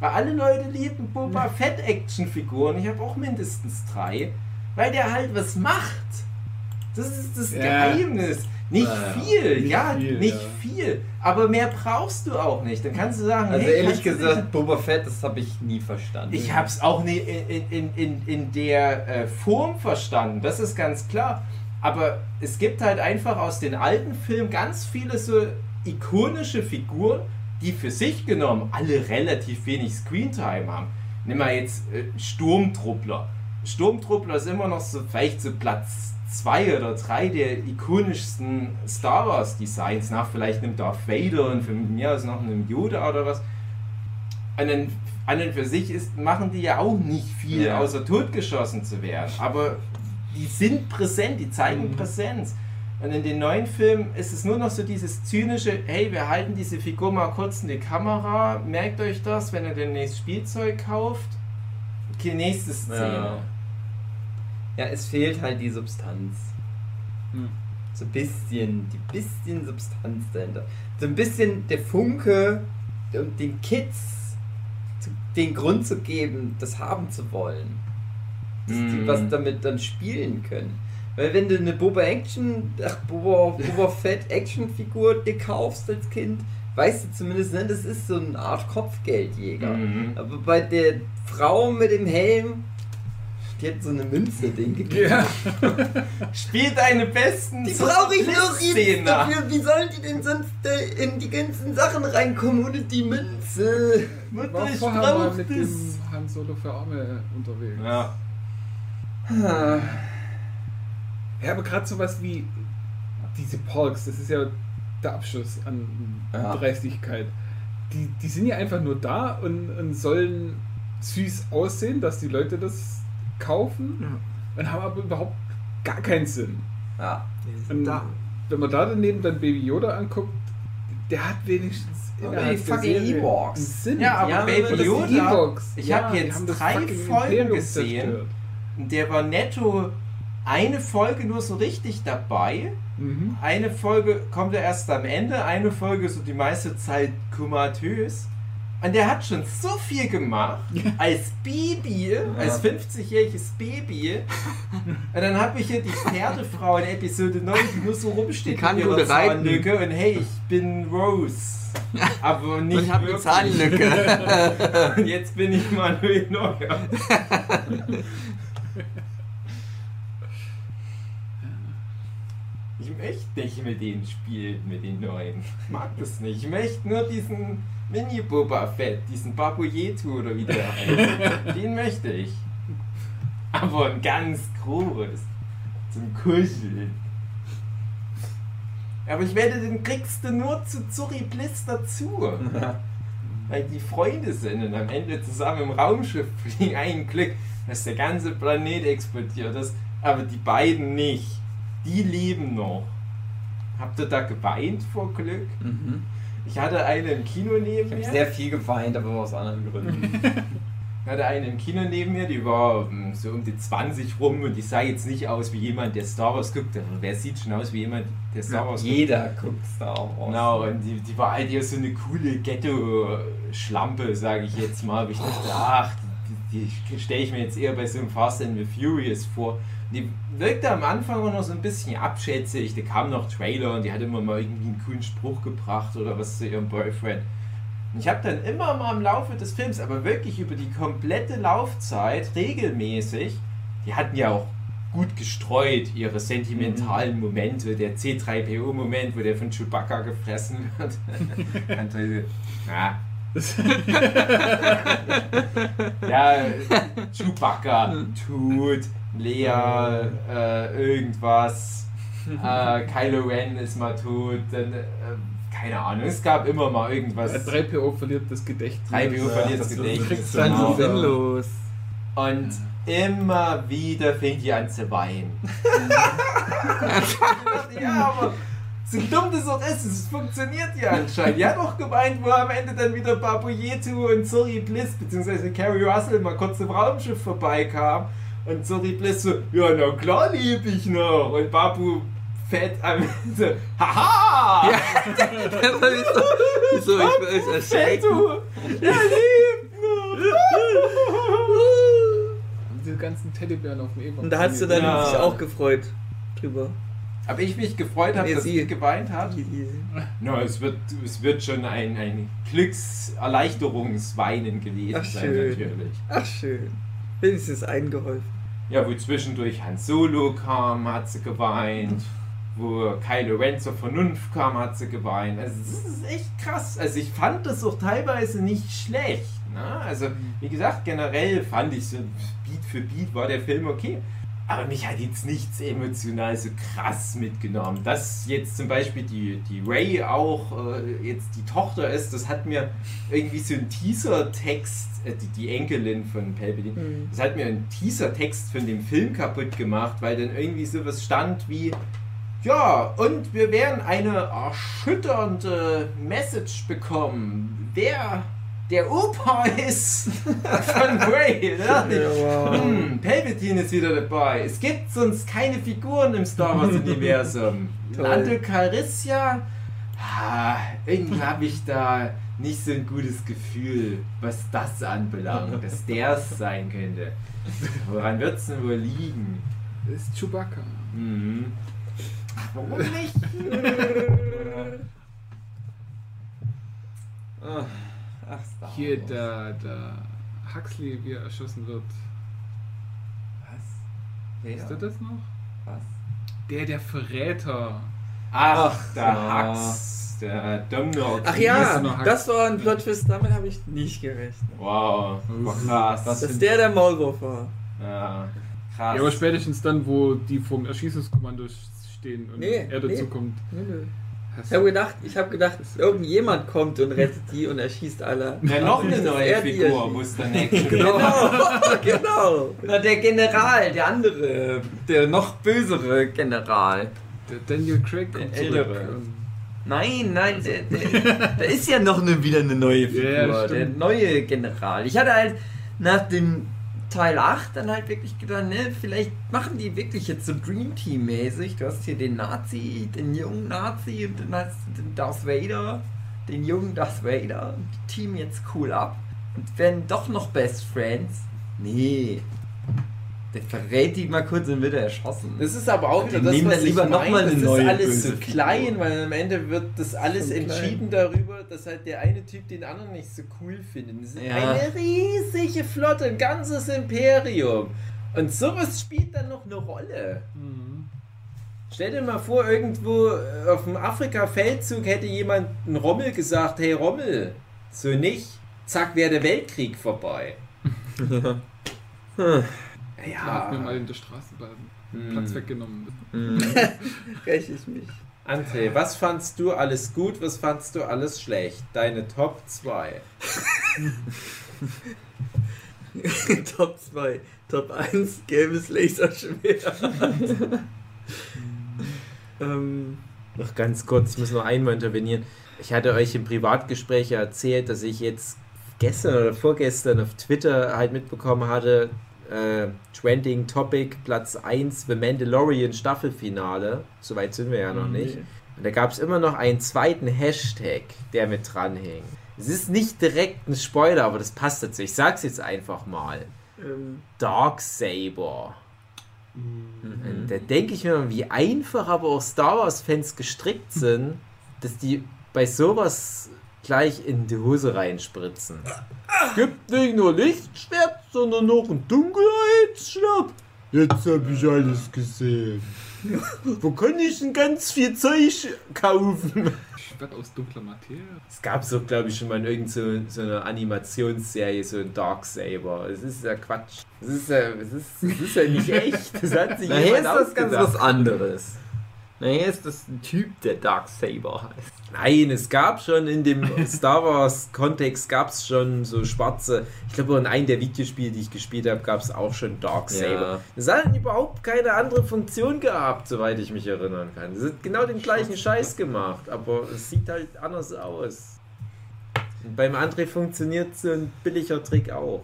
Weil alle Leute lieben Boba Fett Actionfiguren. Ich habe auch mindestens drei. Weil der halt was macht. Das ist das Ja. Geheimnis. Nicht Naja. viel, Nicht ja, viel, nicht ja. viel. Aber mehr brauchst du auch nicht. Dann kannst du sagen, Also hey, ehrlich gesagt, Boba Fett, das habe ich nie verstanden. Ich habe es auch nie in, in, in, in der äh, Form verstanden, das ist ganz klar. Aber es gibt halt einfach aus den alten Filmen ganz viele so ikonische Figuren, die für sich genommen alle relativ wenig Screentime haben. Nimm mal jetzt äh, Sturmtruppler. Sturmtruppler ist immer noch so vielleicht so Platz zwei oder drei der ikonischsten Star Wars Designs, nach vielleicht einem Darth Vader und von mir aus noch einem Yoda oder was an und, an und für sich ist, machen die ja auch nicht viel, Ja. außer totgeschossen zu werden. Aber die sind präsent, die zeigen Mhm. Präsenz. Und in den neuen Filmen ist es nur noch so dieses zynische, hey, wir halten diese Figur mal kurz in die Kamera, merkt euch das, wenn ihr demnächst Spielzeug kauft. Okay, nächste Szene. Ja. Ja, es fehlt halt die Substanz. Hm. So ein bisschen, die bisschen Substanz dahinter. So ein bisschen der Funke, um den Kids den Grund zu geben, das haben zu wollen. Dass die Mhm. was damit dann spielen können. Weil wenn du eine Boba Action, ach, Boba, Boba Fett Actionfigur dir kaufst als Kind, weißt du zumindest, ne, das ist so eine Art Kopfgeldjäger. Mhm. Aber bei der Frau mit dem Helm, die hat so eine Münze den gegeben. Ja. Spiel deine besten Die brauche ich noch jetzt dafür. Wie sollen die denn sonst äh, in die ganzen Sachen reinkommen ohne die Münze? Mutter, War ich vorher mal brauch mit das. dem Han Solo für Arme unterwegs. Ja. Ja, aber gerade sowas wie diese Porks, das ist ja der Abschluss an Ja. Dreistigkeit. Die, die sind ja einfach nur da und, und sollen süß aussehen, dass die Leute das kaufen Ja. und haben aber überhaupt gar keinen Sinn. Ja. Die Und sind da. wenn man da daneben dann Baby Yoda anguckt, der hat wenigstens innerhalb die fucking Sinn. Ja, aber Ja, Baby Und Yoda, Ewoks, ich ja, hab die jetzt drei Folgen gesehen. zerstört. Der war netto eine Folge nur so richtig dabei. Mhm. Eine Folge kommt er erst am Ende, eine Folge so die meiste Zeit komatös. Und der hat schon so viel gemacht als Baby, als 50-jähriges Baby. Und dann habe ich hier die Pferdefrau in Episode 9, die nur so rumsteht Die kann mit ihrer. Zahnlücke und hey, ich bin Rose. Aber nicht Und ich habe eine. Zahnlücke. Und jetzt bin ich Manuel Neuer. Ich möchte nicht mit denen spielen, mit den Neuen. Ich mag das nicht. Ich möchte nur diesen Mini-Boba Fett, diesen Babu Yetu oder wie der heißt. Den möchte ich. Aber ein ganz groß. Zum Kuscheln. Aber ich werde, den kriegst du nur zu Zuri Bliss dazu. Weil die Freunde sind und am Ende zusammen im Raumschiff fliegen. Ein Glück, dass der ganze Planet explodiert ist. Aber die beiden nicht. Die leben noch. Habt ihr da geweint vor Glück? Mhm. Ich hatte eine im Kino neben Ich habe mir. sehr viel geweint, aber aus anderen Gründen. Ich hatte eine im Kino neben mir, die war mm, so um die 20 rum und die sah jetzt nicht aus wie jemand, der Star Wars guckt. Also wer sieht schon aus wie jemand, der Star Wars guckt? Jeder guckt Star Wars. Genau, und die, die war halt eher so eine coole Ghetto-Schlampe, sage ich jetzt mal. Aber ich dachte, ach, die, die stelle ich mir jetzt eher bei so einem Fast and the Furious vor. Die wirkte am Anfang auch noch so ein bisschen abschätzig. Da kamen noch Trailer und die hat immer mal irgendwie einen coolen Spruch gebracht oder was zu ihrem Boyfriend. Und ich habe dann immer mal im Laufe des Films, aber wirklich über die komplette Laufzeit regelmäßig, die hatten ja auch gut gestreut, ihre sentimentalen Momente, der C3PO-Moment, wo der von Chewbacca gefressen wird. Ja. ja, Chewbacca, Tut, Lea, äh, irgendwas, äh, Kylo Ren ist mal tot, dann, äh, keine Ahnung, es gab immer mal irgendwas. Äh, 3PO verliert das Gedächtnis. 3PO verliert das das Gedächtnis. genau. sinnlos. Und immer wieder fängt die an zu weinen. ja, aber so dumm das auch ist, es funktioniert ja anscheinend. Die hat auch geweint, wo am Ende dann wieder Babu Yetu und Zuri Bliss, beziehungsweise Carrie Russell mal kurz im Raumschiff vorbeikam. Und Zuri Bliss so, ja, na klar liebe ich noch. Und Babu fett am Ende, haha! Ja, das war wieso, wieso ich bin echt erschreckt. Fettu, er lebt noch! Diese ganzen Teddybären auf dem Ewok. Und da hast du dann Ja. dich auch gefreut drüber. Aber ich mich gefreut habe, Nee, dass sie. geweint hat. No, es wird, es wird schon ein, ein Glückserleichterungsweinen gewesen Ach, sein, schön. natürlich. ach schön. Wenigstens eingeholfen. Ja, wo zwischendurch Han Solo kam, hat sie geweint. Wo Kylo Ren zur Vernunft kam, hat sie geweint. Also das ist echt krass. Also ich fand das auch teilweise nicht schlecht. Ne? Also wie gesagt, generell fand ich so Beat für Beat war der Film okay. Aber mich hat jetzt nichts emotional so krass mitgenommen. Dass jetzt zum Beispiel die, die Ray auch äh, jetzt die Tochter ist, das hat mir irgendwie so ein Teaser-Text, äh, die, die Enkelin von Palpatine, Hm. das hat mir einen Teaser-Text von dem Film kaputt gemacht, weil dann irgendwie sowas stand wie, ja, und wir werden eine erschütternde Message bekommen, wer der Opa ist von Ray. Ne? Wow. Hm, Palpatine ist wieder dabei. Es gibt sonst keine Figuren im Star Wars-Universum. Toll. Lando Calrissian, ah, irgendwie habe ich da nicht so ein gutes Gefühl, was das anbelangt, dass der es sein könnte. Woran wird es denn wohl liegen? Das ist Chewbacca. Mhm. Warum nicht? Ach, ach, Star Hier Wars. der, der Huxley, wie er erschossen wird. Was? Wer? Ist das noch? Was? Der, der Verräter. Ach, Ach, der ja. Hux, der Domino. Ach ja, ist das war ein Plot-Twist, damit habe ich nicht gerechnet. Wow, war krass. Was Dass für- der der Maulwurf war. Ja, krass. Ja, aber spätestens dann, wo die vom Erschießungskommando stehen und Nee, er dazu nee. kommt. Nö, nö. Ich habe gedacht, ich habe gedacht, irgendjemand kommt und rettet die und erschießt alle. Ja, noch eine neue Figur, es dann Genau, genau. Na, der General, der andere, der noch bösere General. Der Daniel Craig kommt zurück. Ältere. Nein, nein, der, der, da ist ja noch eine, wieder eine neue Figur, Ja, der neue General. Ich hatte halt nach dem Teil 8 dann halt wirklich gedacht, ne, vielleicht machen die wirklich jetzt so Dream Team mäßig. Du hast hier den Nazi, den jungen Nazi und dann hast du den Darth Vader, den jungen Darth Vader und die teamen jetzt cool ab und werden doch noch Best Friends. Nee. Der verrät die mal kurz und wird er erschossen. Das ist aber auch wieder das, nehmen was dann ich lieber noch mal eine das neue ist alles so Figur. klein, weil am Ende wird das alles So klein. entschieden darüber, dass halt der eine Typ den anderen nicht so cool findet. Das ist Ja. eine riesige Flotte, ein ganzes Imperium. Und sowas spielt dann noch eine Rolle. Mhm. Stell dir mal vor, irgendwo auf dem Afrika-Feldzug hätte jemand ein Rommel gesagt, hey Rommel, so nicht, zack, wäre der Weltkrieg vorbei. Ja. Hat mir mal in der Straßenbahn Hm. Platz weggenommen. Mhm. Räche ich mich. André, was fandst du alles gut, was fandst du alles schlecht? Deine Top 2. Top 2. Top 1, gelbes Laserschwert. ähm, Noch ganz kurz, ich muss noch einmal intervenieren. Ich hatte euch im Privatgespräch ja erzählt, dass ich jetzt gestern oder vorgestern auf Twitter halt mitbekommen hatte, äh, Trending Topic Platz 1 The Mandalorian Staffelfinale. Soweit sind wir ja noch nicht. nee. Und da gab es immer noch einen zweiten Hashtag, der mit dranhing. Es ist nicht direkt ein Spoiler, aber das passt dazu. Ich sag's jetzt einfach mal. Ähm, Darksaber. Mhm. Und Da denke ich mir, wie einfach aber auch Star Wars-Fans gestrickt sind, dass die bei sowas gleich in die Hose reinspritzen. Es gibt nicht nur Lichtschwert, sondern noch ein Dunkelheitsschwert. Jetzt habe ich alles gesehen. Wo kann ich denn ganz viel Zeug kaufen? Schwert aus dunkler Materie. Es gab so, glaube ich, schon mal in irgendeiner so, so einer Animationsserie so ein Darksaber. Es ist ja Quatsch. Es ist ja, es ist, es ist ja nicht echt. Das hat sich jemand ist das ganz was anderes. Na, hier ist das ein Typ, der Darksaber heißt. Nein, es gab schon in dem Star Wars Kontext gab es schon so schwarze. Ich glaube, in einem der Videospiele, die ich gespielt habe, gab es auch schon Darksaber. Ja. Das hat überhaupt keine andere Funktion gehabt, soweit ich mich erinnern kann. Das hat genau den gleichen Scheiß gemacht, aber es sieht halt anders aus. Und beim André funktioniert so ein billiger Trick auch.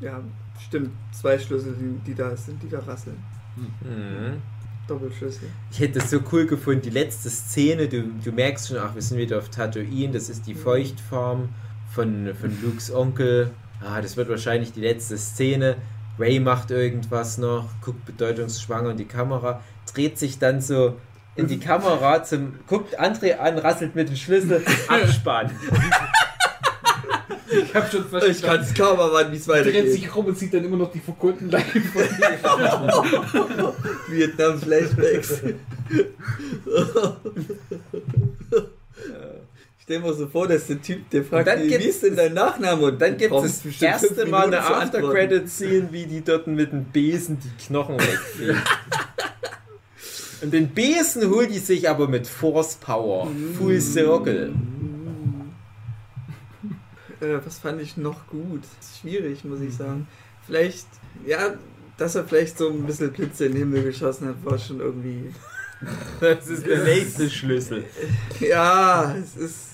ja, stimmt. Zwei Schlüssel, die, die da sind, die da rasseln. Mhm. Doppelschlüssel. Ich hätte es so cool gefunden, die letzte Szene, du, du merkst schon, ach, wir sind wieder auf Tatooine, das ist die Feuchtfarm von, von Lukes Onkel. Ah, das wird wahrscheinlich die letzte Szene. Ray macht irgendwas noch, guckt bedeutungsschwanger in die Kamera. dreht sich dann so in die Kamera, zum, guckt André an, rasselt mit dem Schlüssel, Abspann. Ich hab schon Ich verstanden. kann es kaum erwarten, wie es Dreht weitergeht. sich rum und sieht dann immer noch die verkohlten Leichen von Vietnam-Flashbacks. Stell dir mal so vor, dass der Typ, der fragt, dann wie ist denn dein Nachname? Und Dann gibt es das erste Mal eine. After-Credit-Scene, wie die dort mit dem Besen die Knochen wegfegen. Und den Besen holt die sich aber mit Force Power. Full Circle. Äh, was fand ich noch gut? Schwierig, muss ich sagen. Vielleicht, ja, dass er vielleicht so ein bisschen Blitze in den Himmel geschossen hat, war schon irgendwie. Das ist der nächste Schlüssel. Ja, es ist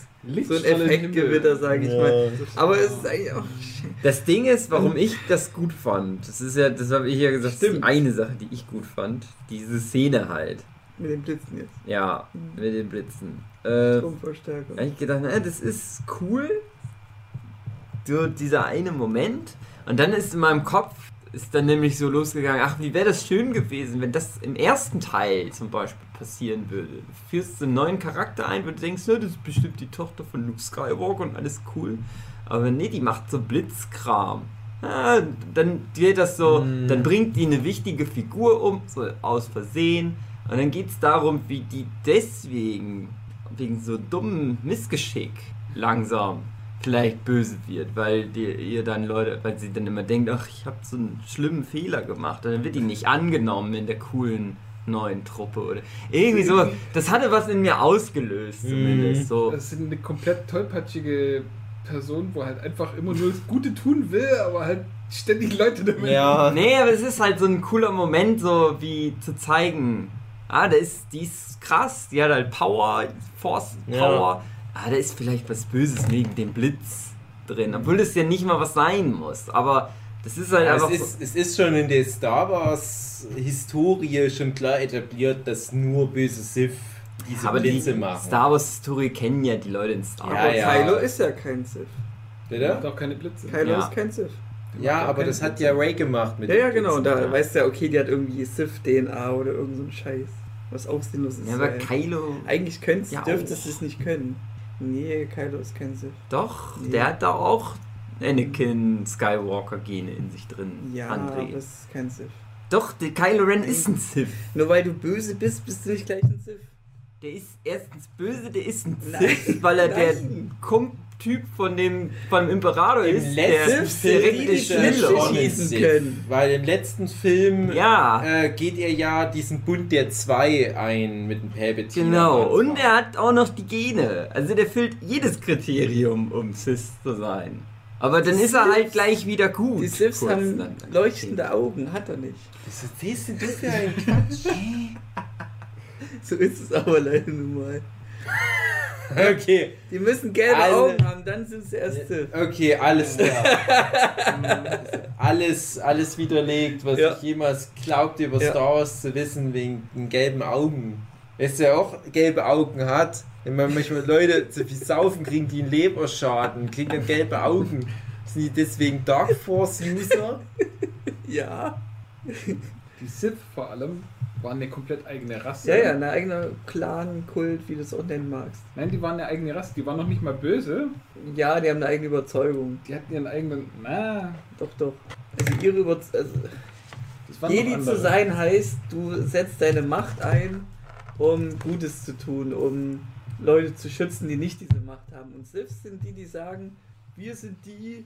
so ein Effektgewitter, sage ich Ja. mal. Aber es ist eigentlich auch. Das Ding ist, warum ich das gut fand, das ist ja, das habe ich ja gesagt, das ist die Stimmt. eine Sache, die ich gut fand. Diese Szene halt. Mit den Blitzen jetzt. Ja, mit den Blitzen. Äh, Stromverstärker. Da hab ich gedacht, na, das ist cool. So dieser eine Moment. Und dann ist in meinem Kopf, ist dann nämlich so losgegangen, ach, wie wäre das schön gewesen, wenn das im ersten Teil zum Beispiel passieren würde. Du führst einen neuen Charakter ein, wo du denkst, na, das ist bestimmt die Tochter von Luke Skywalker und alles cool. Aber nee, die macht so Blitzkram. Ja, dann geht das so, Mhm. dann bringt die eine wichtige Figur um, so aus Versehen. Und dann geht es darum, wie die deswegen, wegen so dummem Missgeschick, langsam vielleicht böse wird, weil die, ihr dann Leute, weil sie dann immer denkt, ach, ich habe so einen schlimmen Fehler gemacht. Und dann wird die nicht angenommen in der coolen neuen Truppe oder irgendwie sowas. Das hatte was in mir ausgelöst, zumindest. So. Das ist eine komplett tollpatschige Person, wo halt einfach immer nur das Gute tun will, aber halt ständig Leute damit. Ja. Nee, aber es ist halt so ein cooler Moment, so wie zu zeigen, ah, da ist, die ist krass, die hat halt Power, Force Ja. Ah, da ist vielleicht was Böses wegen dem Blitz drin. Obwohl das ja nicht mal was sein muss. Aber das ist halt Ja, einfach es, so. ist, es ist schon in der Star Wars Historie schon klar etabliert, dass nur böse Sith diese aber die Blitze machen. Star Wars Historie kennen ja die Leute in Star Ja, Wars. Aber ja. Kylo ist ja kein Sith. Bitte? Macht auch keine Blitze. Kylo Ja. ist kein Sith. Ja, aber das hat ja Ray gemacht mit Ja, ja, genau. Und da weißt du ja, okay, die hat irgendwie Sith-DNA oder irgend so ein Scheiß. Was auch sinnlos ist. Ja, aber Kylo. Eigentlich könntest, Ja, du es nicht können. Nee, Kylo ist kein Sith. Doch, Nee. der hat da auch Anakin Skywalker-Gene in sich drin. Ja, André. es ist kein Sith. Doch, der Kylo Ren ist ein Sith. Nur weil du böse bist, bist du nicht gleich ein Sith. Der ist erstens böse, der ist ein Nein. Sith, weil er der Nein. Kump-Typ von dem, von dem Imperator Im ist. letzten der er Schiller. schon ein schießen können. Weil im letzten Film Ja, äh, geht er ja diesen Bund der Zwei ein mit dem Palpatine. genau. Und er hat auch noch die Gene. Also der füllt jedes Kriterium, um Sith zu sein. Aber dann Die ist er halt gleich wieder gut. Die Siths haben dann. leuchtende Augen, hat er nicht. Erzählst denn du für einen Quatsch? So ist es aber leider nun mal. okay, Die müssen gelbe Also- Augen haben, dann sind sie erst Sith. okay, alles klar. alles, alles widerlegt, was Ja. ich jemals glaubte über Ja. Star Wars zu wissen, wegen den gelben Augen. Weißt du, wer auch gelbe Augen hat? Wenn man manchmal Leute zu viel saufen, kriegen die einen Leberschaden, kriegen dann gelbe Augen. Sind die deswegen Dark Force User? Ja. Die Sith vor allem waren eine komplett eigene Rasse. Ja, ja, ein eigener Clan-Kult, wie du es auch nennen magst. Nein, die waren eine eigene Rasse. Die waren noch nicht mal böse. Ja, die haben eine eigene Überzeugung. Die hatten ihren eigenen. Na, Doch, doch. Also ihre Überzeugung. Also, Jedi zu sein heißt, du setzt deine Macht ein, um Gutes zu tun, um Leute zu schützen, die nicht diese Macht haben. Und Siths sind die, die sagen, wir sind die,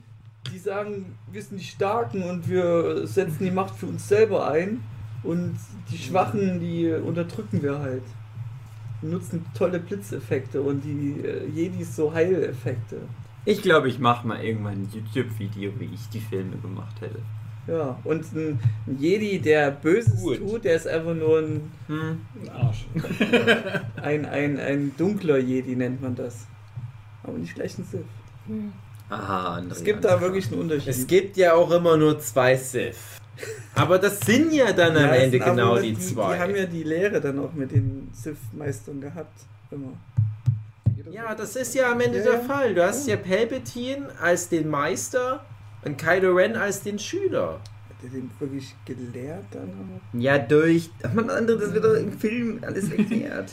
die sagen, wir sind die Starken und wir setzen die Macht für uns selber ein. Und die Schwachen, die unterdrücken wir halt. Wir nutzen tolle Blitzeffekte und die äh, Jedis so Heileffekte. Ich glaube, ich mache mal irgendwann ein YouTube-Video, wie ich die Filme gemacht hätte. Ja, und ein, ein Jedi, der Böses Gut. tut, der ist einfach nur ein Hm. Ein Arsch. Ein, ein, ein dunkler Jedi nennt man das. Aber nicht gleich ein Sith. Aha, André, Es gibt da wirklich einen Unterschied. Es gibt ja auch immer nur zwei Sith. Aber das sind ja dann am Ja, Ende genau die, die zwei. Die haben ja die Lehre dann auch mit den Sith-Meistern gehabt. Immer. Ja, das ist ja am Ende Ja, der ja. Fall. Du hast ja Palpatine als den Meister und Kylo Ren als den Schüler. der den wirklich gelehrt dann auch? Ja, durch. Man, andere, das wird doch im Film alles erklärt.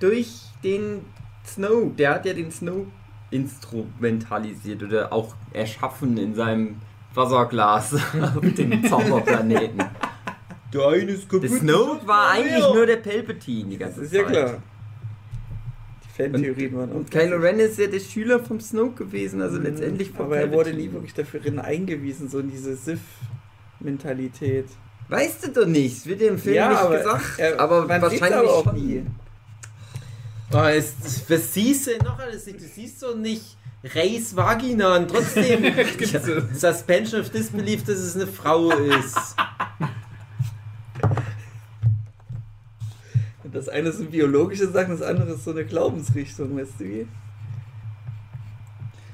durch den Snow. Der hat ja den Snow instrumentalisiert oder auch erschaffen in seinem Wasserglas auf dem Zauberplaneten. Ist Der Snow war eigentlich nur der Palpatine die Das ganze ist ja Zeit. klar. Die Fantheorien waren auch. Und Kylo Ren ist ja der Schüler vom Snoke gewesen, also letztendlich vom Mhm. Aber er wurde Palpatine. nie wirklich dafür eingewiesen, so in diese Sith-Mentalität. Weißt du doch nicht, wird dir im Film Ja, nicht aber gesagt. er- aber wahrscheinlich aber auch schon. nie. Oh, es, was siehst du denn noch alles nicht? Du siehst doch nicht Rays Vagina und trotzdem Suspension of Disbelief, dass es eine Frau ist. Das eine sind biologische Sachen, das andere ist so eine Glaubensrichtung, weißt du wie?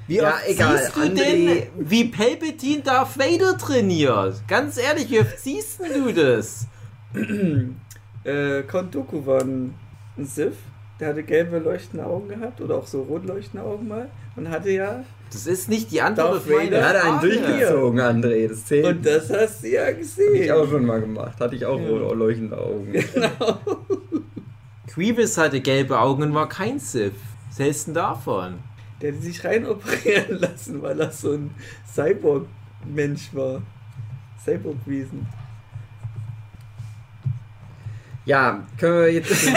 Wie Ja, egal, siehst du André- denn, wie Palpatine Darth Vader trainiert? Ganz ehrlich, wie oft siehst du das? Äh, Count Dooku war ein, ein Sith, der hatte gelbe leuchtende Augen gehabt oder auch so rot leuchtende Augen mal und hatte ja. Das ist nicht die Antwort auf meine Er hat einen durchgezogen, André. Das zählt. Und das hast du ja Hab ich gesehen. auch schon mal gemacht. Hatte ich auch Ja. rot leuchtende Augen. Grievous hatte gelbe Augen und war kein Sith. Was hältst du denn davon? Der hat sich rein operieren lassen, weil er so ein Cyborg-Mensch war. Cyborg-Wesen. Ja, können wir jetzt den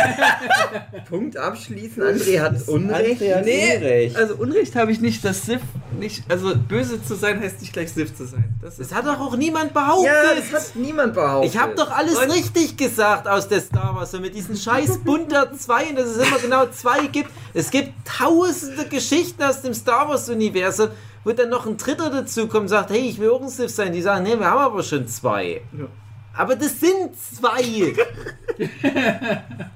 Punkt abschließen? André hat Unrecht. André hat Nee, Unrecht. Also Unrecht habe ich nicht, dass Sith nicht. Also böse zu sein heißt nicht gleich Sith zu sein. Das Das hat doch auch niemand behauptet. Ja, das hat niemand behauptet. Ich habe doch alles Und- richtig gesagt aus der Star Wars und mit diesen scheiß bunter 2 und dass es immer genau zwei gibt. Es gibt tausende Geschichten aus dem Star Wars Universum, wo dann noch ein Dritter dazu kommt und sagt, hey, ich will auch ein Sith sein. Die sagen, nee, wir haben aber schon zwei. Ja. Aber das sind zwei.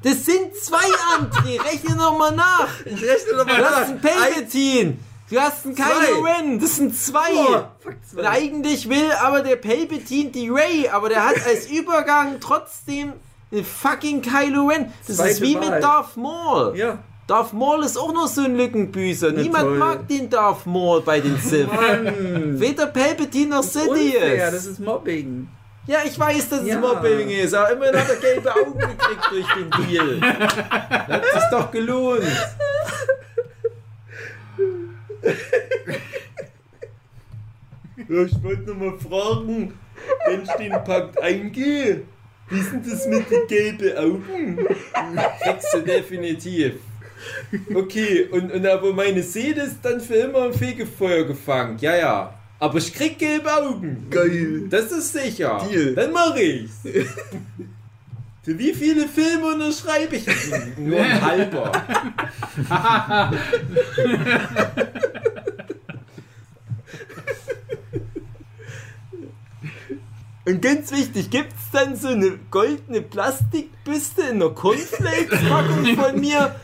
Das sind zwei, André. Rechne noch mal nach. Ich rechne nochmal Du hast einen Palpatine. Du hast einen Kylo. Ren. Das sind zwei. Oh, zwei. Und eigentlich will aber der Palpatine die Ray, aber der hat als Übergang trotzdem den fucking Kylo Ren. Das ist Zweite wie Wahl. mit Darth Maul. Ja. Darth Maul ist auch nur so ein Lückenbüßer. Na Niemand toll. mag den Darth Maul bei den Sith. Weder Palpatine noch Unfair, das Sidious. ist Mobbing. Ja, ich weiß, dass Ja. es Mobbing ist, aber immerhin hat er gelbe Augen gekriegt durch den Deal. Hat sich doch gelohnt. Ja, ich wollte noch mal fragen, wenn ich den Pakt eingehe, wie ist denn das mit den gelben Augen? Kriegst du definitiv. Okay, und, und aber meine Seele ist dann für immer im Fegefeuer gefangen. Ja, ja. Aber ich krieg gelbe Augen. Geil. Das ist sicher. Deal. Dann mach ich's. Für wie viele Filme unterschreibe ich? Nur ein halber. Und ganz wichtig, gibt's dann so eine goldene Plastikbüste in einer Cornflakes-Packung von mir?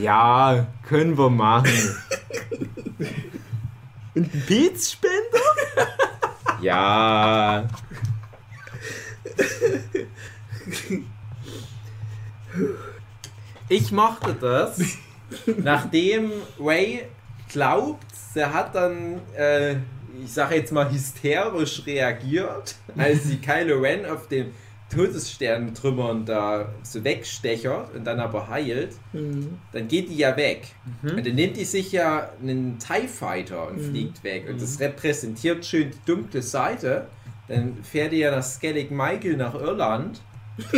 Ja, können wir machen. Und ein Pilzspender? Ja. Ich mochte das, nachdem Ray glaubt, er hat dann, äh, ich sage jetzt mal, hysterisch reagiert, als sie Kylo Ren auf den Todessternentrümmern da so wegstechert und dann aber heilt, Mhm. dann geht die ja weg. Und dann nimmt die sich ja einen TIE Fighter und fliegt weg. Und das repräsentiert schön die dunkle Seite. Dann fährt die ja nach Skellig Michael nach Irland.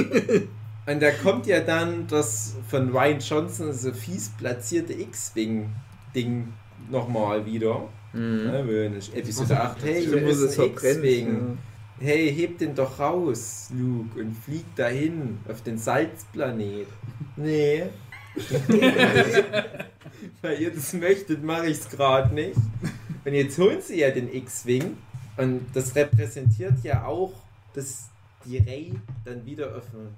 und da kommt ja dann das von Ryan Johnson so fies platzierte X-Wing-Ding nochmal wieder. Mhm. Ja, wenn ich Episode 8, hey, Ich hier muss es. X-Wing. Hey, heb den doch raus, Luke, und flieg dahin auf den Salzplanet. Nee. Weil ihr das möchtet, mache ich es gerade nicht. Und jetzt holen sie ja den X-Wing und das repräsentiert ja auch, dass die Rey dann wieder auf den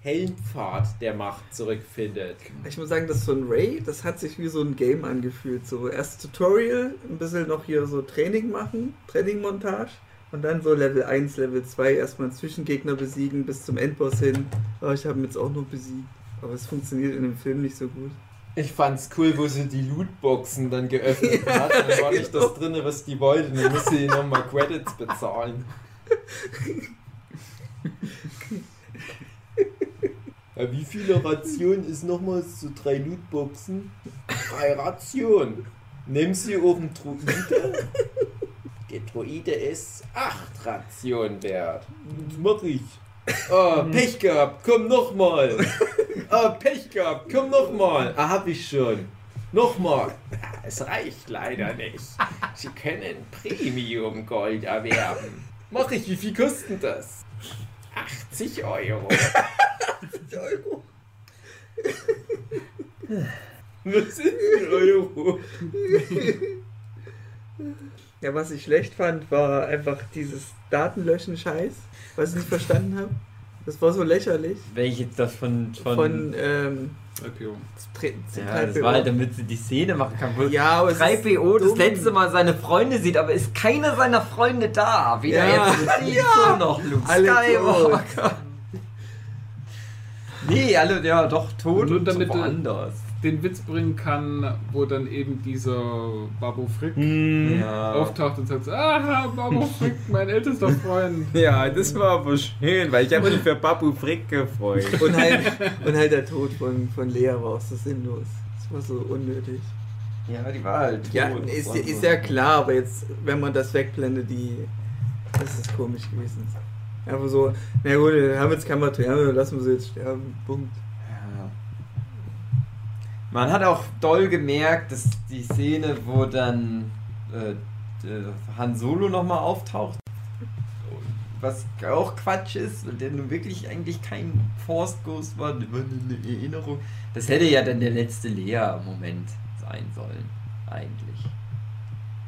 Helmpfad der Macht zurückfindet. Ich muss sagen, das von Ray, das hat sich wie so ein Game angefühlt. So erst Tutorial, ein bisschen noch hier so Training machen, Trainingmontage. Und dann so Level 1, Level 2 erstmal einen Zwischengegner besiegen bis zum Endboss hin. Aber ich habe ihn jetzt auch nur besiegt. Aber es funktioniert in dem Film nicht so gut. Ich fand's cool, wo sie die Lootboxen dann geöffnet hat. Dann war nicht das drin, was die wollten. Dann musste sie nochmal Credits bezahlen. Ja, wie viele Rationen ist nochmals zu drei Lootboxen? Drei Rationen. Nimm sie auf den Druide. Der Druide ist acht Rationen wert. Das mach ich. Oh, Pech gehabt, komm nochmal. Oh, Pech gehabt, komm nochmal. Ah, hab ich schon. Nochmal. Es reicht leider nicht. Sie können Premium Gold erwerben. Mach ich, wie viel kostet das? 80 Euro. Euro. Was sind denn Euro? Ja, was ich schlecht fand, war einfach dieses Datenlöschen-Scheiß, was ich nicht verstanden habe. Das war so lächerlich. Welches das von. Von. Von, ähm, IPO. Tre- ja, das war halt, damit sie die Szene machen kann. Wo Ja, aber es ist 3PO das dumm. letzte Mal seine Freunde sieht, aber ist keiner seiner Freunde da. Weder Ja. jetzt ja. noch Luke Alle Skywalker. Nee, alle, ja, doch, tot Nur und damit du- woanders. Den Witz bringen kann, wo dann eben dieser Babu Frick Hm. Ja. auftaucht und sagt, so, aha, Babu Frick, mein ältester Freund. Ja, das war aber schön, weil ich habe mich für Babu Frick gefreut. Und halt, und halt der Tod von, von Lea war auch so sinnlos. Das war so unnötig. ja, die war halt Ja, ist, ist ja klar, aber jetzt, wenn man das wegblendet, die. Das ist komisch gewesen. Einfach so, na gut, wir haben jetzt kein Material lassen wir sie jetzt sterben. Punkt. Man hat auch doll gemerkt, dass die Szene, wo dann äh, der Han Solo nochmal auftaucht, was auch Quatsch ist, und der nun wirklich eigentlich kein Force Ghost war, nur eine Erinnerung. Das hätte ja dann der letzte Lea-Moment sein sollen, eigentlich.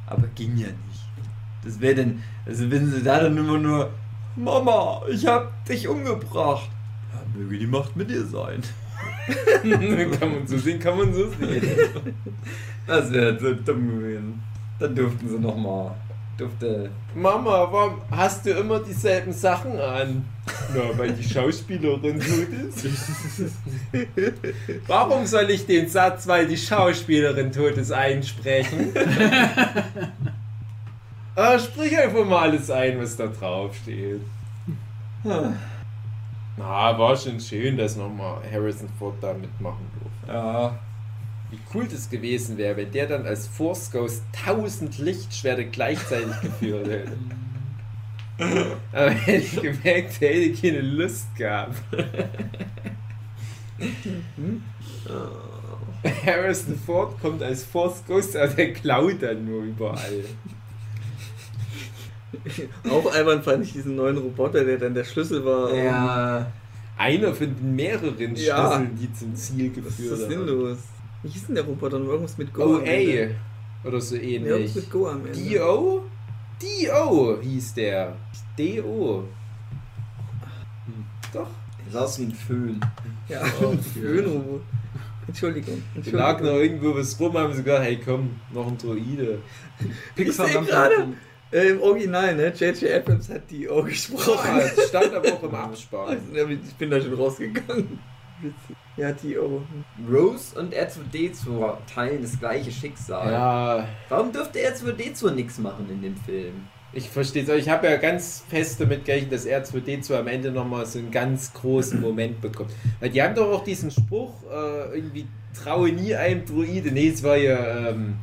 Aber ging ja nicht. Das wäre dann, also wenn sie da dann immer nur, Mama, ich hab dich umgebracht. Ja, möge die Macht mit dir sein. kann man so sehen, kann man so sehen. Das wäre so dumm gewesen. Dann durften sie nochmal. Durfte. Mama, warum hast du immer dieselben Sachen an? Na, weil die Schauspielerin tot ist. Warum soll ich den Satz, weil die Schauspielerin tot ist, einsprechen? ah, sprich einfach mal alles ein, was da drauf steht. Na, war schon schön, dass nochmal Harrison Ford da mitmachen durfte. Ja. Wie cool das gewesen wäre, wenn der dann als Force Ghost tausend Lichtschwerte gleichzeitig geführt hätte. Aber hätte ich gemerkt, der hätte keine Lust gehabt. Harrison Ford kommt als Force Ghost, aber der klaut dann nur überall. Auch albern fand ich diesen neuen Roboter, der dann der Schlüssel war. Ja. Einer von mehreren Ja. Schlüsseln, die zum Ziel Was ist geführt das haben. sinnlos? Wie hieß denn der Roboter? Nur Irgendwas mit Go. Oh, am Ende. ey. Oder so ähnlich. Irgendwas mit Go am Ende. Dio? Dio hieß der. D.O. Hm. Doch. Das ist wie ein Föhn. Ja, Oh, ein Föhnrobot. Entschuldigung. Da lag noch irgendwo was rum, haben sie gesagt, hey komm, noch ein Droide. Pixar Ich seh gerade. Äh, Im Original, ne? J.J. Abrams hat die auch gesprochen. Ja, das stand aber auch im Abspann. Ich bin da schon rausgegangen. Witzig. Ja, die auch. Rose und R2D2 teilen das gleiche Schicksal. Ja, Warum dürfte R2D2 nichts machen in dem Film? ich verstehe es. Ich habe ja ganz fest damit gerechnet, dass R2D2 am Ende nochmal so einen ganz großen Moment bekommt. Weil die haben doch auch diesen Spruch, äh, irgendwie traue nie einem Druide. Nee, es war ja, ähm,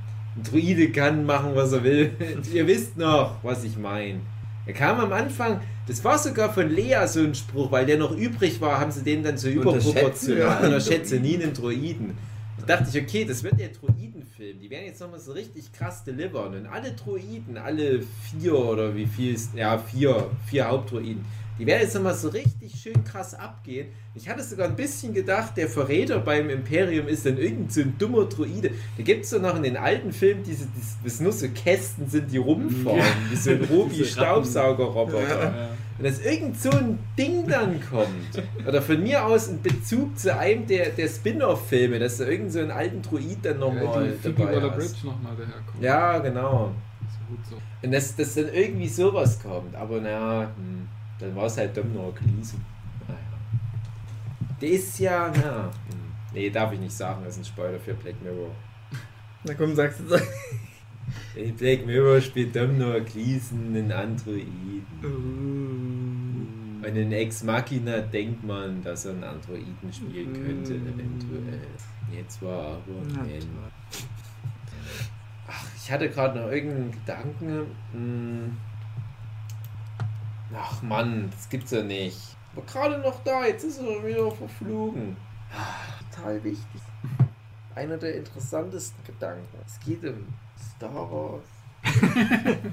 Druide kann machen, was er will. Ihr wisst noch, was ich meine. Er kam am Anfang, das war sogar von Lea so ein Spruch, weil der noch übrig war, haben sie den dann so überproportional. ja. Unterschätze nie einen Droiden. Da dachte ich, okay, das wird der Droidenfilm. Die werden jetzt nochmal so richtig krass delivern. Und alle Droiden, alle vier oder wie viel ist, ja, vier, vier Hauptdroiden, die werden jetzt nochmal so richtig schön krass abgehen. Ich hatte sogar ein bisschen gedacht, der Verräter beim Imperium ist dann irgend so ein dummer Droide. Da gibt es doch noch in den alten Filmen diese, diese, das nur so Kästen sind, die rumfahren, wie so ein Robi-Staubsaugerroboter. Ja. Und dass irgend so ein Ding dann kommt, oder von mir aus in Bezug zu einem der, der Spin-off-Filme, dass da irgend so einen alten Druid dann nochmal Ja, dabei daherkommt. Ja, genau. So. Und dass, dass dann irgendwie sowas kommt, aber naja, hm, dann war es halt Domhnall Gleeson. Naja. Der ist ja, na, nee, darf ich nicht sagen, das ist ein Spoiler für Black Mirror. Na komm, sagst du. In Black Mirror spielt Domhnall Gleeson einen Androiden. Uh. Und in Ex Machina denkt man, dass er einen Androiden spielen könnte, Mm. eventuell. Jetzt war aber ein. Ach, ich hatte gerade noch irgendeinen Gedanken. Hm. Ach Mann, das gibt's ja nicht. Aber gerade noch da, jetzt ist er wieder verflogen. Ah, Total wichtig. Einer der interessantesten Gedanken. Es geht um Star Wars.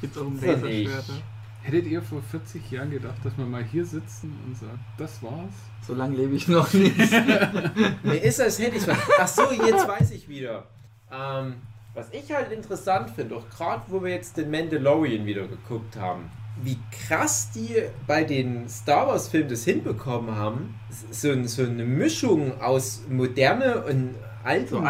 Geht um nicht. Laserschwerter. Hättet ihr vor 40 Jahren gedacht, dass wir mal hier sitzen und sagen, das war's? So lange lebe ich noch nicht. Mir ist, als hätte ich was. Ach so, jetzt weiß ich wieder. Ähm, was ich halt interessant finde, auch gerade wo wir jetzt den Mandalorian wieder geguckt haben, wie krass die bei den Star Wars Filmen das hinbekommen haben, so, so eine Mischung aus moderne und alten so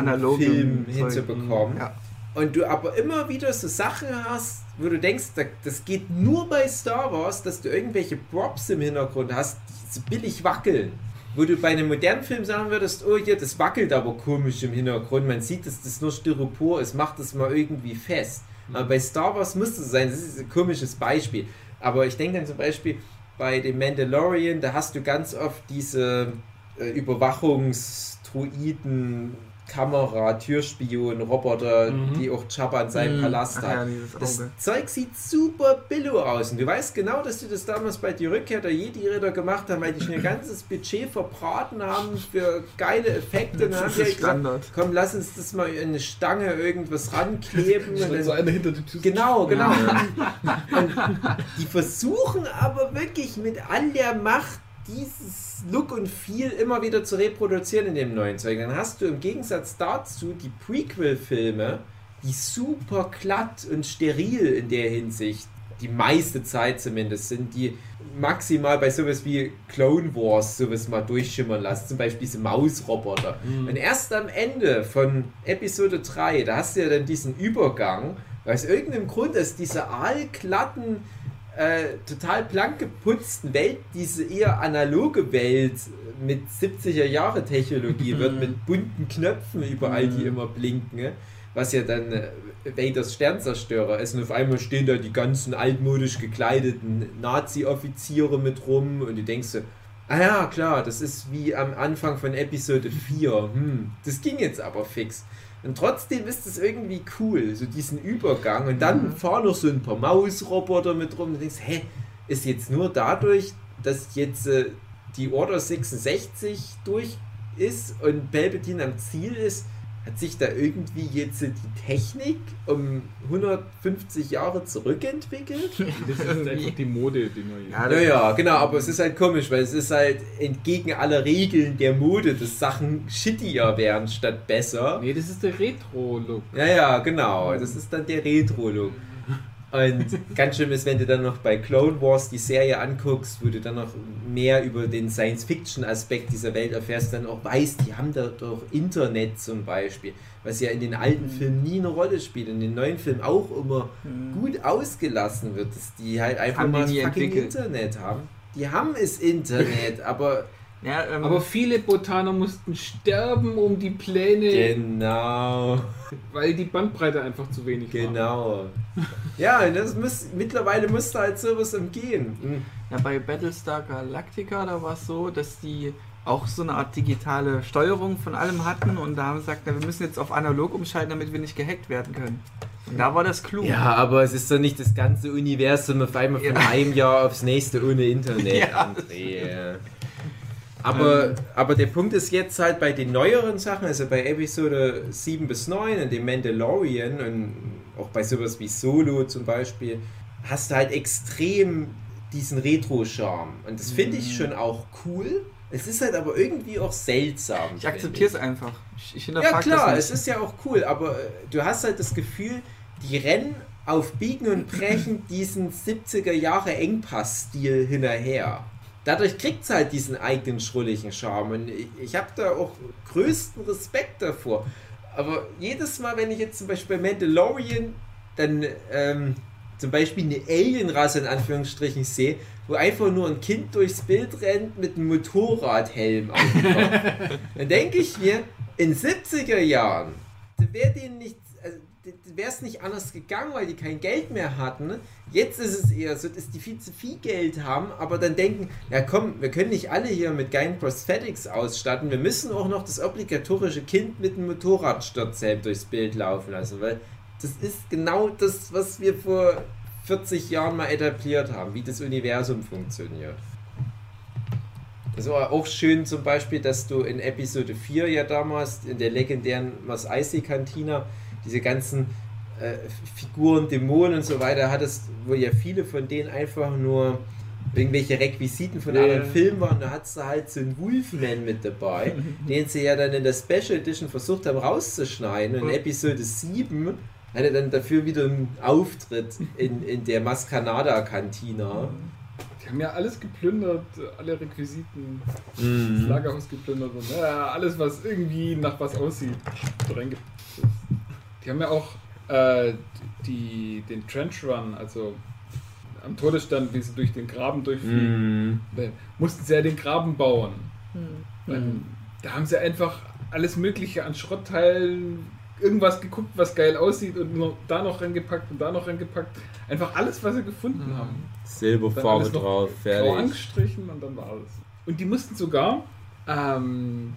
Filmen Zeug. hinzubekommen. Ja. Und du aber immer wieder so Sachen hast, wo du denkst, da- das geht nur bei Star Wars, dass du irgendwelche Props im Hintergrund hast, die so billig wackeln. Wo du bei einem modernen Film sagen würdest, oh hier, das wackelt aber komisch im Hintergrund, man sieht, dass das nur Styropor ist, macht das mal irgendwie fest. Aber bei Star Wars muss es sein, das ist ein komisches Beispiel. Aber ich denke dann zum Beispiel bei dem Mandalorian, da hast du ganz oft diese äh, Überwachungsdruiden, Kamera, Türspion, Roboter, Mhm. die auch Jabba in seinem Mhm. Palast hat. ja, Das. Zeug sieht super billo aus und du weißt genau, dass die das damals bei die Rückkehr der Jedi-Ritter gemacht haben, weil die schon ihr ganzes Budget verbraten haben für geile Effekte. Das ist halt gesagt, Standard. komm, lass uns das mal in eine Stange irgendwas rankleben. und dann, einer hinter die Tür. Genau, genau. Und die versuchen aber wirklich mit all der Macht dieses Look und Feel immer wieder zu reproduzieren in dem neuen Zeug. Dann hast du im Gegensatz dazu die Prequel-Filme, die super glatt und steril in der Hinsicht, die meiste Zeit zumindest, sind die maximal bei sowas wie Clone Wars sowas mal durchschimmern lassen, zum Beispiel diese Mausroboter. Und erst am Ende von Episode 3, da hast du ja dann diesen Übergang, weil aus irgendeinem Grund ist diese aalglatten, äh, total blank geputzten Welt, diese eher analoge Welt mit 70er Jahre Technologie wird, mit bunten Knöpfen überall, die immer blinken, ne? was ja dann äh, Vaders Sternzerstörer ist. Und auf einmal stehen da die ganzen altmodisch gekleideten Nazi-Offiziere mit rum und du denkst so, Ah ja, klar, das ist wie am Anfang von Episode 4. Hm, das ging jetzt aber fix. Und trotzdem ist es irgendwie cool, so diesen Übergang. Und dann fahren noch so ein paar Mausroboter mit rum. Und du denkst, hä, ist jetzt nur dadurch, dass jetzt äh, die Order 66 durch ist und Palpatine am Ziel ist, hat sich da irgendwie jetzt die Technik um 150 Jahre zurückentwickelt? Das ist einfach die Mode, die neue. Ja, Ja, ja, genau, aber es ist halt komisch, weil es ist halt entgegen aller Regeln der Mode, dass Sachen shittier werden statt besser. Nee, das ist der Retro-Look. Ja, ja, genau, das ist dann der Retro-Look. Und ganz schlimm ist, wenn du dann noch bei Clone Wars die Serie anguckst, wo du dann noch mehr über den Science-Fiction-Aspekt dieser Welt erfährst, dann auch weißt, die haben da doch Internet zum Beispiel, was ja in den alten Filmen nie eine Rolle spielt, in den neuen Filmen auch immer gut ausgelassen wird, dass die halt einfach Haben mal fucking entwickelt. Internet haben. Die haben es Internet, aber Ja, ähm, Aber viele Botaner mussten sterben, um die Pläne, genau, weil die Bandbreite einfach zu wenig war. genau. Ja, das muss, mittlerweile müsste halt sowas umgehen. Hm. ja, bei Battlestar Galactica, da war es so, dass die auch so eine Art digitale Steuerung von allem hatten und da haben sie gesagt, na, wir müssen jetzt auf analog umschalten, damit wir nicht gehackt werden können. Und da war das klug. Ja, aber es ist doch nicht das ganze Universum auf einmal von Ja. einem Jahr aufs nächste ohne Internet, Ja. André. Aber, aber der Punkt ist jetzt halt bei den neueren Sachen, also bei Episode 7 bis 9 und dem Mandalorian und auch bei sowas wie Solo zum Beispiel, hast du halt extrem diesen Retro-Charme. Und das finde ich schon auch cool. Es ist halt aber irgendwie auch seltsam. Ich akzeptiere es einfach. Ich, ich ja klar, das es ist ja auch cool, aber äh, du hast halt das Gefühl, die rennen auf Biegen und Brechen diesen 70er Jahre Engpass-Stil hinterher. Dadurch kriegt es halt diesen eigenen schrulligen Charme und ich, ich habe da auch größten Respekt davor. Aber jedes Mal, wenn ich jetzt zum Beispiel bei Mandalorian dann ähm, zum Beispiel eine Alienrasse in Anführungsstrichen sehe, wo einfach nur ein Kind durchs Bild rennt mit einem Motorradhelm auf dann denke ich mir, in 70er Jahren wäre denen nicht wäre es nicht anders gegangen, weil die kein Geld mehr hatten. Jetzt ist es eher so, dass die viel zu viel Geld haben, aber dann denken, ja komm, wir können nicht alle hier mit geilen Prosthetics ausstatten, wir müssen auch noch das obligatorische Kind mit dem Motorradsturzhelm durchs Bild laufen lassen, weil das ist genau das, was wir vor 40 Jahren mal etabliert haben, wie das Universum funktioniert. Das war auch schön zum Beispiel, dass du in Episode 4 ja damals in der legendären Mos Eisley Cantina diese ganzen äh, Figuren, Dämonen und so weiter hattest, wo ja viele von denen einfach nur irgendwelche Requisiten von Ja. anderen Filmen waren. Da hattest du halt so einen Wolfman mit dabei, den sie ja dann in der Special Edition versucht haben rauszuschneiden. Und in Episode 7 hat er dann dafür wieder einen Auftritt in, in der Mascanada Cantina. Die haben ja alles geplündert, alle Requisiten, das Mhm. Lagerhaus geplündert und ja, alles, was irgendwie nach was aussieht. so reinge- Die haben ja auch äh, die, den Trench Run, also am Todesstand, wie sie durch den Graben durchfliegen, da mussten sie ja den Graben bauen. Hm. Weil Da haben sie einfach alles Mögliche an Schrottteilen, irgendwas geguckt, was geil aussieht und nur da noch reingepackt und da noch reingepackt. Einfach alles, was sie gefunden Mhm. haben. Silberfarbe noch drauf, fertig. angestrichen und dann war alles. Und die mussten sogar ähm,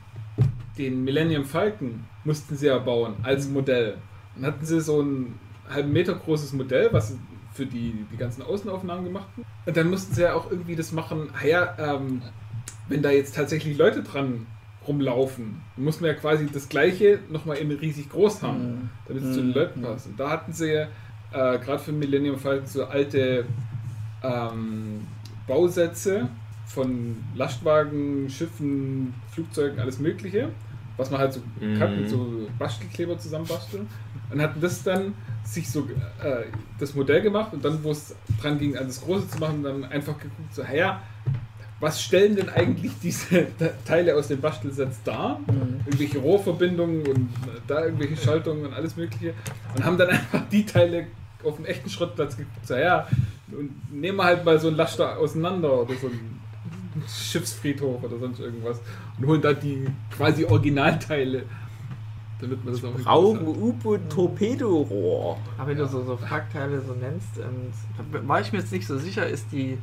den Millennium Falcon mussten sie ja bauen als Modell. Dann hatten sie so ein halben Meter großes Modell, was sie für die, die ganzen Außenaufnahmen gemacht haben. Und dann mussten sie ja auch irgendwie das machen, ah ja, ähm, wenn da jetzt tatsächlich Leute dran rumlaufen, muss man ja quasi das gleiche nochmal in riesig groß haben Mhm. damit es zu den Mhm. Leuten passt. Und da hatten sie ja äh, gerade für Millennium Falcon so alte ähm, Bausätze von Lastwagen, Schiffen, Flugzeugen, alles Mögliche, was man halt so Mhm. kann mit so Bastelkleber zusammenbasteln. Und hatten das dann sich so äh, das Modell gemacht und dann, wo es dran ging, an das Große zu machen, dann einfach geguckt, so, ja, was stellen denn eigentlich diese Teile aus dem Bastelsatz dar? Mhm. irgendwelche Rohrverbindungen und da irgendwelche Schaltungen und alles Mögliche und haben dann einfach die Teile auf dem echten Schrottplatz geguckt. So, ja, und nehmen wir halt mal so ein Laster auseinander oder so ein Schiffsfriedhof oder sonst irgendwas und holen da die quasi Originalteile, damit man das auch Brauchen U-Boot-Torpedorohr. Aber wenn du so, so Frackteile so nennst, ähm, da war ich mir jetzt nicht so sicher, ist die,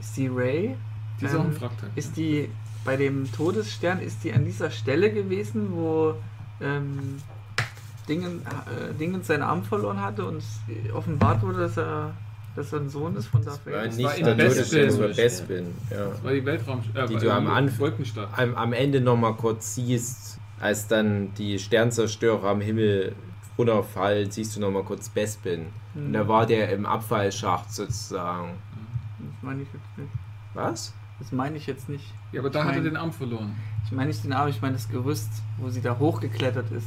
ist die Ray, Die ist auch ein ähm, Frackteil. ist die bei dem Todesstern, ist die an dieser Stelle gewesen, wo ähm, Dingen, äh, Dingens seinen Arm verloren hatte und offenbart wurde, dass er, dass er ein Sohn ist von Darth War Vader? war nicht der Bespin. Das war Bespin. Ja. Das war die Weltraum... Äh, Die war du am Anfang- Wolkenstadt. Am, am Ende nochmal kurz siehst, als dann die Sternzerstörer am Himmel runterfallen, siehst du nochmal kurz Bespin. Und Hm, da war der im Abfallschacht sozusagen. das meine ich jetzt nicht. Was? Das meine ich jetzt nicht. Ja, aber da Ich hat er mein- den Arm verloren. Ich meine nicht den Arm, ich meine das Gerüst, wo sie da hochgeklettert ist.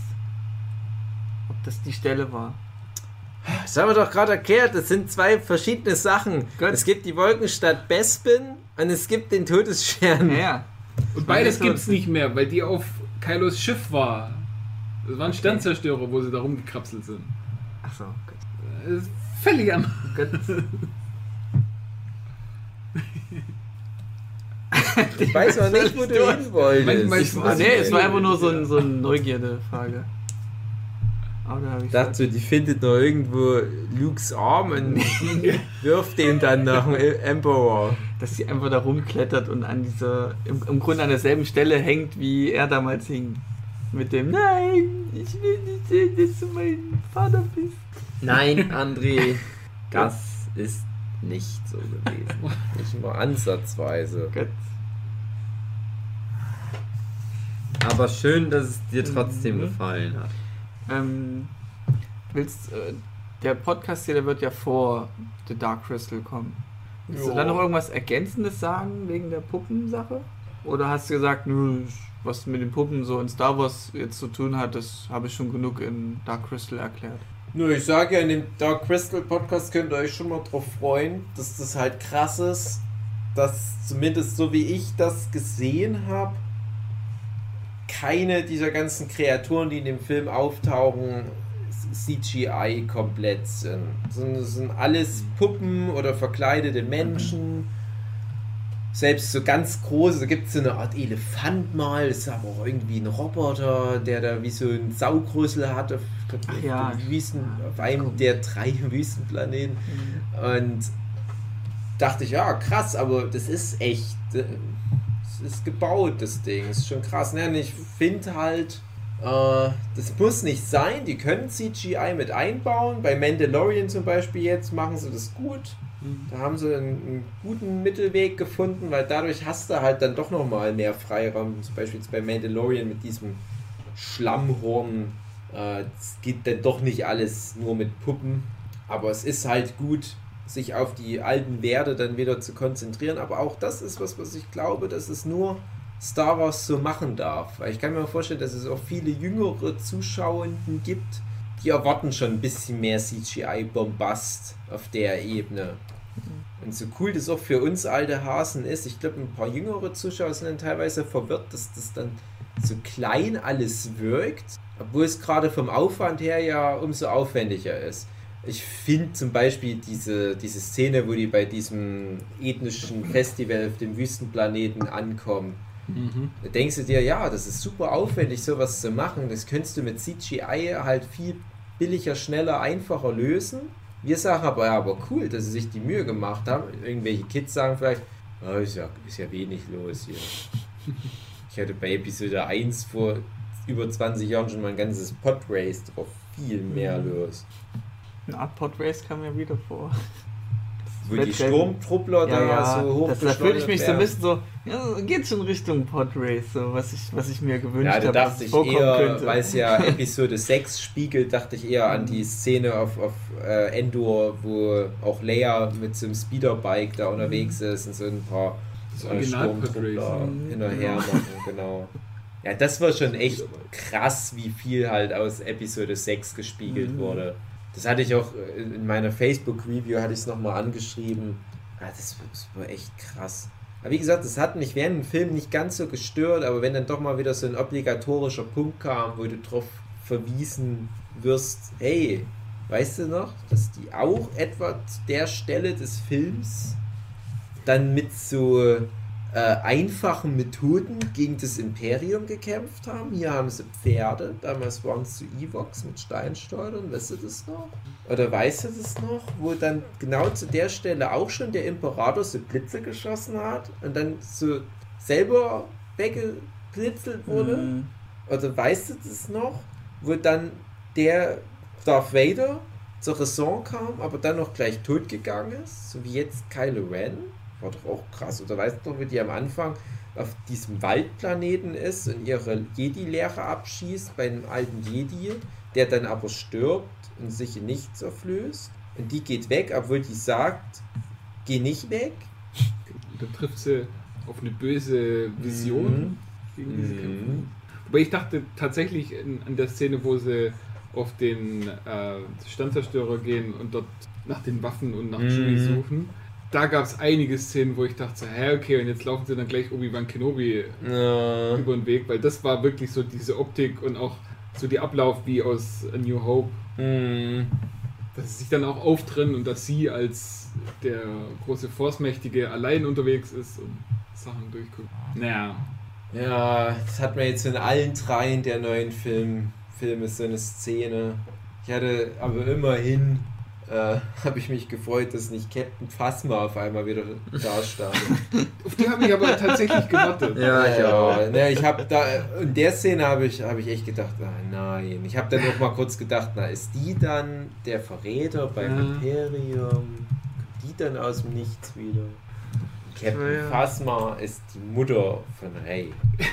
Ob das die Stelle war. Das haben wir doch gerade erklärt, das sind zwei verschiedene Sachen. Gut. Es gibt die Wolkenstadt Bespin und es gibt den Todesstern. Ja, ja. Und beides so- gibt es nicht mehr, weil die auf Kylos Schiff war. Das waren Sternzerstörer, wo sie da rumgekrapselt sind. Ach so, gut. Das ist völlig anders. gut. Ich weiß noch nicht, wo du hin wolltest. Manchmal- nee, es war einfach nur so, ein, so eine Neugierde-Frage. Aber da ich dachte so, die findet noch irgendwo Lukes Arm und wirft den dann nach dem Emperor. dass sie einfach da rumklettert und an dieser, im, im Grunde an derselben Stelle hängt, wie er damals hing. Mit dem Nein, ich will nicht sehen, dass du mein Vater bist. Nein, André, das ist nicht so gewesen. Nicht mal ansatzweise. Gott. Aber schön, dass es dir trotzdem Mhm. gefallen hat. Ähm, willst, äh, der Podcast hier, der wird ja vor The Dark Crystal kommen. Willst du Ja. dann noch irgendwas Ergänzendes sagen wegen der Puppensache? Oder hast du gesagt, nö, was mit den Puppen so in Star Wars jetzt zu tun hat, das habe ich schon genug in Dark Crystal erklärt. Nur ich sage ja, in dem Dark Crystal Podcast könnt ihr euch schon mal drauf freuen, dass das halt krass ist, dass zumindest so wie ich das gesehen habe, keine dieser ganzen Kreaturen, die in dem Film auftauchen, CGI komplett sind. Sondern es sind alles Puppen oder verkleidete Menschen. selbst so ganz große, da gibt es so eine Art Elefant mal, das ist aber auch irgendwie ein Roboter, der da wie so ein Saugrüssel hat auf, auf ja. Wüsten, auf einem der drei Wüstenplaneten. Und dachte ich, ja, krass, aber das ist echt. Äh, ist gebaut, das Ding. ist schon krass. Ne? Und ich finde halt, äh, das muss nicht sein. Die können CGI mit einbauen. Bei Mandalorian zum Beispiel jetzt machen sie das gut. Da haben sie einen, einen guten Mittelweg gefunden, weil dadurch hast du halt dann doch nochmal mehr Freiraum. Zum Beispiel jetzt bei Mandalorian mit diesem Schlammhorn. Äh, Es geht dann doch nicht alles nur mit Puppen. Aber es ist halt gut, sich auf die alten Werte dann wieder zu konzentrieren. Aber auch das ist was, was ich glaube, dass es nur Star Wars so machen darf. Weil ich kann mir vorstellen, dass es auch viele jüngere Zuschauenden gibt, die erwarten schon ein bisschen mehr CGI-Bombast auf der Ebene. Und so cool das auch für uns alte Hasen ist, ich glaube, ein paar jüngere Zuschauer sind dann teilweise verwirrt, dass das dann so klein alles wirkt, obwohl es gerade vom Aufwand her ja umso aufwendiger ist. Ich finde zum Beispiel diese, diese Szene, wo die bei diesem ethnischen Festival auf dem Wüstenplaneten ankommen. Mhm. Da denkst du dir, ja, das ist super aufwendig, sowas zu machen. Das könntest du mit CGI halt viel billiger, schneller, einfacher lösen. Wir sagen aber, ja, aber cool, dass sie sich die Mühe gemacht haben. Irgendwelche Kids sagen vielleicht, oh, ist, ja, ist ja wenig los hier. Ich hatte bei Episode 1 vor über 20 Jahren schon mal ein ganzes Podrace drauf. Viel mehr los. Eine Art Podrace kam mir wieder vor. Wo die. Sturmtruppler da so hoch das, da fühle ich mich so ein bisschen so, ja, geht schon Richtung Podrace, so was ich, was ich mir gewünscht Ja, da habe, dachte ich eher, weil es ja Episode 6 spiegelt, dachte ich eher an die Szene auf, auf äh, Endor, wo auch Leia mit so einem Speederbike da unterwegs ist und so ein paar äh, Original Sturmtruppler Podrace. hinterher machen, genau. Ja, das war schon echt krass, wie viel halt aus Episode 6 gespiegelt Mhm. wurde. Das hatte ich auch äh, in meiner Facebook-Review, hatte ich es nochmal angeschrieben. Ja, das, war echt krass. Aber wie gesagt, das hat mich während dem Film nicht ganz so gestört, aber wenn dann doch mal wieder so ein obligatorischer Punkt kam, wo du drauf verwiesen wirst, hey, weißt du noch, dass die auch etwa der Stelle des Films dann mit so äh, einfachen Methoden gegen das Imperium gekämpft haben. Hier haben sie Pferde, damals waren es so Evox mit Steinsteuern, weißt du das noch? Oder weißt du das noch, wo dann genau zu der Stelle auch schon der Imperator so Blitze geschossen hat und dann so selber weggeblitzelt wurde? Mhm. Oder weißt du das noch, wo dann der Darth Vader zur Raison kam, aber dann noch gleich tot gegangen ist, so wie jetzt Kylo Ren? War doch auch krass. Oder weißt du noch, wie die am Anfang auf diesem Waldplaneten ist und ihre Jedi-Lehre abschießt bei einem alten Jedi, der dann aber stirbt und sich in nichts auflöst? Und die geht weg, obwohl die sagt, geh nicht weg. Da trifft sie auf eine böse Vision Mhm. gegen diese Mhm. Kämpfe. Aber ich dachte tatsächlich in, an der Szene, wo sie auf den äh, Sternzerstörer gehen und dort nach den Waffen und nach Mhm. Chewie suchen. Da gab es einige Szenen, wo ich dachte, so, hä, okay, und jetzt laufen sie dann gleich Obi-Wan Kenobi Ja. über den Weg, weil das war wirklich so diese Optik und auch so die Ablauf wie aus A New Hope, Mhm. dass sie sich dann auch auftrennen und dass sie als der große Force-Mächtige allein unterwegs ist und Sachen durchguckt. Naja, Ja, das hat man jetzt in allen dreien der neuen Film, Filme so eine Szene. Ich hatte aber immerhin, äh, habe ich mich gefreut, dass nicht Captain Phasma auf einmal wieder da stand. auf die habe ich aber tatsächlich gewartet. Ja, ich auch. Ne, ich habe da, in der Szene habe ich, hab ich echt gedacht, ah, nein. Ich habe dann noch mal kurz gedacht, na, ist die dann der Verräter beim Ja. Imperium? Kommt die dann aus dem Nichts wieder? Captain Ja. Phasma ist die Mutter von Rey.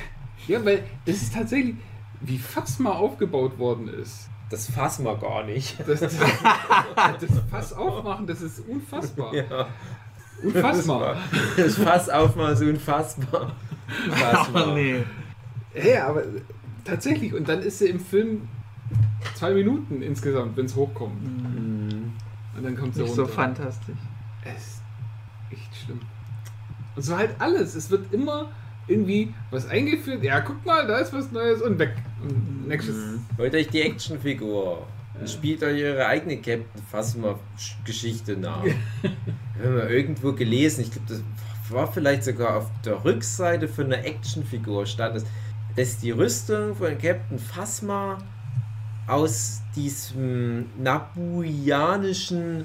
Ja, weil das ist tatsächlich, wie Phasma aufgebaut worden ist. Das Phasma gar nicht. Das, das, das Fass aufmachen, das ist unfassbar. Ja. Unfassbar. Das Fass aufmachen ist unfassbar. Phasma. Oh nee. Ja, aber tatsächlich, und dann ist sie im Film zwei Minuten insgesamt, wenn es hochkommt. Mhm. Und dann kommt sie Nicht runter. so fantastisch. Es ist echt schlimm. Und so halt alles. Es wird immer irgendwie was eingeführt. Ja, guck mal, da ist was Neues und weg. Und nächstes. Mhm. Holt euch die Actionfigur und spielt euch eure eigene Captain Phasma Geschichte nach. Wir haben mal irgendwo gelesen, ich glaube, das war war vielleicht sogar auf der Rückseite von einer Actionfigur stand es, dass die Rüstung von Captain Phasma aus diesem nabuianischen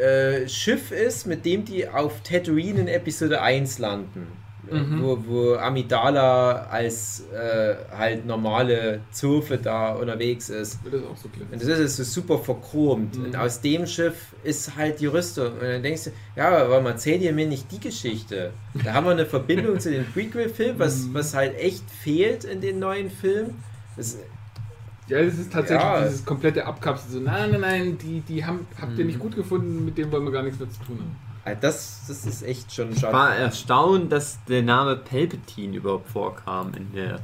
äh, Schiff ist, mit dem die auf Tatooine in Episode 1 landen. Mhm. Wo, wo Amidala als äh, halt normale Zofe da unterwegs ist. Das auch so klar. Und das ist so super verchromt. Mhm. Und aus dem Schiff ist halt die Rüstung. Und dann denkst du, ja, aber warum erzählt ihr mir nicht die Geschichte? Da haben wir eine Verbindung zu den Prequel-Filmen, was, Mhm. was halt echt fehlt in den neuen Filmen. Das, Ja, das ist tatsächlich Ja. dieses komplette Abkapseln. So, nein, nein, nein, die, die haben, habt ihr Mhm. nicht gut gefunden, mit dem wollen wir gar nichts mehr zu tun haben. Äh, das, das ist echt schon Ich schade. war erstaunt, dass der Name Palpatine überhaupt vorkam in, der,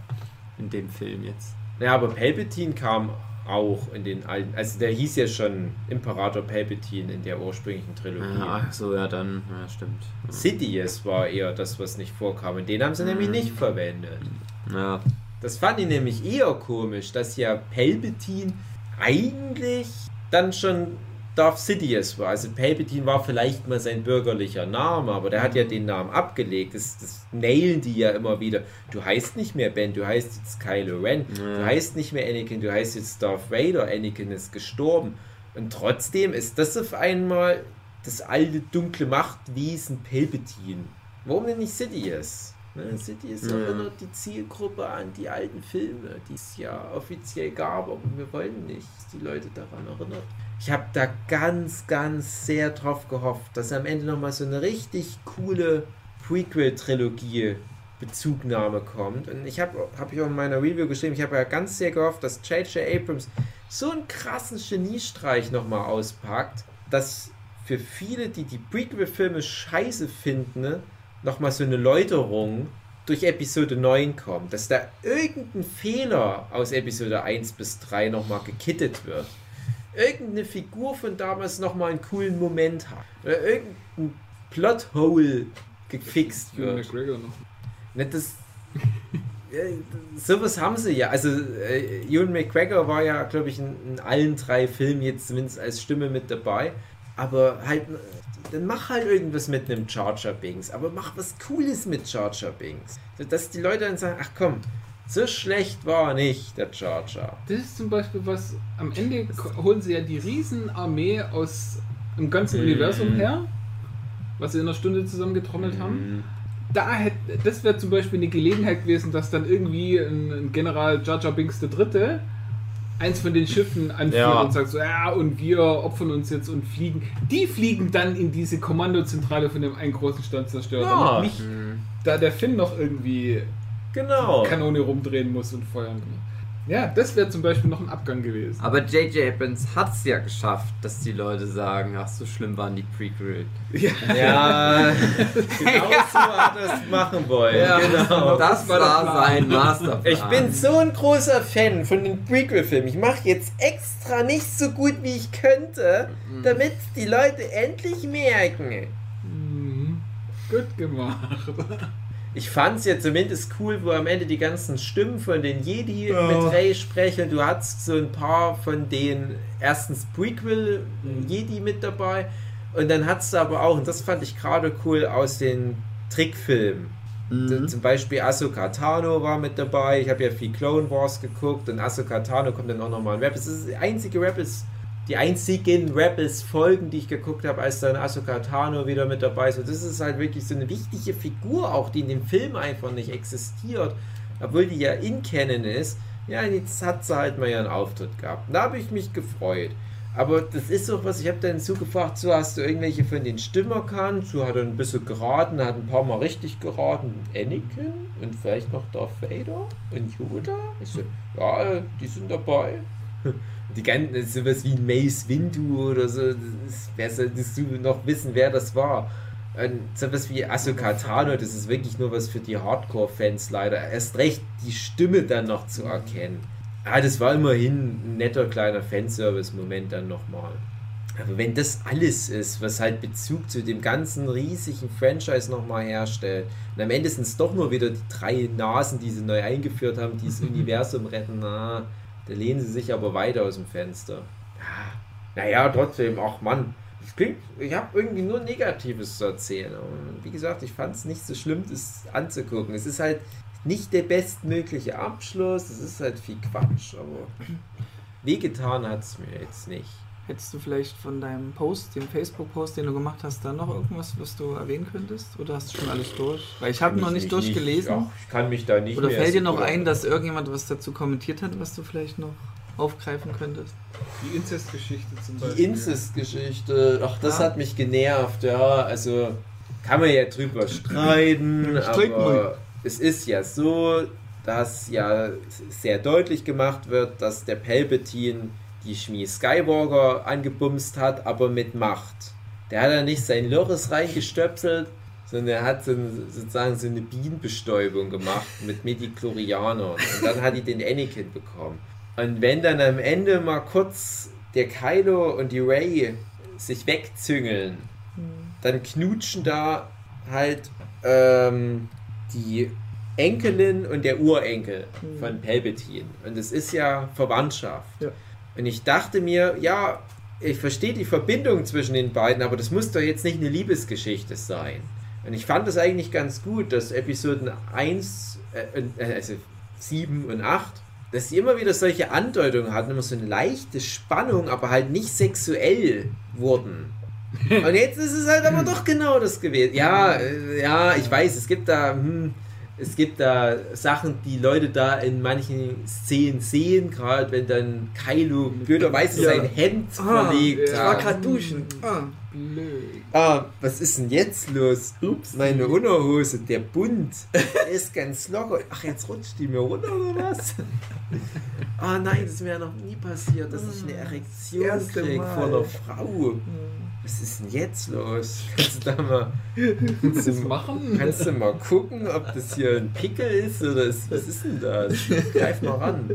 in dem Film jetzt. Ja, aber Palpatine kam auch in den alten. Also der hieß ja schon Imperator Palpatine in der ursprünglichen Trilogie. Ja, ach so, ja, dann, ja, stimmt. Sidious war eher das, was nicht vorkam. Und den haben sie nämlich Mhm. nicht verwendet. Ja, Das fand ich nämlich eher komisch, dass ja Palpatine eigentlich dann schon Darth Sidious war. Also Palpatine war vielleicht mal sein bürgerlicher Name, aber der hat ja den Namen abgelegt. Das, das nailen die ja immer wieder. Du heißt nicht mehr Ben, du heißt jetzt Kylo Ren. Du Ja. heißt nicht mehr Anakin, du heißt jetzt Darth Vader. Anakin ist gestorben. Und trotzdem ist das auf einmal das alte dunkle Machtwesen Palpatine. Warum denn nicht Sidious? Ne, Sidious Ja. erinnert die Zielgruppe an die alten Filme, die es ja offiziell gab, aber wir wollen nicht, dass die Leute daran erinnert. Ich habe da ganz, ganz sehr drauf gehofft, dass am Ende nochmal so eine richtig coole Prequel-Trilogie Bezugnahme kommt. Und ich habe hab ich auch in meiner Review geschrieben, ich habe ja ganz sehr gehofft, dass J.J. Abrams so einen krassen Geniestreich nochmal auspackt, dass für viele, die die Prequel-Filme scheiße finden, nochmal so eine Läuterung durch Episode 9 kommt. Dass da irgendein Fehler aus Episode 1 bis 3 nochmal gekittet wird. Irgendeine Figur von damals nochmal einen coolen Moment hat. Oder irgendein Plothole gefixt wird. McGregor noch. Ne, das, äh, sowas haben sie ja. Also, äh, Ewan McGregor war ja, glaube ich, in, in allen drei Filmen jetzt zumindest als Stimme mit dabei. Aber halt, äh, dann mach halt irgendwas mit einem Charger Bings. Aber mach was Cooles mit Charger Bings. Dass die Leute dann sagen: Ach komm, so schlecht war nicht, der Charger. Das ist zum Beispiel was, am Ende holen sie ja die Riesenarmee aus dem ganzen Mhm. Universum her, was sie in einer Stunde zusammengetrommelt haben. Da hätte, das wäre zum Beispiel eine Gelegenheit gewesen, dass dann irgendwie ein, ein General Jar Jar Binks der Dritte eins von den Schiffen anführt Ja. und sagt so, ja, und wir opfern uns jetzt und fliegen. Die fliegen dann in diese Kommandozentrale von dem einen großen Sternzerstörer, Ja. nicht da der Finn noch irgendwie Genau. Kanone rumdrehen muss und feuern. Ja, das wäre zum Beispiel noch ein Abgang gewesen. Aber J.J. Abrams hat es ja geschafft, dass die Leute sagen, ach, so schlimm waren die Prequel. Ja, Ja, genau so hat er es machen wollen. genau. Das war der war Plan. sein Masterplan. Ich bin so ein großer Fan von den Prequel-Filmen. Ich mache jetzt extra nicht so gut, wie ich könnte, damit die Leute endlich merken. Mhm. Gut gemacht. Ich fand es ja zumindest cool, wo am Ende die ganzen Stimmen von den Jedi mit Ray sprechen. Du hattest so ein paar von den erstens Prequel-Jedi mit dabei. Und dann hattest du aber auch, und das fand ich gerade cool, aus den Trickfilmen. Mhm. Zum Beispiel Ahsoka Tano war mit dabei. Ich habe ja viel Clone Wars geguckt und Ahsoka Tano kommt dann auch nochmal in Rebels. Das ist die einzige Rebels, die einzigen Rebels-Folgen, die ich geguckt habe, als dann Ahsoka Tano wieder mit dabei ist. Und das ist halt wirklich so eine wichtige Figur auch, die in dem Film einfach nicht existiert, obwohl die ja in Canon ist. Ja, jetzt hat sie halt mal ihren Auftritt gehabt. Da habe ich mich gefreut. Aber das ist auch was, ich habe dann zugefragt, so hast du irgendwelche von den Stimmen erkannt, so hat er ein bisschen geraten, hat ein paar Mal richtig geraten, Anakin und vielleicht noch Darth Vader und Yoda. Ich so, ja, die sind dabei. Die ganzen, sowas wie Mace Windu oder so, das wer solltest du noch wissen, wer das war? Und sowas wie Ahsoka Tano, das ist wirklich nur was für die Hardcore-Fans leider. Erst recht die Stimme dann noch zu erkennen. Ah, das war immerhin ein netter kleiner Fanservice-Moment dann nochmal. Aber wenn das alles ist, was halt Bezug zu dem ganzen riesigen Franchise nochmal herstellt, und am Ende sind es doch nur wieder die drei Nasen, die sie neu eingeführt haben, die das Universum retten, na, da lehnen sie sich aber weiter aus dem Fenster. Ja, Naja, trotzdem, ach Mann, Es klingt, ich habe irgendwie nur Negatives zu erzählen. Und wie gesagt, ich fand es nicht so schlimm, das anzugucken. Es ist halt nicht der bestmögliche Abschluss, es ist halt viel Quatsch, aber wehgetan hat es mir jetzt nicht. Hättest du vielleicht von deinem Post, dem Facebook-Post, den du gemacht hast, da noch irgendwas, was du erwähnen könntest? Oder hast du schon alles durch? Weil ich habe noch ich nicht durchgelesen. ach, ich kann mich da nicht Oder mehr fällt dir noch ein, dass irgendjemand was dazu kommentiert hat, was du vielleicht noch aufgreifen könntest? Die Inzestgeschichte zum Die Beispiel. Inzest-Geschichte, ach, das Ja. hat mich genervt, ja. Also kann man ja drüber streiten, Streiten aber es ist ja so, dass ja sehr deutlich gemacht wird, dass der Palpatine die Schmied Skywalker angebumst hat, aber mit Macht. Der hat ja nicht sein Loris reingestöpselt, sondern er hat so, ein- sozusagen so eine Bienenbestäubung gemacht mit Medichlorianern. Und dann hat die den Anakin bekommen. Und wenn dann am Ende mal kurz der Kylo und die Ray sich wegzüngeln, dann knutschen da halt ähm, die Enkelin und der Urenkel von Palpatine. Und es ist ja Verwandtschaft. Ja. Und ich dachte mir, ja, ich verstehe die Verbindung zwischen den beiden, aber das muss doch jetzt nicht eine Liebesgeschichte sein. Und ich fand es eigentlich ganz gut, dass Episoden 1, äh, äh, also 7 und 8, dass sie immer wieder solche Andeutungen hatten, immer so eine leichte Spannung, aber halt nicht sexuell wurden. Und jetzt ist es halt aber doch genau das gewesen. Ja, äh, ja, ich weiß, es gibt da, hm, es gibt da Sachen, die Leute da in manchen Szenen sehen, gerade wenn dann Kylo blöderweise Ja. sein Hemd Ah, verlegt. Ich ja. war gerade duschen. Ah. Blöd. Ah, was ist denn jetzt los? Ups, meine Unterhose, der Bund, der ist ganz locker. Ach, jetzt rutscht die mir runter oder was? Ah nein, das ist mir ja noch nie passiert, dass ich eine Erektion Erste krieg Mal. vor einer Frau. Was ist denn jetzt los? Kannst du da mal, kannst du, machen? kannst du mal gucken, ob das hier ein Pickel ist oder ist, was ist denn das? Greif mal ran.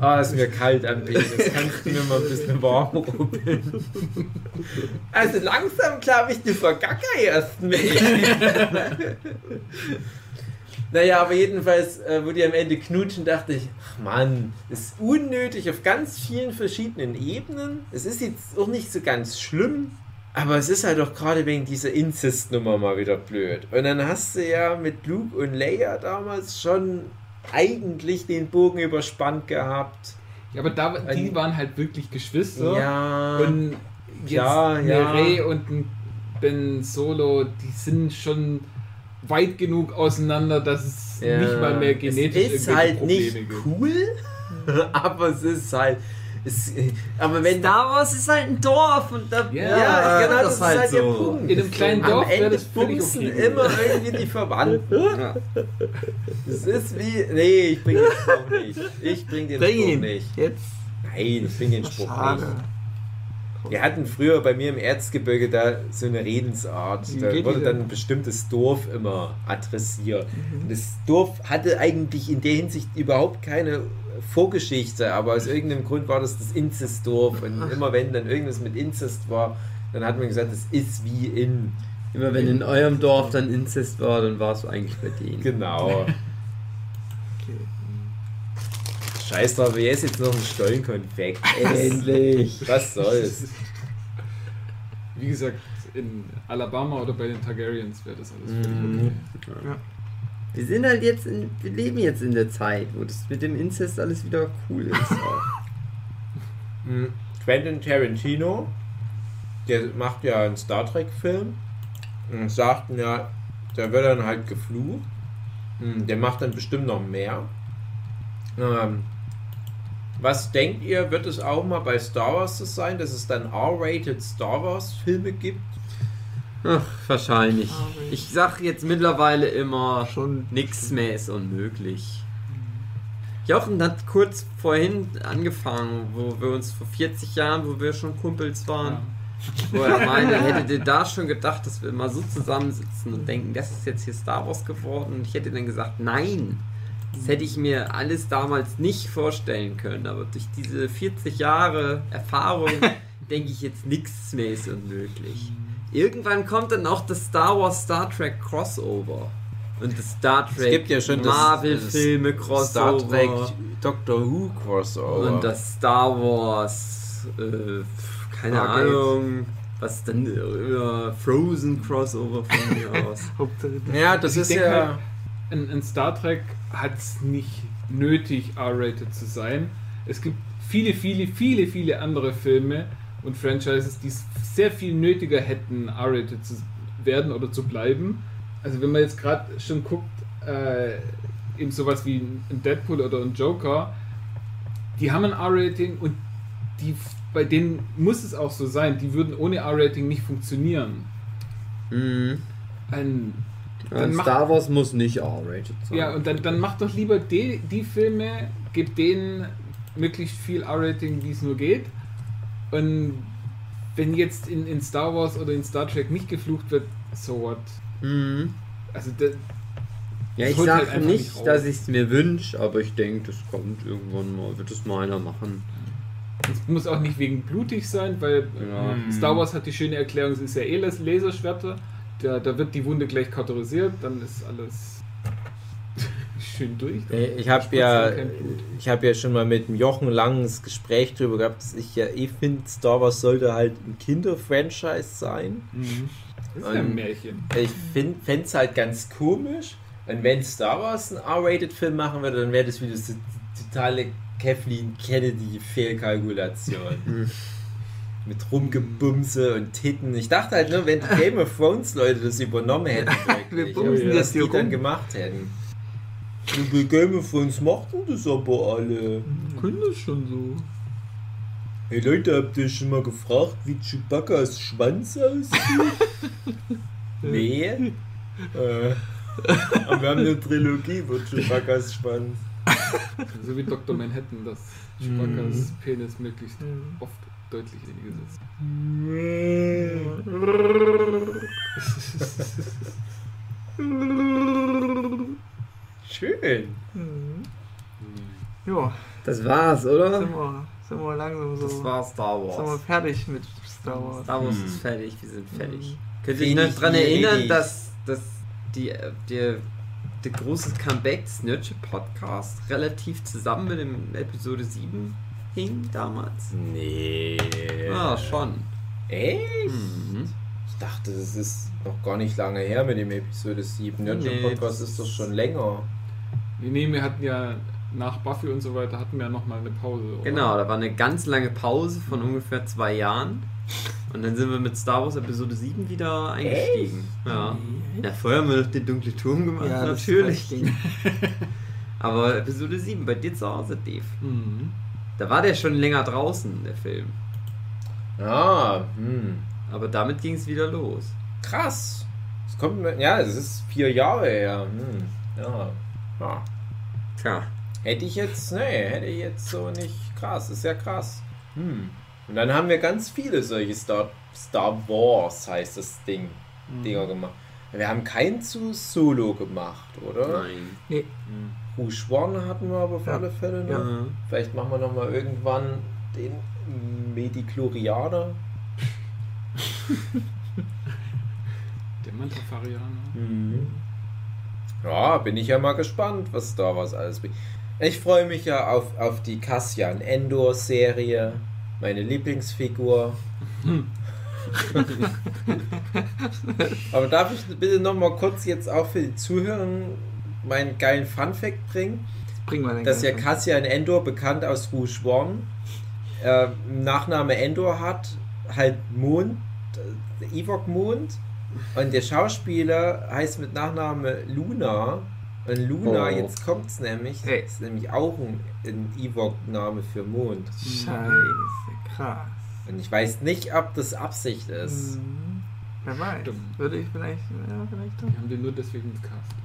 Ah, ist mir kalt am Penis. Kannst du mir mal ein bisschen warm rubbeln? Also langsam glaube ich, du vergackerst mich. naja, aber jedenfalls, äh, wo die am Ende knutschen, dachte ich, ach Mann, ist unnötig auf ganz vielen verschiedenen Ebenen. Es ist jetzt auch nicht so ganz schlimm, aber es ist halt auch gerade wegen dieser Inzest-Nummer mal wieder blöd. Und dann hast du ja mit Luke und Leia damals schon eigentlich den Bogen überspannt gehabt. Ja, aber da, die Ein- waren halt wirklich Geschwister. Ja. Und jetzt Ja, ja. Rey und Ben Solo, die sind schon weit genug auseinander, dass es Ja. nicht mal mehr genetisch Es ist halt Probleme nicht gibt. cool, aber es ist halt. Es, aber wenn Star Wars ist halt ein Dorf und da. Ja, Ja, genau, das das, ist ist halt halt der so. Punkt. In einem kleinen Am Dorf wäre Ende bumsen okay. immer irgendwie die Verwandten. Ja. Das ist wie. Nee, ich bring den Spruch nicht. Ich bring den Bring Spruch ihn. nicht. Jetzt. Nein, ich bring den Spruch Schade. nicht. Wir hatten früher bei mir im Erzgebirge da so eine Redensart. Da wurde dann ein bestimmtes Dorf immer adressiert. Mhm. Das Dorf hatte eigentlich in der Hinsicht überhaupt keine Vorgeschichte, aber aus irgendeinem Grund war das das Inzestdorf. Und immer wenn dann irgendwas mit Inzest war, dann hat man gesagt, das ist wie in. Immer wenn in eurem Dorf dann Inzest war, dann warst du eigentlich bei denen. Genau. Okay. Scheiß drauf, jetzt jetzt noch ein Stollenkonfekt. Endlich. Was soll's? Wie gesagt, in Alabama oder bei den Targaryens wäre das alles völlig Mhm. okay. Wir sind halt jetzt, in, wir leben jetzt in der Zeit, wo das mit dem Inzest alles wieder cool ist. Mhm. Quentin Tarantino, der macht ja einen Star Trek-Film und sagt ja, da wird dann halt geflucht. Mhm, Der macht dann bestimmt noch mehr. Ähm, was denkt ihr, wird es auch mal bei Star Wars so sein, dass es dann R-rated Star Wars-Filme gibt? Ach, wahrscheinlich. Ich sag jetzt mittlerweile immer, Schon. nichts mehr ist unmöglich. Jochen hat kurz vorhin angefangen, wo wir uns vor 40 Jahren, wo wir schon Kumpels waren, wo er meinte, hättet ihr da schon gedacht, dass wir mal so zusammensitzen und denken, das ist jetzt hier Star Wars geworden? Und ich hätte dann gesagt, nein. Das hätte ich mir alles damals nicht vorstellen können, aber durch diese 40 Jahre Erfahrung denke ich jetzt, nichts mehr ist unmöglich. Irgendwann kommt dann auch das Star Wars Star Trek Crossover. Und das Star Trek gibt ja schon das- Marvel-Filme Crossover. Star Trek Doctor Who Crossover. Und das Star Wars, äh, keine Stargate. Ahnung, was dann über Frozen Crossover von mir aus. Ja, das Ich ist ja. Ein, ein Star Trek hat es nicht nötig, R-rated zu sein. Es gibt viele, viele, viele, viele andere Filme und Franchises, die es sehr viel nötiger hätten, R-rated zu werden oder zu bleiben. Also wenn man jetzt gerade schon guckt, äh, eben sowas wie ein Deadpool oder ein Joker, die haben ein R-Rating und die, bei denen muss es auch so sein, die würden ohne R-Rating nicht funktionieren. Mhm. Ein Dann mach- Star Wars muss nicht R-rated sein. Ja, und dann, dann macht doch lieber die, die Filme, gebt denen möglichst viel R-Rating, wie es nur geht. Und wenn jetzt in, in Star Wars oder in Star Trek nicht geflucht wird, so what? Mhm. Also, da, Ja, Das ich halt sage einfach nicht, nicht dass ich es mir wünsche, aber ich denke, das kommt irgendwann mal, wird es mal einer machen. es muss auch nicht wegen blutig sein, weil Ja. äh, Star Wars hat die schöne Erklärung, es ist ja eh Las- Laserschwerter. Da, da wird die Wunde gleich kautorisiert, dann ist alles schön durch. Ich habe ja, ich habe ja schon mal mit dem Jochen langes Gespräch darüber gehabt, dass ich ja eh finde, Star Wars sollte halt ein Kinder-Franchise sein. Mhm. Das ist ja ein Märchen. Ich fände es halt ganz komisch. Und wenn Star Wars einen R-Rated-Film machen würde, dann wäre das wieder so die totale Kathleen Kennedy-Fehlkalkulation. Mit Rumgebumse und Titten. Ich dachte halt nur, wenn die Game of Thrones Leute das übernommen hätten, Wir bumsen hier die dann gemacht hätten. Und bei Game of Thrones machten das aber alle. Können das schon so. Hey Leute, habt ihr schon mal gefragt, wie Chewbacca's Schwanz aussieht? nee. Äh, aber wir haben eine Trilogie über Chewbacca's Schwanz. So wie Dr. Manhattan, dass Chewbacca's Penis möglichst Mhm. oft deutlich weniger ist. Schön. Mhm. Ja, Das war's, sind oder? wir, sind wir langsam so. Das war Star sind wir Wars. fertig mit Star Wars. Star Wars Hm. ist fertig, wir sind fertig. Mhm. Könnt ihr euch noch daran erinnern, fertig. dass, dass die, äh, der, der große Comeback des Nerdship Podcast relativ zusammen mit dem Episode 7 hing damals? Nee. Ja, schon. Echt? Mhm. Ich dachte, das ist noch gar nicht lange her mit dem Episode 7. Nerdship Nee, Podcast das ist doch schon länger. Nee, nee, wir hatten ja nach Buffy und so weiter hatten wir ja nochmal eine Pause. Oder? Genau, da war eine ganz lange Pause von ungefähr zwei Jahren. Und dann sind wir mit Star Wars Episode 7 wieder eingestiegen. Ja. ja, vorher haben wir noch den dunkle Turm gemacht, Ja, natürlich. echt Aber Episode 7 bei dir zu Hause, Dave. Mhm. Da war der schon länger draußen, der Film. Ah, hm. Aber damit ging es wieder los. Krass. Es kommt mir, ja, es ist vier Jahre her. Hm. Ja. ja. Tja. Hätte ich jetzt, nee, hätte ich jetzt so nicht krass. Ist ja krass. Hm. Und dann haben wir ganz viele solche Star, Star Wars, heißt das Ding, Dinger gemacht. Wir haben keinen zu Solo gemacht, oder? Nein. Nee, Rouge One hatten wir aber auf Ja. alle Fälle noch. Ja. Vielleicht machen wir noch mal irgendwann den Medichlorianer. Der Mantafarianer. Mhm. Ja, bin ich ja mal gespannt, was da was alles bringt. Ich freue mich ja auf, auf die Cassian Endor Serie, meine Lieblingsfigur. Aber darf ich bitte noch mal kurz jetzt auch für die Zuhörer meinen geilen Funfact bringen? bringen wir den dass ja. Cassian Endor, bekannt aus Rouge One, äh, Nachname Endor hat, halt Mond, äh, Ewok Mond. Und der Schauspieler heißt mit Nachname Luna. Und Luna, Oh. jetzt kommt's nämlich, Ey. ist nämlich auch ein, ein Ewok-Name für Mond. Scheiße, krass. Und ich weiß nicht, ob das Absicht ist. Mhm. Wer weiß. Dumm. Würde ich vielleicht. Ja, vielleicht doch. Die haben den nur deswegen gecastet.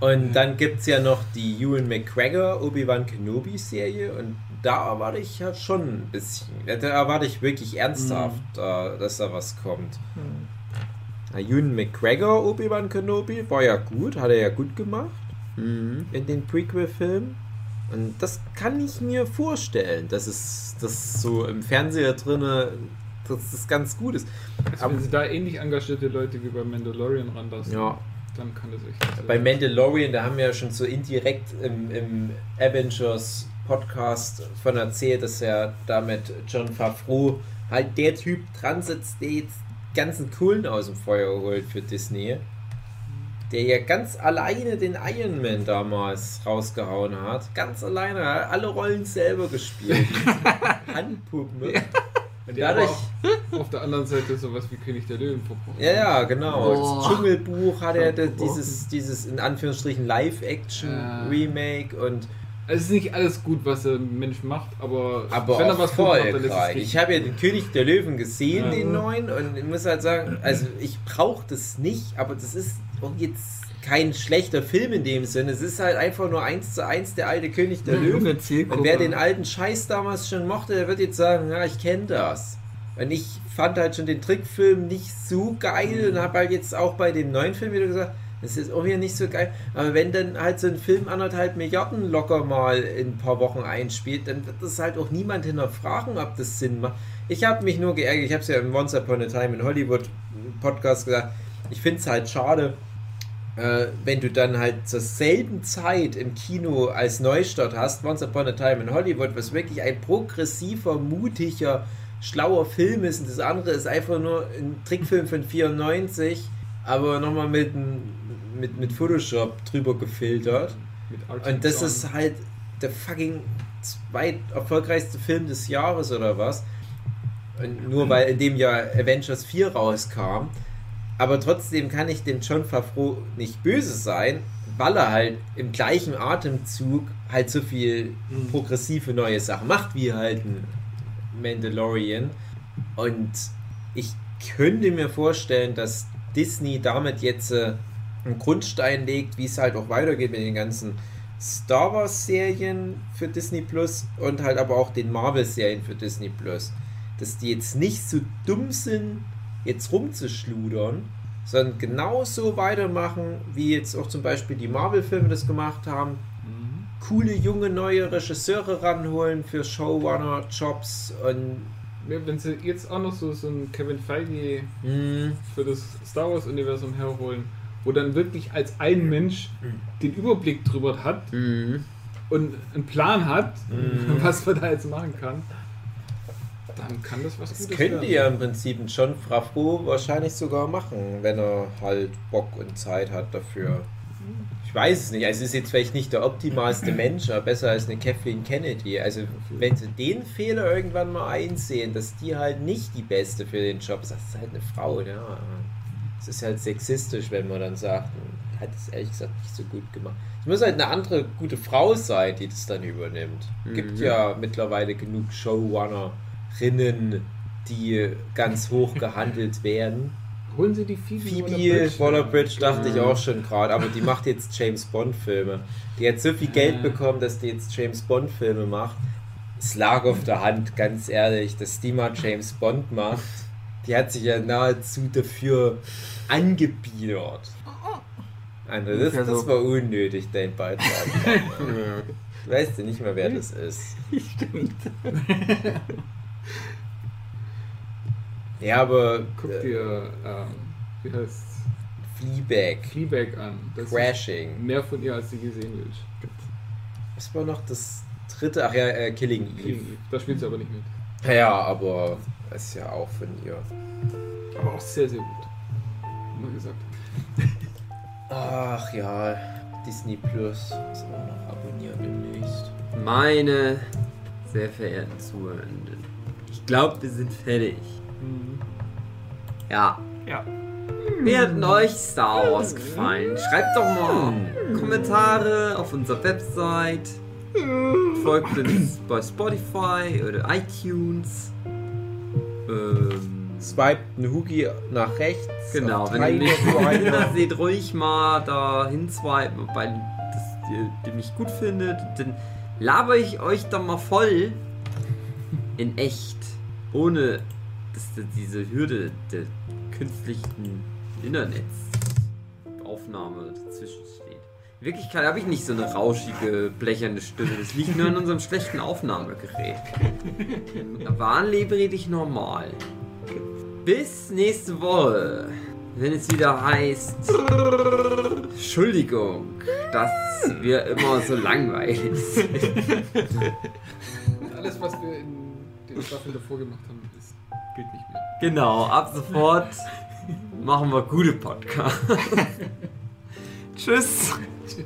Und dann gibt es ja noch die Ewan McGregor Obi-Wan Kenobi Serie und da erwarte ich ja schon ein bisschen, da erwarte ich wirklich ernsthaft, äh, dass da was kommt. Hm. Na, Ewan McGregor Obi-Wan Kenobi war ja gut, hat er ja gut gemacht Mhm. in den Prequel-Filmen. Und das kann ich mir vorstellen, dass es das so im Fernseher drinne, dass das ganz gut ist. Also wenn sie da ähnlich engagierte Leute wie bei Mandalorian ranlassen, Ja, dann kann das echt. Bei Mandalorian, da haben wir ja schon so indirekt im, im Avengers Podcast von erzählt, dass er da mit John Favreau halt der Typ dran sitzt, der jetzt ganzen Kohlen aus dem Feuer holt für Disney. Der ja ganz alleine den Iron Man damals rausgehauen hat. Ganz alleine, alle Rollen selber gespielt. Handpuppen. Und der Dadurch- auf der anderen Seite sowas wie König der Löwen. Ja, ja, genau. Boah. Das Dschungelbuch hat er das, dieses, dieses in Anführungsstrichen Live-Action-Remake und Also es ist nicht alles gut, was ein Mensch macht, aber, aber wenn er was macht, dann ist es. Ich habe ja den König der Löwen gesehen, Ja. den neuen, und ich muss halt sagen, also ich brauche das nicht, aber das ist auch jetzt kein schlechter Film in dem Sinne. Es ist halt einfach nur eins zu eins der alte König der Löwen. Und wer den alten Scheiß damals schon mochte, der wird jetzt sagen, ja, ich kenne das. Und ich fand halt schon den Trickfilm nicht so geil und habe halt jetzt auch bei dem neuen Film wieder gesagt, das ist auch wieder nicht so geil. Aber wenn dann halt so ein Film anderthalb Milliarden locker mal in ein paar Wochen einspielt, dann wird das halt auch niemand hinterfragen, ob das Sinn macht. Ich habe mich nur geärgert, ich habe es ja im Once Upon a Time in Hollywood Podcast gesagt, ich finde es halt schade, äh, wenn du dann halt zur selben Zeit im Kino als Neustart hast, Once Upon a Time in Hollywood, was wirklich ein progressiver, mutiger, schlauer Film ist und das andere ist einfach nur ein Trickfilm von 94, aber nochmal mit, mit, mit Photoshop drüber gefiltert. Und das ist halt der fucking zweit erfolgreichste Film des Jahres oder was. Und nur weil in dem Jahr Avengers 4 rauskam. Aber trotzdem kann ich dem John Favreau nicht böse sein, weil er halt im gleichen Atemzug halt so viel progressive neue Sachen macht, wie halt ein Mandalorian. Und ich könnte mir vorstellen, dass Disney damit jetzt äh, einen Grundstein legt, wie es halt auch weitergeht mit den ganzen Star Wars Serien für Disney Plus und halt aber auch den Marvel Serien für Disney Plus. Dass die jetzt nicht so dumm sind, jetzt rumzuschludern, sondern genauso weitermachen, wie jetzt auch zum Beispiel die Marvel-Filme das gemacht haben. Mhm. Coole, junge, neue Regisseure ranholen für Showrunner-Jobs und Ja, wenn sie jetzt auch noch so, so einen Kevin Feige mh, für das Star Wars-Universum herholen, wo dann wirklich als ein Mensch den Überblick drüber hat mh, und einen Plan hat, Mhm. was man da jetzt machen kann, dann kann das was Das Gutes könnte werden. ja im Prinzip ein John Favreau wahrscheinlich sogar machen, wenn er halt Bock und Zeit hat dafür. Ich weiß es nicht. Also es ist jetzt vielleicht nicht der optimalste Mensch, aber besser als eine Kathleen Kennedy. Also wenn sie den Fehler irgendwann mal einsehen, dass die halt nicht die Beste für den Job ist, das ist halt eine Frau, ja. Es ist halt sexistisch, wenn man dann sagt, "Hm, hat es ehrlich gesagt nicht so gut gemacht. Es muss halt eine andere gute Frau sein, die das dann übernimmt. Gibt Mhm. ja mittlerweile genug Showrunnerinnen, die ganz hoch gehandelt werden. Holen sie die Phoebe, Phoebe Waller-Bridge dachte ich auch schon gerade, aber die macht jetzt James Bond-Filme. Die hat so viel Geld bekommen, dass die jetzt James Bond-Filme macht. Es lag auf der Hand, ganz ehrlich, dass die mal James Bond macht. Die hat sich ja nahezu dafür angebiedert. Also das, das war unnötig, dein Beitrag. du weißt ja nicht mehr, wer das ist. Stimmt. Ja, aber Guck äh, dir, ähm, wie heißt Fleabag, Fleabag an. Das Crashing. ist mehr von ihr, als sie gesehen willst. Was war noch das dritte? Ach ja, äh, Killing Eve. Da spielt sie aber nicht mit. Ja, aber ist ja auch von ihr. Aber auch sehr, sehr gut. Mal gesagt. Ach ja, Disney Plus. Ist auch noch abonnieren demnächst. Meine sehr verehrten Zuhörenden, ich glaube, wir sind fertig. Ja. Ja. Wie hat denn euch Star Wars gefallen? Schreibt doch mal Kommentare auf unserer Website. Folgt uns bei Spotify oder iTunes. Ähm, Swipe einen Hookie nach rechts. genau, wenn ihr mich wieder seht, ruhig mal da hinswipen, weil das, ihr, ihr mich gut findet. Dann laber ich euch da mal voll in echt. Ohne dass da diese Hürde der künstlichen Internetaufnahme dazwischen steht. In Wirklichkeit habe ich nicht so eine rauschige, blecherne Stimme. Das liegt nur an unserem schlechten Aufnahmegerät. Im rede ich normal. Bis nächste Woche, wenn es wieder heißt. Entschuldigung, dass wir immer so langweilig sind. Alles, was wir in den Staffeln davor gemacht haben, gilt nicht mehr. Genau, ab sofort machen wir gute Podcasts. Tschüss. Tschüss.